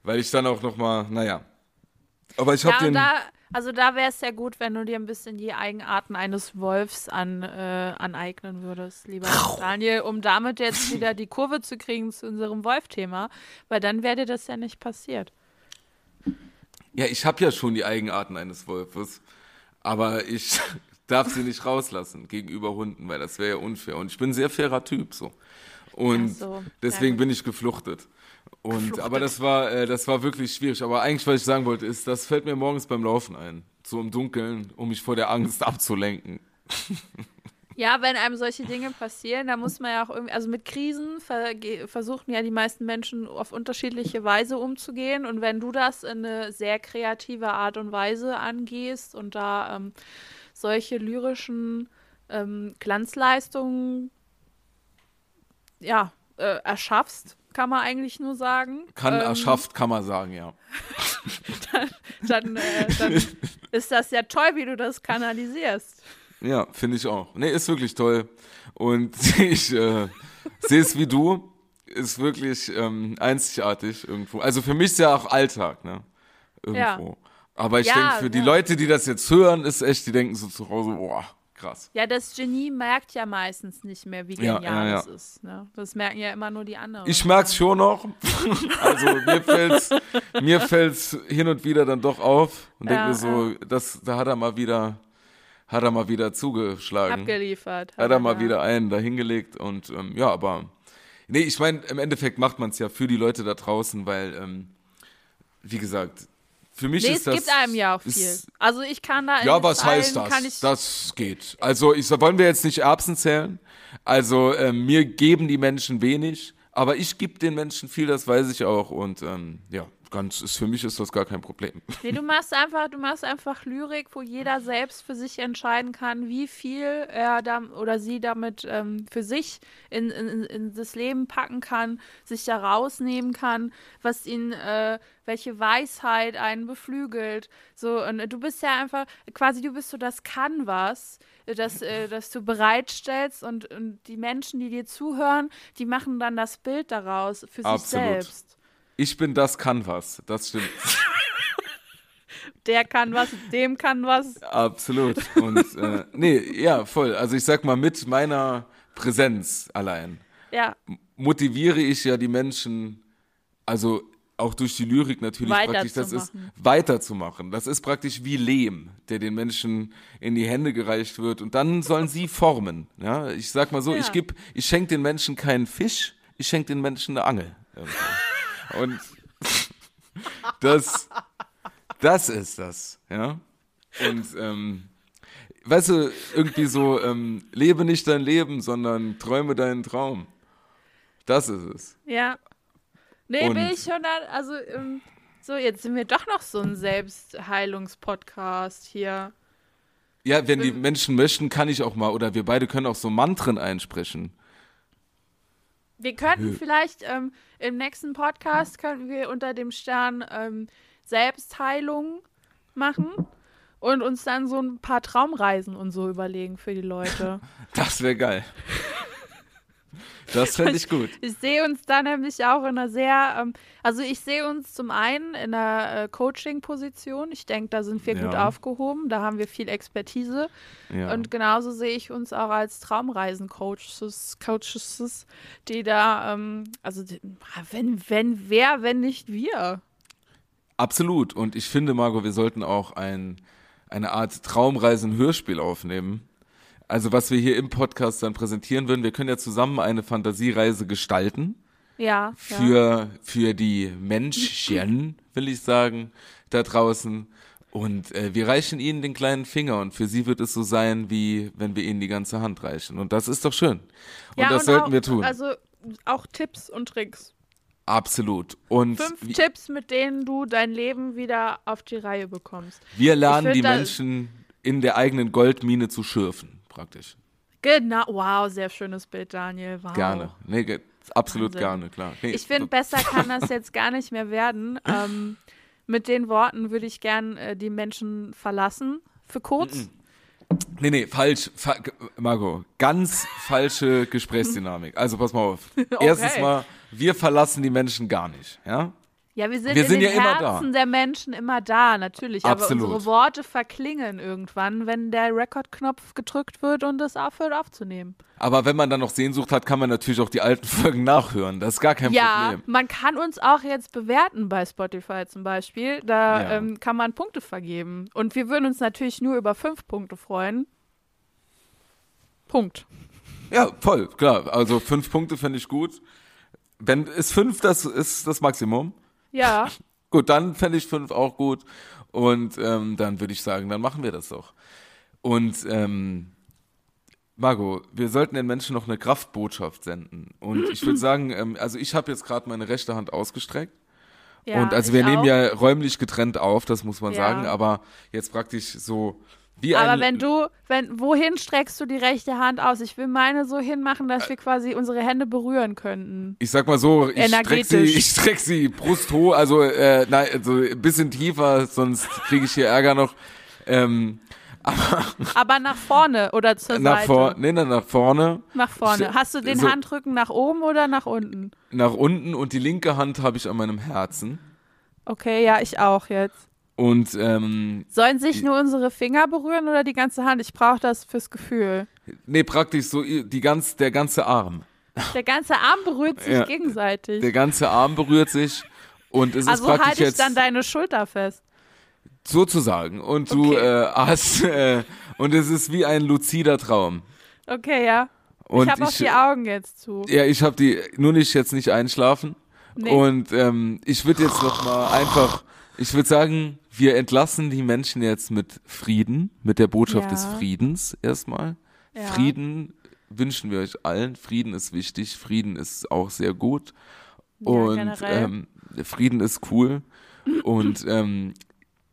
weil ich dann auch noch mal, naja. Aber ich habe Ja, den... da, also da wäre es ja gut, wenn du dir ein bisschen die Eigenarten eines Wolfs an, äh, aneignen würdest, lieber Daniel, um damit jetzt wieder die Kurve zu kriegen zu unserem Wolf-Thema, weil dann wäre dir das ja nicht passiert. Ja, ich habe ja schon die Eigenarten eines Wolfes, aber ich darf sie nicht rauslassen gegenüber Hunden, weil das wäre ja unfair. Und ich bin ein sehr fairer Typ so. Und so, deswegen bin ich gefluchtet. Und Gefluchtet. aber das war äh, das war wirklich schwierig. Aber eigentlich, was ich sagen wollte, ist, das fällt mir morgens beim Laufen ein, so im Dunkeln, um mich vor der Angst abzulenken. Ja, wenn einem solche Dinge passieren, da muss man ja auch irgendwie, also mit Krisen verge- versuchen ja die meisten Menschen auf unterschiedliche Weise umzugehen. Und wenn du das in eine sehr kreative Art und Weise angehst und da ähm, solche lyrischen ähm, Glanzleistungen ja, äh, erschaffst, kann man eigentlich nur sagen. Kann ähm, erschafft, kann man sagen, ja. Dann, äh, dann ist das ja toll, wie du das kanalisierst. Ja, finde ich auch. Nee, ist wirklich toll. Und ich äh, sehe es wie du. Ist wirklich ähm, einzigartig irgendwo. Also für mich ist ja auch Alltag, ne? Irgendwo. Aber ich Ja, denke, für die ja. Leute, die das jetzt hören, ist echt, die denken so zu Hause, boah, krass. Ja, das Genie merkt ja meistens nicht mehr, wie genial ja, ja. es ist. Ne? Das merken ja immer nur die anderen. Ich merk's schon noch. also mir fällt's, mir fällt's hin und wieder dann doch auf und denke mir so, das, da hat er mal wieder, hat er mal wieder zugeschlagen. Abgeliefert. hat er mal ja. wieder einen dahingelegt und ähm, ja, aber nee, ich meine, im Endeffekt macht man es ja für die Leute da draußen, weil, ähm, wie gesagt, für mich Nee, ist es das. gibt einem ja auch viel. Also ich kann da Ja, was heißt das? Kann ich, das geht. Also ich, wollen wir jetzt nicht Erbsen zählen? Also ähm, mir geben die Menschen wenig, aber ich gebe den Menschen viel, das weiß ich auch und ähm, ja, ganz ist für mich ist das gar kein Problem. nee, du machst einfach, du machst einfach Lyrik, wo jeder selbst für sich entscheiden kann, wie viel er da oder sie damit ähm, für sich in, in, in das Leben packen kann, sich da rausnehmen kann, was ihn, äh, welche Weisheit einen beflügelt. So, und du bist ja einfach, quasi, du bist so das Canvas, äh, das, äh, das du bereitstellst und, und die Menschen, die dir zuhören, die machen dann das Bild daraus für sich Absolut. selbst. Ich bin das Canvas, das stimmt. Der kann was, dem kann was. Absolut. Und äh, nee, ja, voll. Also ich sag mal, mit meiner Präsenz allein Ja, motiviere ich ja die Menschen, also auch durch die Lyrik natürlich praktisch, das ist Weiterzumachen. Das ist praktisch wie Lehm, der den Menschen in die Hände gereicht wird und dann sollen sie formen. Ja, ich sag mal so, Ja. ich geb, ich schenke den Menschen keinen Fisch, ich schenke den Menschen eine Angel. Irgendwo. Und das, das ist das, ja. Und ähm, weißt du, irgendwie so, ähm, lebe nicht dein Leben, sondern träume deinen Traum. Das ist es. ja. Nee, Und- bin ich schon da, also, ähm, so, jetzt sind wir doch noch so ein Selbstheilungspodcast hier. Ja, wenn die. Menschen möchten, kann ich auch mal, oder wir beide können auch so Mantren einsprechen. Wir könnten vielleicht ähm, im nächsten Podcast könnten wir unter dem Stern ähm, Selbstheilung machen und uns dann so ein paar Traumreisen und so überlegen für die Leute. Das wäre geil. Das fände ich gut. Ich sehe uns da nämlich auch in einer sehr, ähm, also ich sehe uns zum einen in einer äh, Coaching-Position. Ich denke, da sind wir gut Ja. aufgehoben, da haben wir viel Expertise. Ja. Und genauso sehe ich uns auch als Traumreisen-Coaches, Coaches, die da, ähm, also die, wenn, wenn, wer, wenn nicht wir. Absolut. Und ich finde, Margot, wir sollten auch ein, eine Art Traumreisen-Hörspiel aufnehmen. Also was wir hier im Podcast dann präsentieren würden, wir können ja zusammen eine Fantasiereise gestalten Ja. ja. für, für die Menschen, will ich sagen, da draußen. Und äh, wir reichen ihnen den kleinen Finger und für sie wird es so sein, wie wenn wir ihnen die ganze Hand reichen. Und das ist doch schön. Und ja, das sollten auch, wir tun. Also auch Tipps und Tricks. Absolut. Und Fünf wie- Tipps, mit denen du dein Leben wieder auf die Reihe bekommst. wir lernen die find da- Menschen in der eigenen Goldmine zu schürfen, praktisch. Genau. Wow, sehr schönes Bild, Daniel. Wow. Gerne. Nee, absolut Wahnsinn. gerne, klar. Nee, Ich finde, besser kann das jetzt gar nicht mehr werden. Ähm, mit den Worten würde ich gern äh, die Menschen verlassen. Für kurz. Nee, nee, falsch. Fa Margot, ganz falsche Gesprächsdynamik. Also pass mal auf. Erstens mal, wir verlassen die Menschen gar nicht, ja? Ja, wir sind, Wir in sind den ja immer da. Herzen der Menschen immer da, natürlich. Absolut. Aber unsere Worte verklingen irgendwann, wenn der Rekordknopf gedrückt wird und es aufhört aufzunehmen. Aber wenn man dann noch Sehnsucht hat, kann man natürlich auch die alten Folgen nachhören. Das ist gar kein ja, Problem. man kann uns auch jetzt bewerten bei Spotify zum Beispiel. Da Ja. ähm, kann man Punkte vergeben. Und wir würden uns natürlich nur über fünf Punkte freuen. Punkt. Ja, voll, klar. Also fünf Punkte finde ich gut. Wenn ist fünf, das ist das Maximum. Ja, Gut, dann fände ich fünf auch gut. Und ähm, dann würde ich sagen, dann machen wir das doch. Und ähm, Margot, wir sollten den Menschen noch eine Kraftbotschaft senden. Und ich würde sagen, ähm, also ich habe jetzt gerade meine rechte Hand ausgestreckt. ja. und also wir nehmen auch. ja räumlich getrennt auf, das muss man Ja. sagen. Aber jetzt praktisch so wie. Aber wenn du, wenn, wohin streckst du die rechte Hand aus? Ich will meine so hinmachen, dass wir quasi unsere Hände berühren könnten. Ich sag mal so, ich streck sie, ich streck sie brusthoch, also äh, nein, also ein bisschen tiefer, sonst kriege ich hier Ärger noch. Ähm, Aber nach vorne oder zur nach Seite? vorne, nee, nach vorne, Nach vorne. Hast du den So. Handrücken nach oben oder nach unten? nach unten und die linke Hand habe ich an meinem Herzen. Okay, ja, ich auch jetzt. Und ähm, Sollen sich nur unsere Finger berühren oder die ganze Hand? Ich brauche das fürs Gefühl. nee, praktisch so die ganz, der ganze Arm. Der ganze Arm berührt sich Ja. gegenseitig. Der ganze Arm berührt sich und es also ist praktisch halte ich jetzt dann deine Schulter fest. sozusagen. Und du Okay. äh, hast äh, und es ist wie ein luzider Traum. Okay, ja. Und ich habe auch die Augen jetzt zu. Ja, ich habe die, nur nicht jetzt nicht einschlafen. Nee. Und ähm, ich würde jetzt noch mal einfach, ich würde sagen, wir entlassen die Menschen jetzt mit Frieden, mit der Botschaft Ja. des Friedens erstmal. Ja. Frieden wünschen wir euch allen. Frieden ist wichtig, Frieden ist auch sehr gut. Ja, Und ähm, Frieden ist cool. Und ähm,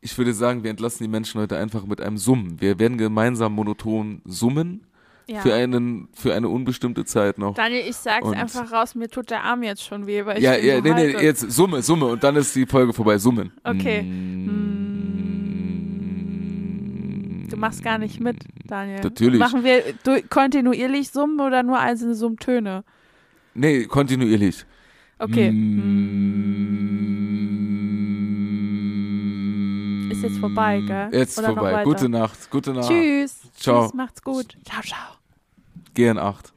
ich würde sagen, wir entlassen die Menschen heute einfach mit einem Summen. Wir werden gemeinsam monoton summen Ja. für einen für eine unbestimmte Zeit noch. Daniel, ich sag's Und- einfach raus, mir tut der Arm jetzt schon weh, weil ich Ja, den ja, nee, nee, jetzt Summe, Summe und dann ist die Folge vorbei. Summen. Okay. Mm. Du machst gar nicht mit, Daniel. Natürlich. Machen wir kontinuierlich Summen oder nur einzelne Summtöne? Nee, kontinuierlich. Okay. Mm. Ist jetzt vorbei, gell? Jetzt Oder vorbei. Gute Nacht. Gute Nacht. Tschüss. Ciao. Tschüss, macht's gut. Ciao, ciao. Geh in Acht.